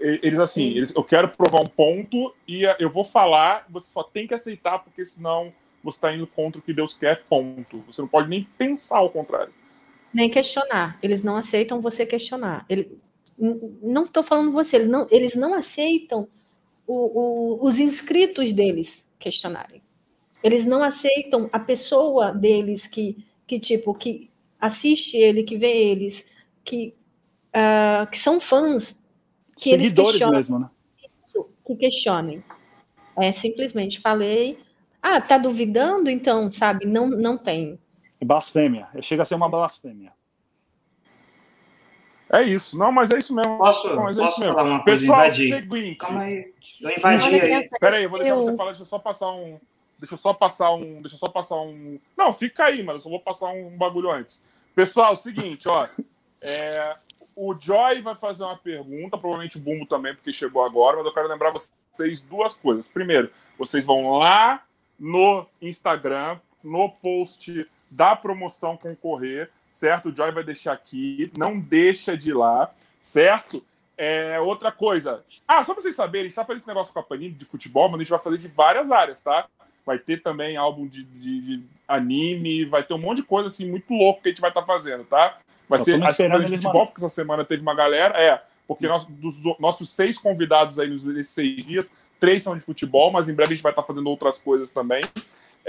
Eles assim, eles, eu quero provar um ponto e eu vou falar, você só tem que aceitar, porque senão você está indo contra o que Deus quer, ponto. Você não pode nem pensar ao contrário. Nem questionar. Eles não aceitam você questionar. Ele, não estou falando você, não, eles não aceitam o, o, os inscritos deles questionarem. Eles não aceitam a pessoa deles que, que tipo, que assiste ele, que vê eles, que, uh, que são fãs. Que Seguidores mesmo, né? Isso, que questionem. É, simplesmente falei, ah, tá duvidando? Então, sabe, não, não tem. Blasfêmia. Chega a ser uma blasfêmia. É isso. Não, mas é isso mesmo. Posso, não, mas é isso mesmo. Pessoal, seguinte. Calma aí. Eu invadi aí. Peraí, eu vou deixar você falar. Deixa eu só passar um. Deixa eu só passar um. Deixa eu só passar um. Não, fica aí, mas eu só vou passar um bagulho antes. Pessoal, seguinte, ó. É, o Joy vai fazer uma pergunta, provavelmente o Bumbo também, porque chegou agora, mas eu quero lembrar vocês duas coisas. Primeiro, vocês vão lá no Instagram, no post da promoção concorrer certo? O Joy vai deixar aqui, não deixa de ir lá, certo? É, outra coisa. Ah, só pra vocês saberem, a gente tá fazendo esse negócio com a Panini de futebol, mas a gente vai fazer de várias áreas, tá? Vai ter também álbum de, de, de anime, vai ter um monte de coisa assim muito louco que a gente vai estar tá fazendo, tá? Vai ser a semana de futebol, porque essa semana teve uma galera. É, porque nós, dos nossos seis convidados aí nesses seis dias, três são de futebol, mas em breve a gente vai estar tá fazendo outras coisas também.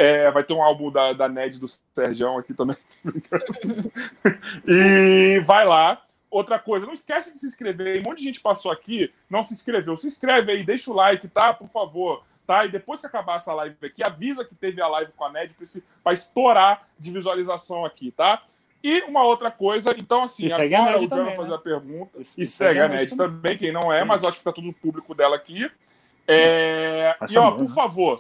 É, vai ter um álbum da, da Ned do Sergião aqui também. e vai lá. Outra coisa, não esquece de se inscrever. Um monte de gente passou aqui, não se inscreveu. Se inscreve aí, deixa o like, tá? Por favor. Tá? E depois que acabar essa live aqui, avisa que teve a live com a Ned para estourar de visualização aqui, tá? E uma outra coisa, então assim, e segue agora a Ned o John vai fazer né? a pergunta. E, e segue a Ned também. também, quem não é, mas acho que tá tudo público dela aqui. É... E ó, por favor,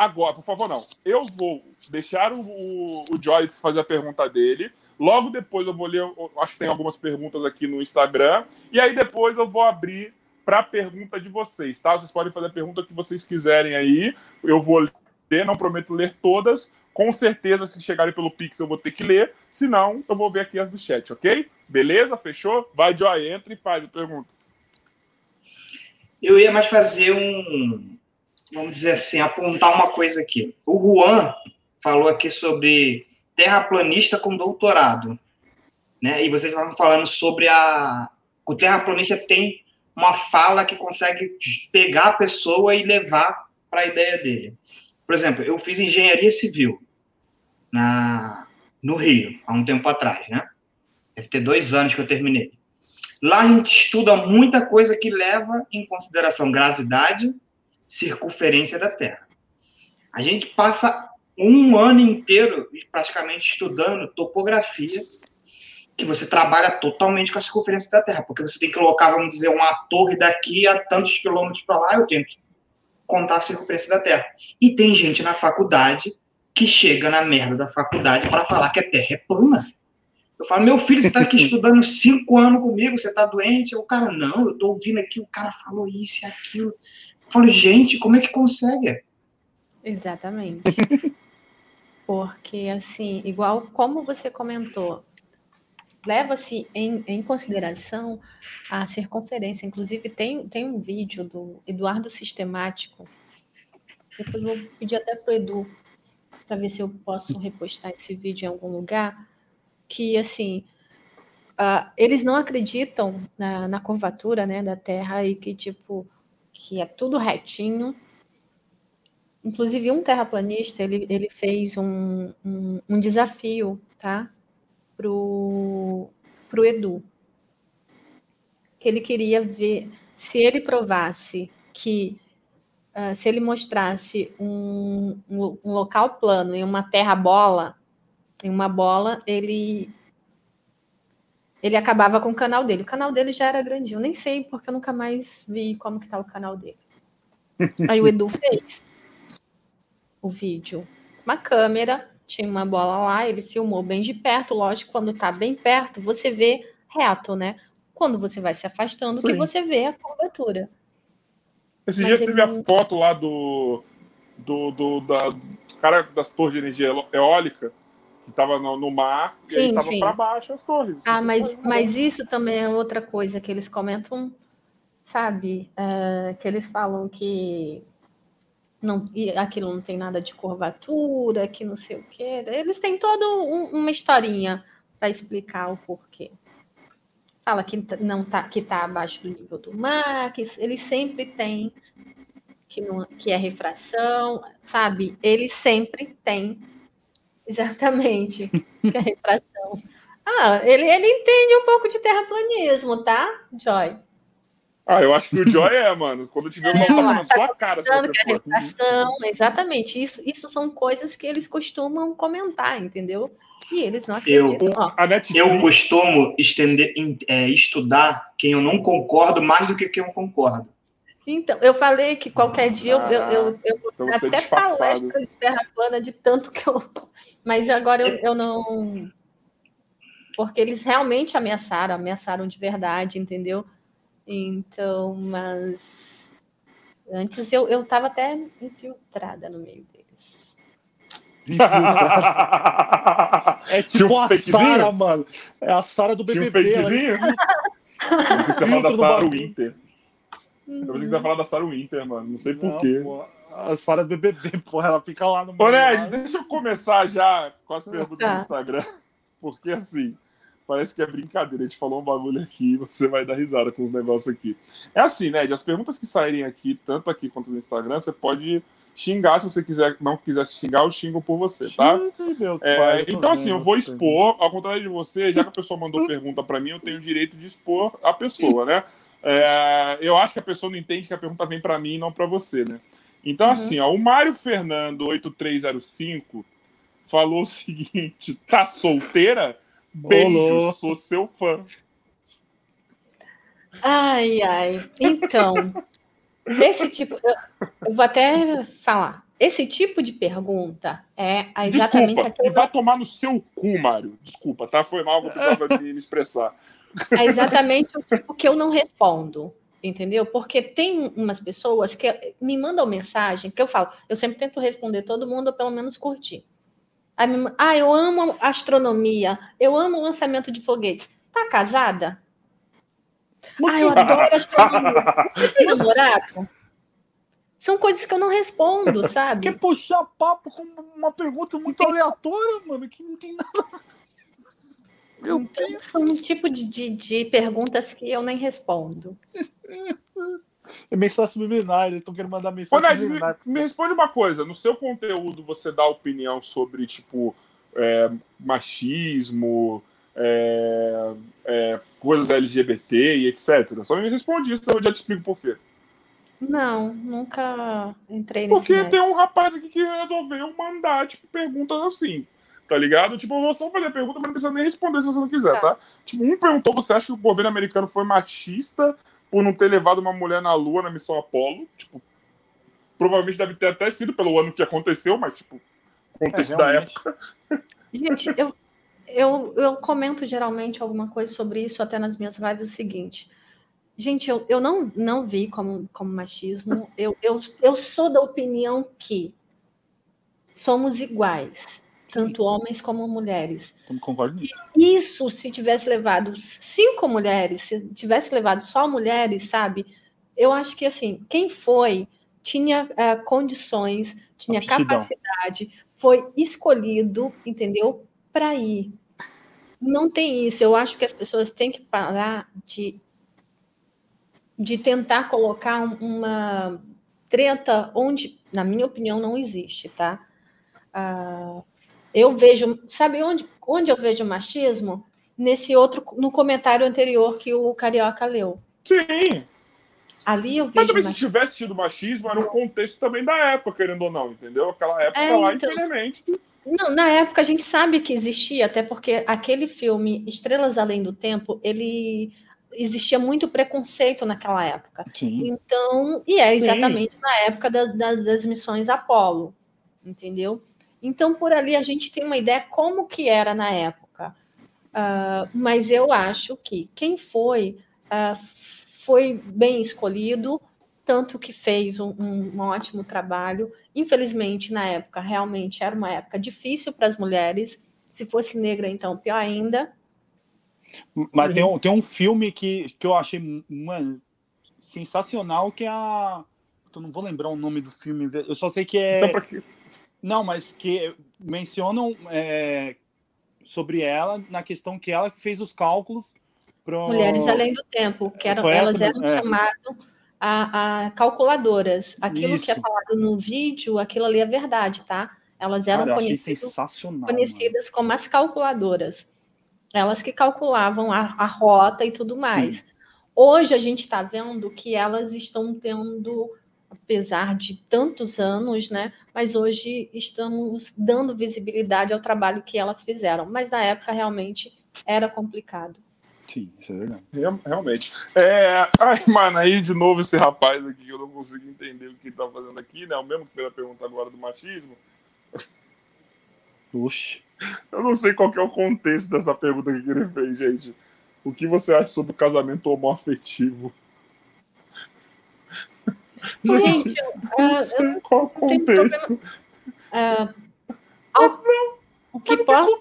Agora, por favor, não. Eu vou deixar o, o, o Joyce fazer a pergunta dele. Logo depois eu vou ler, acho que tem algumas perguntas aqui no Instagram. E aí depois eu vou abrir para a pergunta de vocês, tá? Vocês podem fazer a pergunta que vocês quiserem aí. Eu vou ler, não prometo ler todas. Com certeza, se chegarem pelo Pix, eu vou ter que ler. Se não, eu vou ver aqui as do chat, ok? Beleza? Fechou? Vai, Joy, entra e faz a pergunta. Eu ia mais fazer um, vamos dizer assim, apontar uma coisa aqui. O Juan falou aqui sobre terraplanista com doutorado, né? E vocês estavam falando sobre a o terraplanista tem uma fala que consegue pegar a pessoa e levar para a ideia dele. Por exemplo, eu fiz engenharia civil na, no Rio, há um tempo atrás, né? Deve ter dois anos que eu terminei. Lá a gente estuda muita coisa que leva em consideração gravidade, circunferência da Terra. A gente passa um ano inteiro praticamente estudando topografia, que você trabalha totalmente com a circunferência da Terra, porque você tem que colocar, vamos dizer, uma torre daqui a tantos quilômetros para lá, eu tenho que contar a circunferência da Terra. E tem gente na faculdade que chega na merda da faculdade para falar que a Terra é plana. Eu falo, meu filho, você está aqui estudando cinco anos comigo, você está doente? O cara, não, eu estou ouvindo aqui, o cara falou isso e aquilo. Eu falo, gente, como é que consegue? Exatamente. Porque, assim, igual como você comentou, leva-se em, em, consideração a circunferência. Inclusive, tem, tem um vídeo do Eduardo Sistemático. Depois vou pedir até para o Edu para ver se eu posso repostar esse vídeo em algum lugar que assim uh, eles não acreditam na, na, curvatura né, da Terra e que tipo que é tudo retinho. Inclusive um terraplanista ele, ele fez um, um, um desafio, tá, pro pro Edu que ele queria ver se ele provasse que uh, se ele mostrasse um, um, um local plano em uma terra bola em uma bola, ele ele acabava com o canal dele. O canal dele já era grandinho. Eu nem sei porque eu nunca mais vi como que tá o canal dele. Aí o Edu fez o vídeo. Uma câmera, tinha uma bola lá, ele filmou bem de perto. Lógico, quando tá bem perto, você vê reto, né? Quando você vai se afastando, Sim. que você vê a curvatura. Esse dia teve a foto lá do, do, do, da, do cara das torres de energia eólica que estava no, no, mar sim, e aí estava para baixo as torres. Ah, mas, mas isso também é outra coisa que eles comentam, sabe? Uh, que eles falam que não, aquilo não tem nada de curvatura, que não sei o quê. Eles têm toda um, uma historinha para explicar o porquê. Fala que não tá, que está abaixo do nível do mar, que eles sempre têm que, não, que é refração, sabe? Eles sempre têm Exatamente. que é refração. Ah, ele, ele entende um pouco de terraplanismo, tá, Joy? Ah, eu acho que o Joy é, mano. Quando eu tiver uma é, na sua tá cara, se você for. Refração, exatamente. Isso, isso são coisas que eles costumam comentar, entendeu? E eles não acreditam. Eu, eu costumo estender, é, estudar quem eu não concordo mais do que quem eu concordo. Então, eu falei que qualquer dia ah, eu, eu, eu, então até palestra de terra plana de tanto que eu. Mas agora eu, eu não. Porque eles realmente ameaçaram, ameaçaram de verdade, entendeu? Então, mas. Antes eu, eu tava até infiltrada no meio deles. é tipo um a Sara, mano. É a Sara do BBB. Tinha um fakezinho? Ela... Você fala da Sara Winter. Uhum. Eu pensei que você ia falar da Sarah Winter, mano. Não sei porquê. A Sarah BBB, porra, ela fica lá no. Ô, Ned, deixa eu começar já com as perguntas tá. do Instagram. Porque assim, parece que é brincadeira. A gente falou um bagulho aqui você vai dar risada com os negócios aqui. É assim, Ned, as perguntas que saírem aqui, tanto aqui quanto no Instagram, você pode xingar se você quiser, não quiser xingar, eu xingo por você, tá? É, então, assim, eu vou expor, ao contrário de você, já que a pessoa mandou pergunta para mim, eu tenho o direito de expor a pessoa, né? É, eu acho que a pessoa não entende que a pergunta vem para mim e não para você, né? Então, uhum. assim, ó, o Mário Fernando 8305 falou o seguinte: tá solteira? Beijo, Olô. sou seu fã. Ai, ai. Então, esse tipo. Eu, eu, vou até falar. Esse tipo de pergunta é exatamente Desculpa, aquilo. E vai tomar no seu cu, Mário. Desculpa, tá? Foi mal, vou precisar me expressar. É exatamente o tipo que eu não respondo, entendeu? Porque tem umas pessoas que me mandam mensagem que eu falo, eu sempre tento responder todo mundo, ou pelo menos curtir. Ah, eu amo astronomia, eu amo lançamento de foguetes. Tá casada? Ah, eu adoro astronomia. tem namorado? São coisas que eu não respondo, sabe? Quer puxar papo com uma pergunta muito aleatória, mano, que não tem nada. Meu então, Deus. São um tipo de, de, de, perguntas que eu nem respondo. É mensagem subliminar, eles estão querendo mandar mensagem Ô, Ned, subliminar. Me, me, responde uma coisa: no seu conteúdo você dá opinião sobre, tipo, é, machismo, é, é, coisas LGBT e etc. Só me responde isso, eu já te explico por quê. Não, nunca entrei nesse Porque tem um rapaz aqui que resolveu mandar, tipo, perguntas assim, tá ligado? Tipo, eu vou só fazer a pergunta, mas não precisa nem responder se você não quiser, tá? tá? Tipo, um perguntou, você acha que o governo americano foi machista por não ter levado uma mulher na lua na missão Apollo? Tipo, provavelmente deve ter até sido pelo ano que aconteceu, mas, tipo, contexto é, da época. Gente, eu, eu, eu comento geralmente alguma coisa sobre isso até nas minhas lives o seguinte. Gente, eu, eu não, não vi como, como machismo. Eu, eu, eu sou da opinião que somos iguais, tanto homens como mulheres. Concordo nisso. Isso, se tivesse levado cinco mulheres, se tivesse levado só mulheres, sabe? Eu acho que, assim, quem foi tinha uh, condições, tinha Aptidão. capacidade, foi escolhido, entendeu? Para ir. Não tem isso. Eu acho que as pessoas têm que parar de, de tentar colocar uma treta onde, na minha opinião, não existe, tá? Uh, eu vejo, sabe onde, onde eu vejo machismo? Nesse outro, no comentário anterior que o Carioca leu. Sim. Ali eu vejo. Mas também, se tivesse tido machismo, era um contexto também da época, querendo ou não, entendeu? Aquela época é, lá, então... infelizmente não, na época a gente sabe que existia, até porque aquele filme Estrelas Além do Tempo, ele existia muito preconceito naquela época. Sim. Então, e é exatamente Sim. na época da, da, das missões Apolo, entendeu? Então, por ali a gente tem uma ideia como que era na época. Uh, mas eu acho que quem foi uh, foi bem escolhido, tanto que fez um, um, um ótimo trabalho. Infelizmente, na época, realmente era uma época difícil para as mulheres. Se fosse negra, então, pior ainda. Mas tem um, tem um filme que, que eu achei uma, sensacional, que é a. Eu não vou lembrar o nome do filme, eu só sei que é. Então, não, mas que mencionam é, sobre ela na questão que ela fez os cálculos. Pro... Mulheres Além do Tempo, que eram, elas eram é. chamadas a, a calculadoras. Aquilo Isso. que é falado no vídeo, aquilo ali é verdade, tá? Elas eram Cara, conhecidas mano. como as calculadoras. Elas que calculavam a, a rota e tudo mais. Sim. Hoje a gente está vendo que elas estão tendo, apesar de tantos anos, né? Mas hoje estamos dando visibilidade ao trabalho que elas fizeram. Mas na época realmente era complicado. Sim, isso é verdade. Realmente. É... Ai, mano, aí de novo esse rapaz aqui que eu não consigo entender o que ele tá fazendo aqui, né? O mesmo que fez a pergunta agora do machismo. Oxe. Eu não sei qual é o contexto dessa pergunta que ele fez, gente. O que você acha sobre o casamento homoafetivo? Gente, gente eu não sei qual contexto. Uh, ao, o que pode,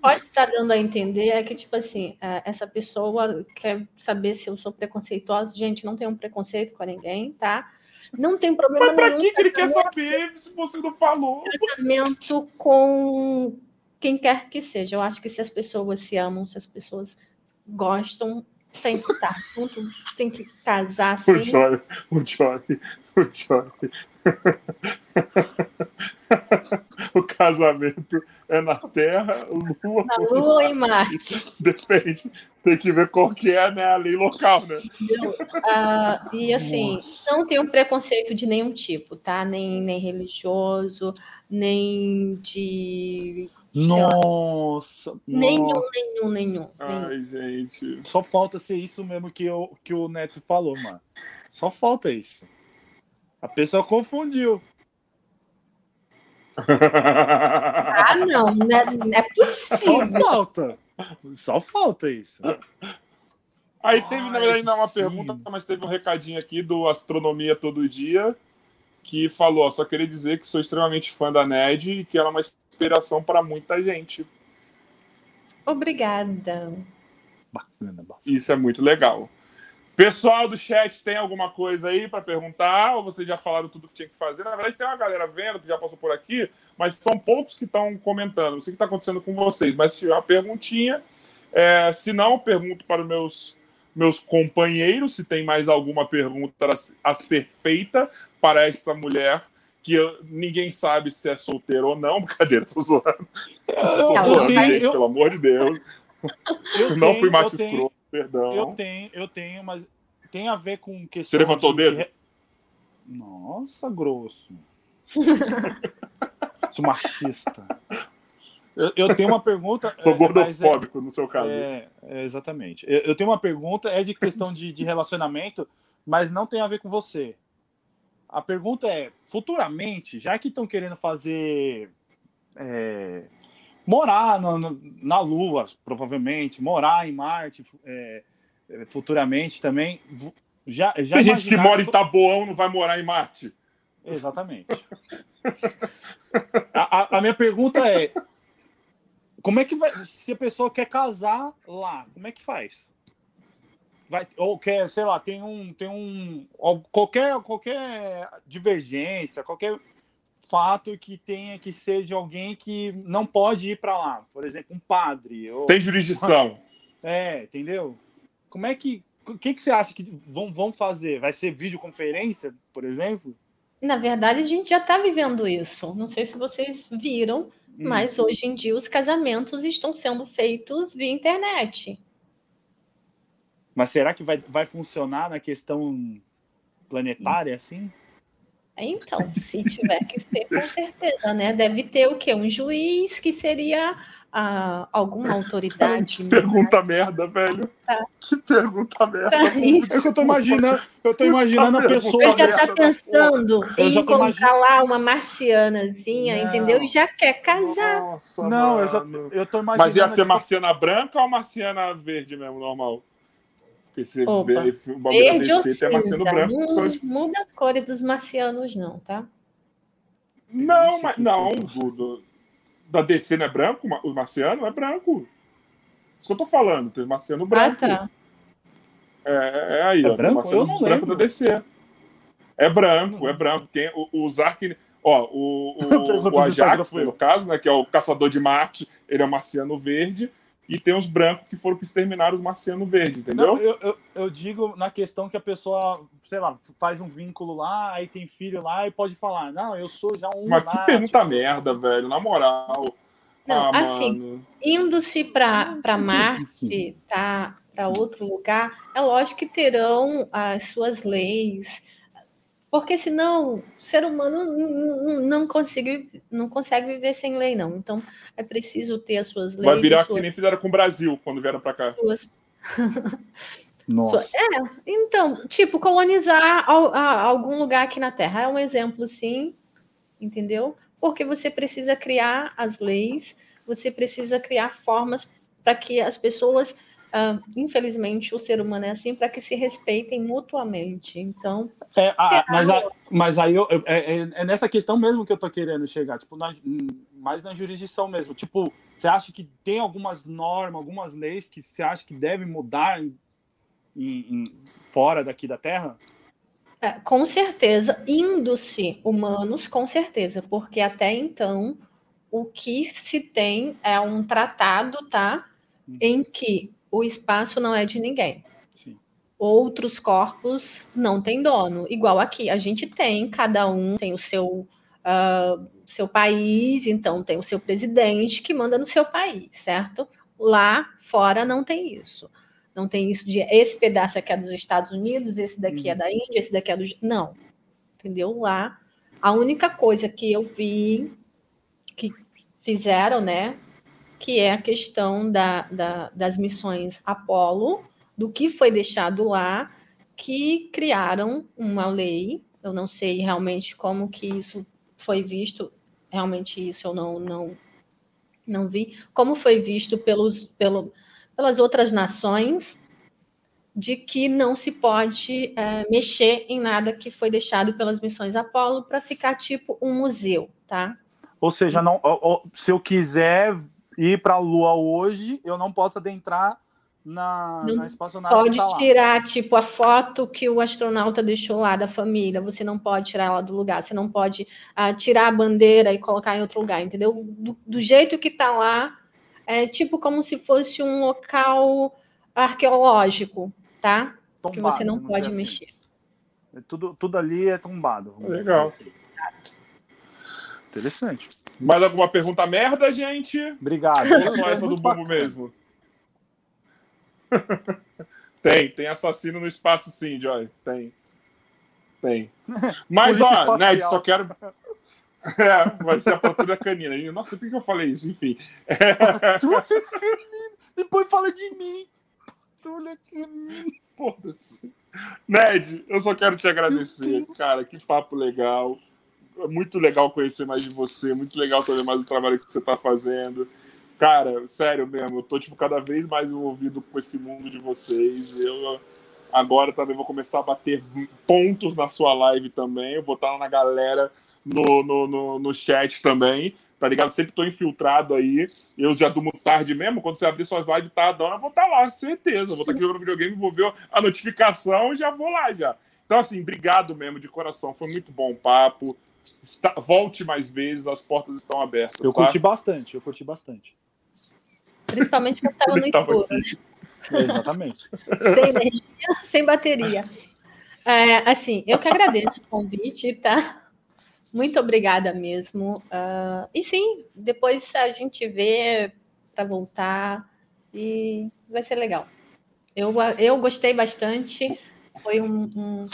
pode estar dando a entender é que, tipo assim, é, essa pessoa quer saber se eu sou preconceituosa. Gente, não tem um preconceito com ninguém, tá? Não tem problema Mas pra nenhum. Mas que ele quer saber se você não falou? Tratamento com quem quer que seja. Eu acho que se as pessoas se amam, se as pessoas gostam, tem que estar junto, tem que casar. Assim. O Johnny, o Johnny, o Johnny. o casamento é na Terra, Lua. Na Lua e Marte. Depende. Tem que ver qual que é né, a lei local, né? Uh, e assim, Nossa. não tem um preconceito de nenhum tipo, tá? Nem, nem religioso, nem de. Nossa! Nenhum, nossa. nenhum, nenhum. Ai, gente. Só falta ser isso mesmo que, eu, que o Neto falou, mano. Só falta isso. A pessoa confundiu. Ah, não, não é, não é possível. Só falta. Só falta isso. Aí teve, Ai, na verdade, não é uma sim. pergunta, mas teve um recadinho aqui do Astronomia Todo Dia, que falou: só queria dizer que sou extremamente fã da NED e que ela é uma inspiração para muita gente. Obrigada. Bacana, bacana. Isso é muito legal. Pessoal do chat, tem alguma coisa aí para perguntar? Ou vocês já falaram tudo que tinha que fazer? Na verdade, tem uma galera vendo que já passou por aqui, mas são poucos que estão comentando. Não sei o que está acontecendo com vocês, mas se tiver uma perguntinha, é, se não, pergunto para os meus meus companheiros se tem mais alguma pergunta a, ser feita para esta mulher que eu, ninguém sabe se é solteiro ou não. Brincadeira, tô zoando. Eu, tô zoando, tenho, gente, eu, pelo amor de Deus. Eu não tenho, fui macho escroto, perdão. Eu tenho, eu tenho, mas tem a ver com questão. Você levantou de... o dedo? Nossa, grosso. Sou machista. Eu, eu, tenho uma pergunta. Sou é, gordofóbico, é, no seu caso. É, é, exatamente. Eu, eu, tenho uma pergunta, é de questão de, de relacionamento, mas não tem a ver com você. A pergunta é: futuramente, já que estão querendo fazer. É, morar no, no, na Lua, provavelmente, morar em Marte é, é futuramente também. Já, já Tem gente que mora em Taboão não vai morar em Marte. Exatamente. a, a, a, minha pergunta é: como é que vai. Se a pessoa quer casar lá, como é que faz? Vai, ou quer, sei lá, tem um. Tem um. Qualquer, qualquer divergência, qualquer fato que tenha que ser de alguém que não pode ir para lá. Por exemplo, um padre. Ou... Tem jurisdição. É, entendeu? Como é que. O que, que você acha que vão, vão fazer? Vai ser videoconferência, por exemplo? Na verdade, a gente já está vivendo isso. Não sei se vocês viram. Mas hoje em dia os casamentos estão sendo feitos via internet. Mas será que vai, vai funcionar na questão planetária assim? Então, se tiver que ser, com certeza, né? Deve ter o quê? Um juiz que seria ah, alguma autoridade. Que pergunta mais... merda, velho. Tá. Que pergunta merda. Tá é que eu tô imaginando, eu tô imaginando a pessoa. Você já tá pensando em encontrar lá uma marcianazinha, não. entendeu? E já quer casar. Nossa, não, eu, já, eu tô imaginando. Mas ia ser marciana branca ou marciana verde mesmo, normal? Opa. o bagulho DC é marciano branco. Não, muda as cores dos marcianos, não, tá? Não, mas não. Do, do, da DC não é branco? O marciano é branco. Isso que eu tô falando, tem marciano ah, branco. Ah, tá. É, é aí, é ó. Branco? Marciano eu não branco lembro. da DC. É branco, é branco. Quem, o, o Zark. Ó, o, o, o Ajax, no caso, né, que é o caçador de Marte, ele é o marciano verde e tem os brancos que foram para exterminar os marcianos verdes, entendeu? Não, eu, eu, eu, digo na questão que a pessoa, sei lá, faz um vínculo lá, aí tem filho lá e pode falar, não, eu sou já um. Mas que pergunta merda, velho, na moral. Não, ah, assim, indo-se para Marte, tá, para outro lugar, é lógico que terão as suas leis, porque senão o ser humano não, não, consegue, não consegue viver sem lei, não. Então é preciso ter as suas leis. Vai virar suas... que nem fizeram com o Brasil quando vieram para cá. Suas... Nossa. É, então, tipo, colonizar algum lugar aqui na Terra é um exemplo, sim, entendeu? Porque você precisa criar as leis, você precisa criar formas para que as pessoas Uh, infelizmente, o ser humano é assim para que se respeitem mutuamente. Então. É, a, mas, a, mas aí eu, é, é, é, nessa questão mesmo que eu tô querendo chegar, tipo, na, mais na jurisdição mesmo. Tipo, você acha que tem algumas normas, algumas leis que você acha que devem mudar em, em, fora daqui da Terra? É, com certeza, indo-se humanos, com certeza, porque até então o que se tem é um tratado, tá? Hum. Em que o espaço não é de ninguém. Sim. Outros corpos não têm dono. Igual aqui, a gente tem, cada um tem o seu, uh, seu país, então tem o seu presidente que manda no seu país, certo? Lá fora não tem isso. Não tem isso de esse pedaço aqui é dos Estados Unidos, esse daqui é uhum. da Índia, esse daqui é do. Não. Entendeu? Lá. A única coisa que eu vi que fizeram, né, que é a questão da, da, das missões Apolo, do que foi deixado lá, que criaram uma lei. Eu não sei realmente como que isso foi visto, realmente isso eu não, não, não vi. Como foi visto pelos, pelo, pelas outras nações, de que não se pode é, mexer em nada que foi deixado pelas missões Apolo para ficar tipo um museu, tá? Ou seja, não, se eu quiser ir para a Lua hoje, eu não posso adentrar na, não na espaçonave. Pode tá tirar, tipo, a foto que o astronauta deixou lá da família. Você não pode tirar ela do lugar. Você não pode uh, tirar a bandeira e colocar em outro lugar, entendeu? Do, do jeito que está lá, é tipo como se fosse um local arqueológico, tá? Tombado, que você não pode assim. mexer. É tudo, tudo ali é tombado. Legal. Assim. Interessante. Mais alguma pergunta merda, gente? Obrigado. Ou só essa do Bumbo mesmo? tem, tem assassino no espaço sim, Joy. Tem. Tem. Mas, ó, Ned, só quero. É, vai ser a patrulha canina. Nossa, por que eu falei isso? Enfim. É... Patrulha canina. Depois fala de mim. Patrulha canina. Foda-se. Ned, eu só quero te agradecer, cara. Que papo legal. É muito legal conhecer mais de você. Muito legal saber mais o trabalho que você está fazendo. Cara, sério mesmo, eu tô tipo, cada vez mais envolvido com esse mundo de vocês. Eu agora também vou começar a bater pontos na sua live também. Eu vou estar lá na galera no, no, no, no chat também, tá ligado? Sempre tô infiltrado aí. Eu já durmo tarde mesmo. Quando você abrir suas lives tá dando, eu vou estar tá lá, certeza. vou estar tá aqui jogando videogame, vou ver a notificação e já vou lá já. Então, assim, obrigado mesmo, de coração. Foi muito bom o papo. Está, volte mais vezes, as portas estão abertas. Eu tá? curti bastante, eu curti bastante. Principalmente quando estava no escuro, né? É, exatamente. sem energia, sem bateria. É, assim, eu que agradeço o convite, tá? Muito obrigada mesmo. Uh, e sim, depois a gente vê para voltar e vai ser legal. Eu, eu gostei bastante. Foi um, um,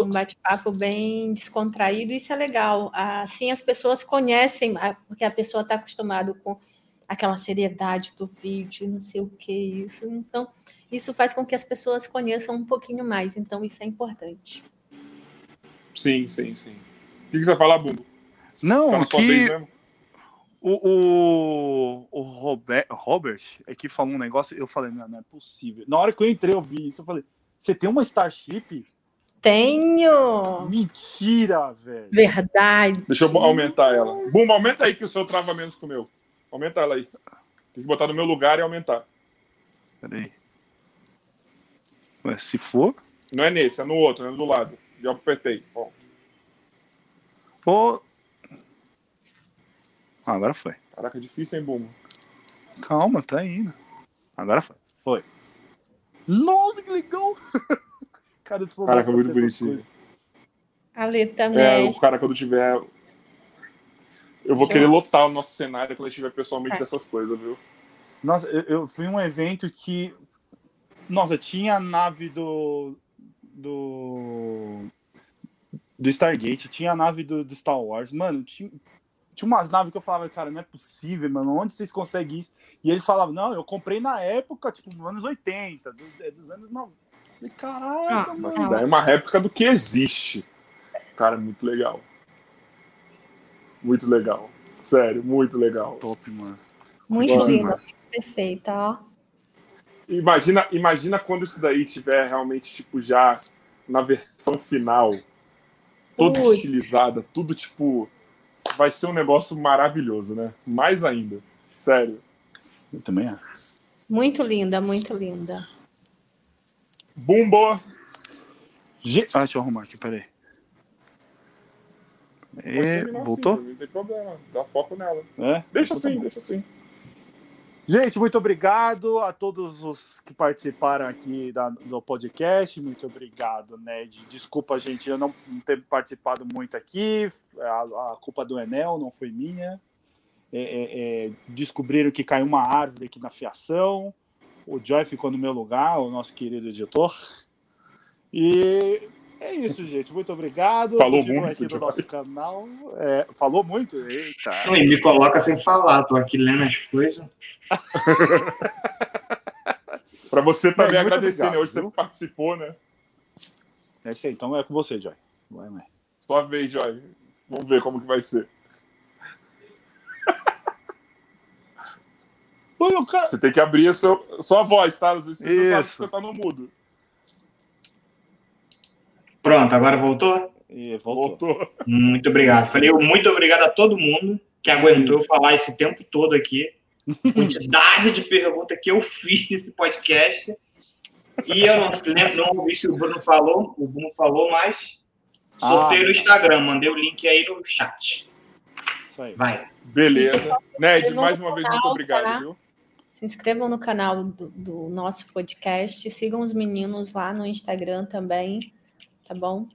um bate-papo bem descontraído. Isso é legal. Assim as pessoas conhecem, porque a pessoa está acostumada com aquela seriedade do vídeo, não sei o que isso. Então, isso faz com que as pessoas conheçam um pouquinho mais. Então, isso é importante. Sim, sim, sim que, que você vai falar, Bumbo? Não, tá que o, o, o Robert, Robert aqui falou um negócio, eu falei, não, não é possível. Na hora que eu entrei, eu vi isso, eu falei, você tem uma Starship? Tenho! Mentira, velho! Verdade! Deixa eu aumentar ela. Bumbo, aumenta aí que o seu trava menos que o meu. Aumenta ela aí. Tem que botar no meu lugar e aumentar. Peraí. Ué, se for? Não é nesse, é no outro, é do lado. Já apertei. Bom. Pô. Ah, agora foi. Caraca, difícil, hein, Buma? Calma, tá indo. Agora foi. Foi. Nossa, que legal! cara, eu Caraca, muito bonitinho. Ali também. É, o cara, quando tiver. Eu vou Nossa. querer lotar o nosso cenário quando tiver pessoalmente tá. dessas coisas, viu? Nossa, eu, eu fui um evento que. Nossa, tinha a nave do. Do do Stargate, tinha a nave do, do Star Wars, mano, tinha, tinha umas naves que eu falava, cara, não é possível, mano, onde vocês conseguem isso? E eles falavam, não, eu comprei na época, tipo, nos anos 80, do, é dos anos 90. Caraca, ah, mano. Mas é uma réplica do que existe. Cara, muito legal. Muito legal. Sério, muito legal. Top, mano. Muito Bom, lindo, perfeita, ó. Imagina, imagina quando isso daí tiver realmente, tipo, já na versão final toda Ui. estilizada, tudo tipo. Vai ser um negócio maravilhoso, né? Mais ainda. Sério. Eu também acho. Muito linda, muito linda. Bumbo! Ge ah, deixa eu arrumar aqui, peraí. E... Voltou? Assim, não tem problema, dá foco nela. É? Deixa assim, deixa assim. Gente, muito obrigado a todos os que participaram aqui da, do podcast. Muito obrigado, Ned. Desculpa, gente, eu não, não ter participado muito aqui. A, a culpa do Enel não foi minha. É, é, é, descobriram que caiu uma árvore aqui na fiação. O Joy ficou no meu lugar, o nosso querido editor. E é isso, gente. Muito obrigado. Falou muito. aqui no nosso canal. É, falou muito? Eita. Não, me coloca sem falar. Tô aqui lendo as coisas. para você também é, agradecer, obrigado, né? Hoje viu? você participou, né? É isso aí. Então é com você, Joy. Vai, vai. Sua vez, Joy. Vamos ver como que vai ser. Oi, cara... Você tem que abrir a sua, sua voz, tá? Você, você sabe que você tá no mudo. Pronto, agora voltou? E voltou. voltou. Muito obrigado. Falei muito obrigado a todo mundo que aguentou falar esse tempo todo aqui quantidade de perguntas que eu fiz nesse podcast. E eu não lembro, não ouvi se o Bruno falou, o Bruno falou, mas sorteio ah, no Instagram, mandei o link aí no chat. Isso aí. Vai. Beleza. Ned, mais uma vez, muito obrigado, viu? Se inscrevam no canal do, do nosso podcast, sigam os meninos lá no Instagram também, tá bom?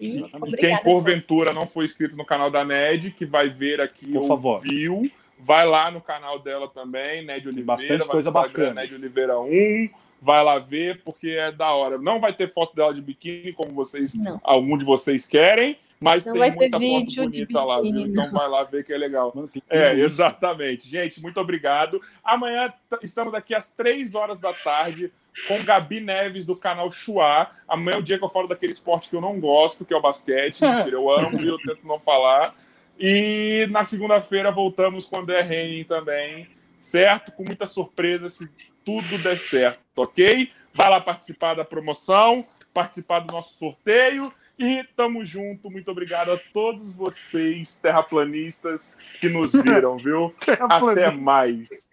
E, e quem porventura não foi inscrito no canal da Ned, que vai ver aqui Por favor. viu, vai lá no canal dela também, Ned Oliveira, bastante coisa bacana. Ned Oliveira 1, vai lá ver porque é da hora. Não vai ter foto dela de biquíni como vocês, não. algum de vocês querem, mas não tem muita foto bonita lá, viu? Então vai lá ver que é legal. Mano, é, exatamente. Gente, muito obrigado. Amanhã estamos aqui às três horas da tarde com Gabi Neves do canal Chua. Amanhã é o dia que eu falo daquele esporte que eu não gosto, que é o basquete. Mentira, eu amo e eu tento não falar. E na segunda-feira voltamos com o André Henning também, certo? Com muita surpresa, se tudo der certo, ok? Vai lá participar da promoção, participar do nosso sorteio e tamo junto. Muito obrigado a todos vocês, terraplanistas, que nos viram, viu? Até mais.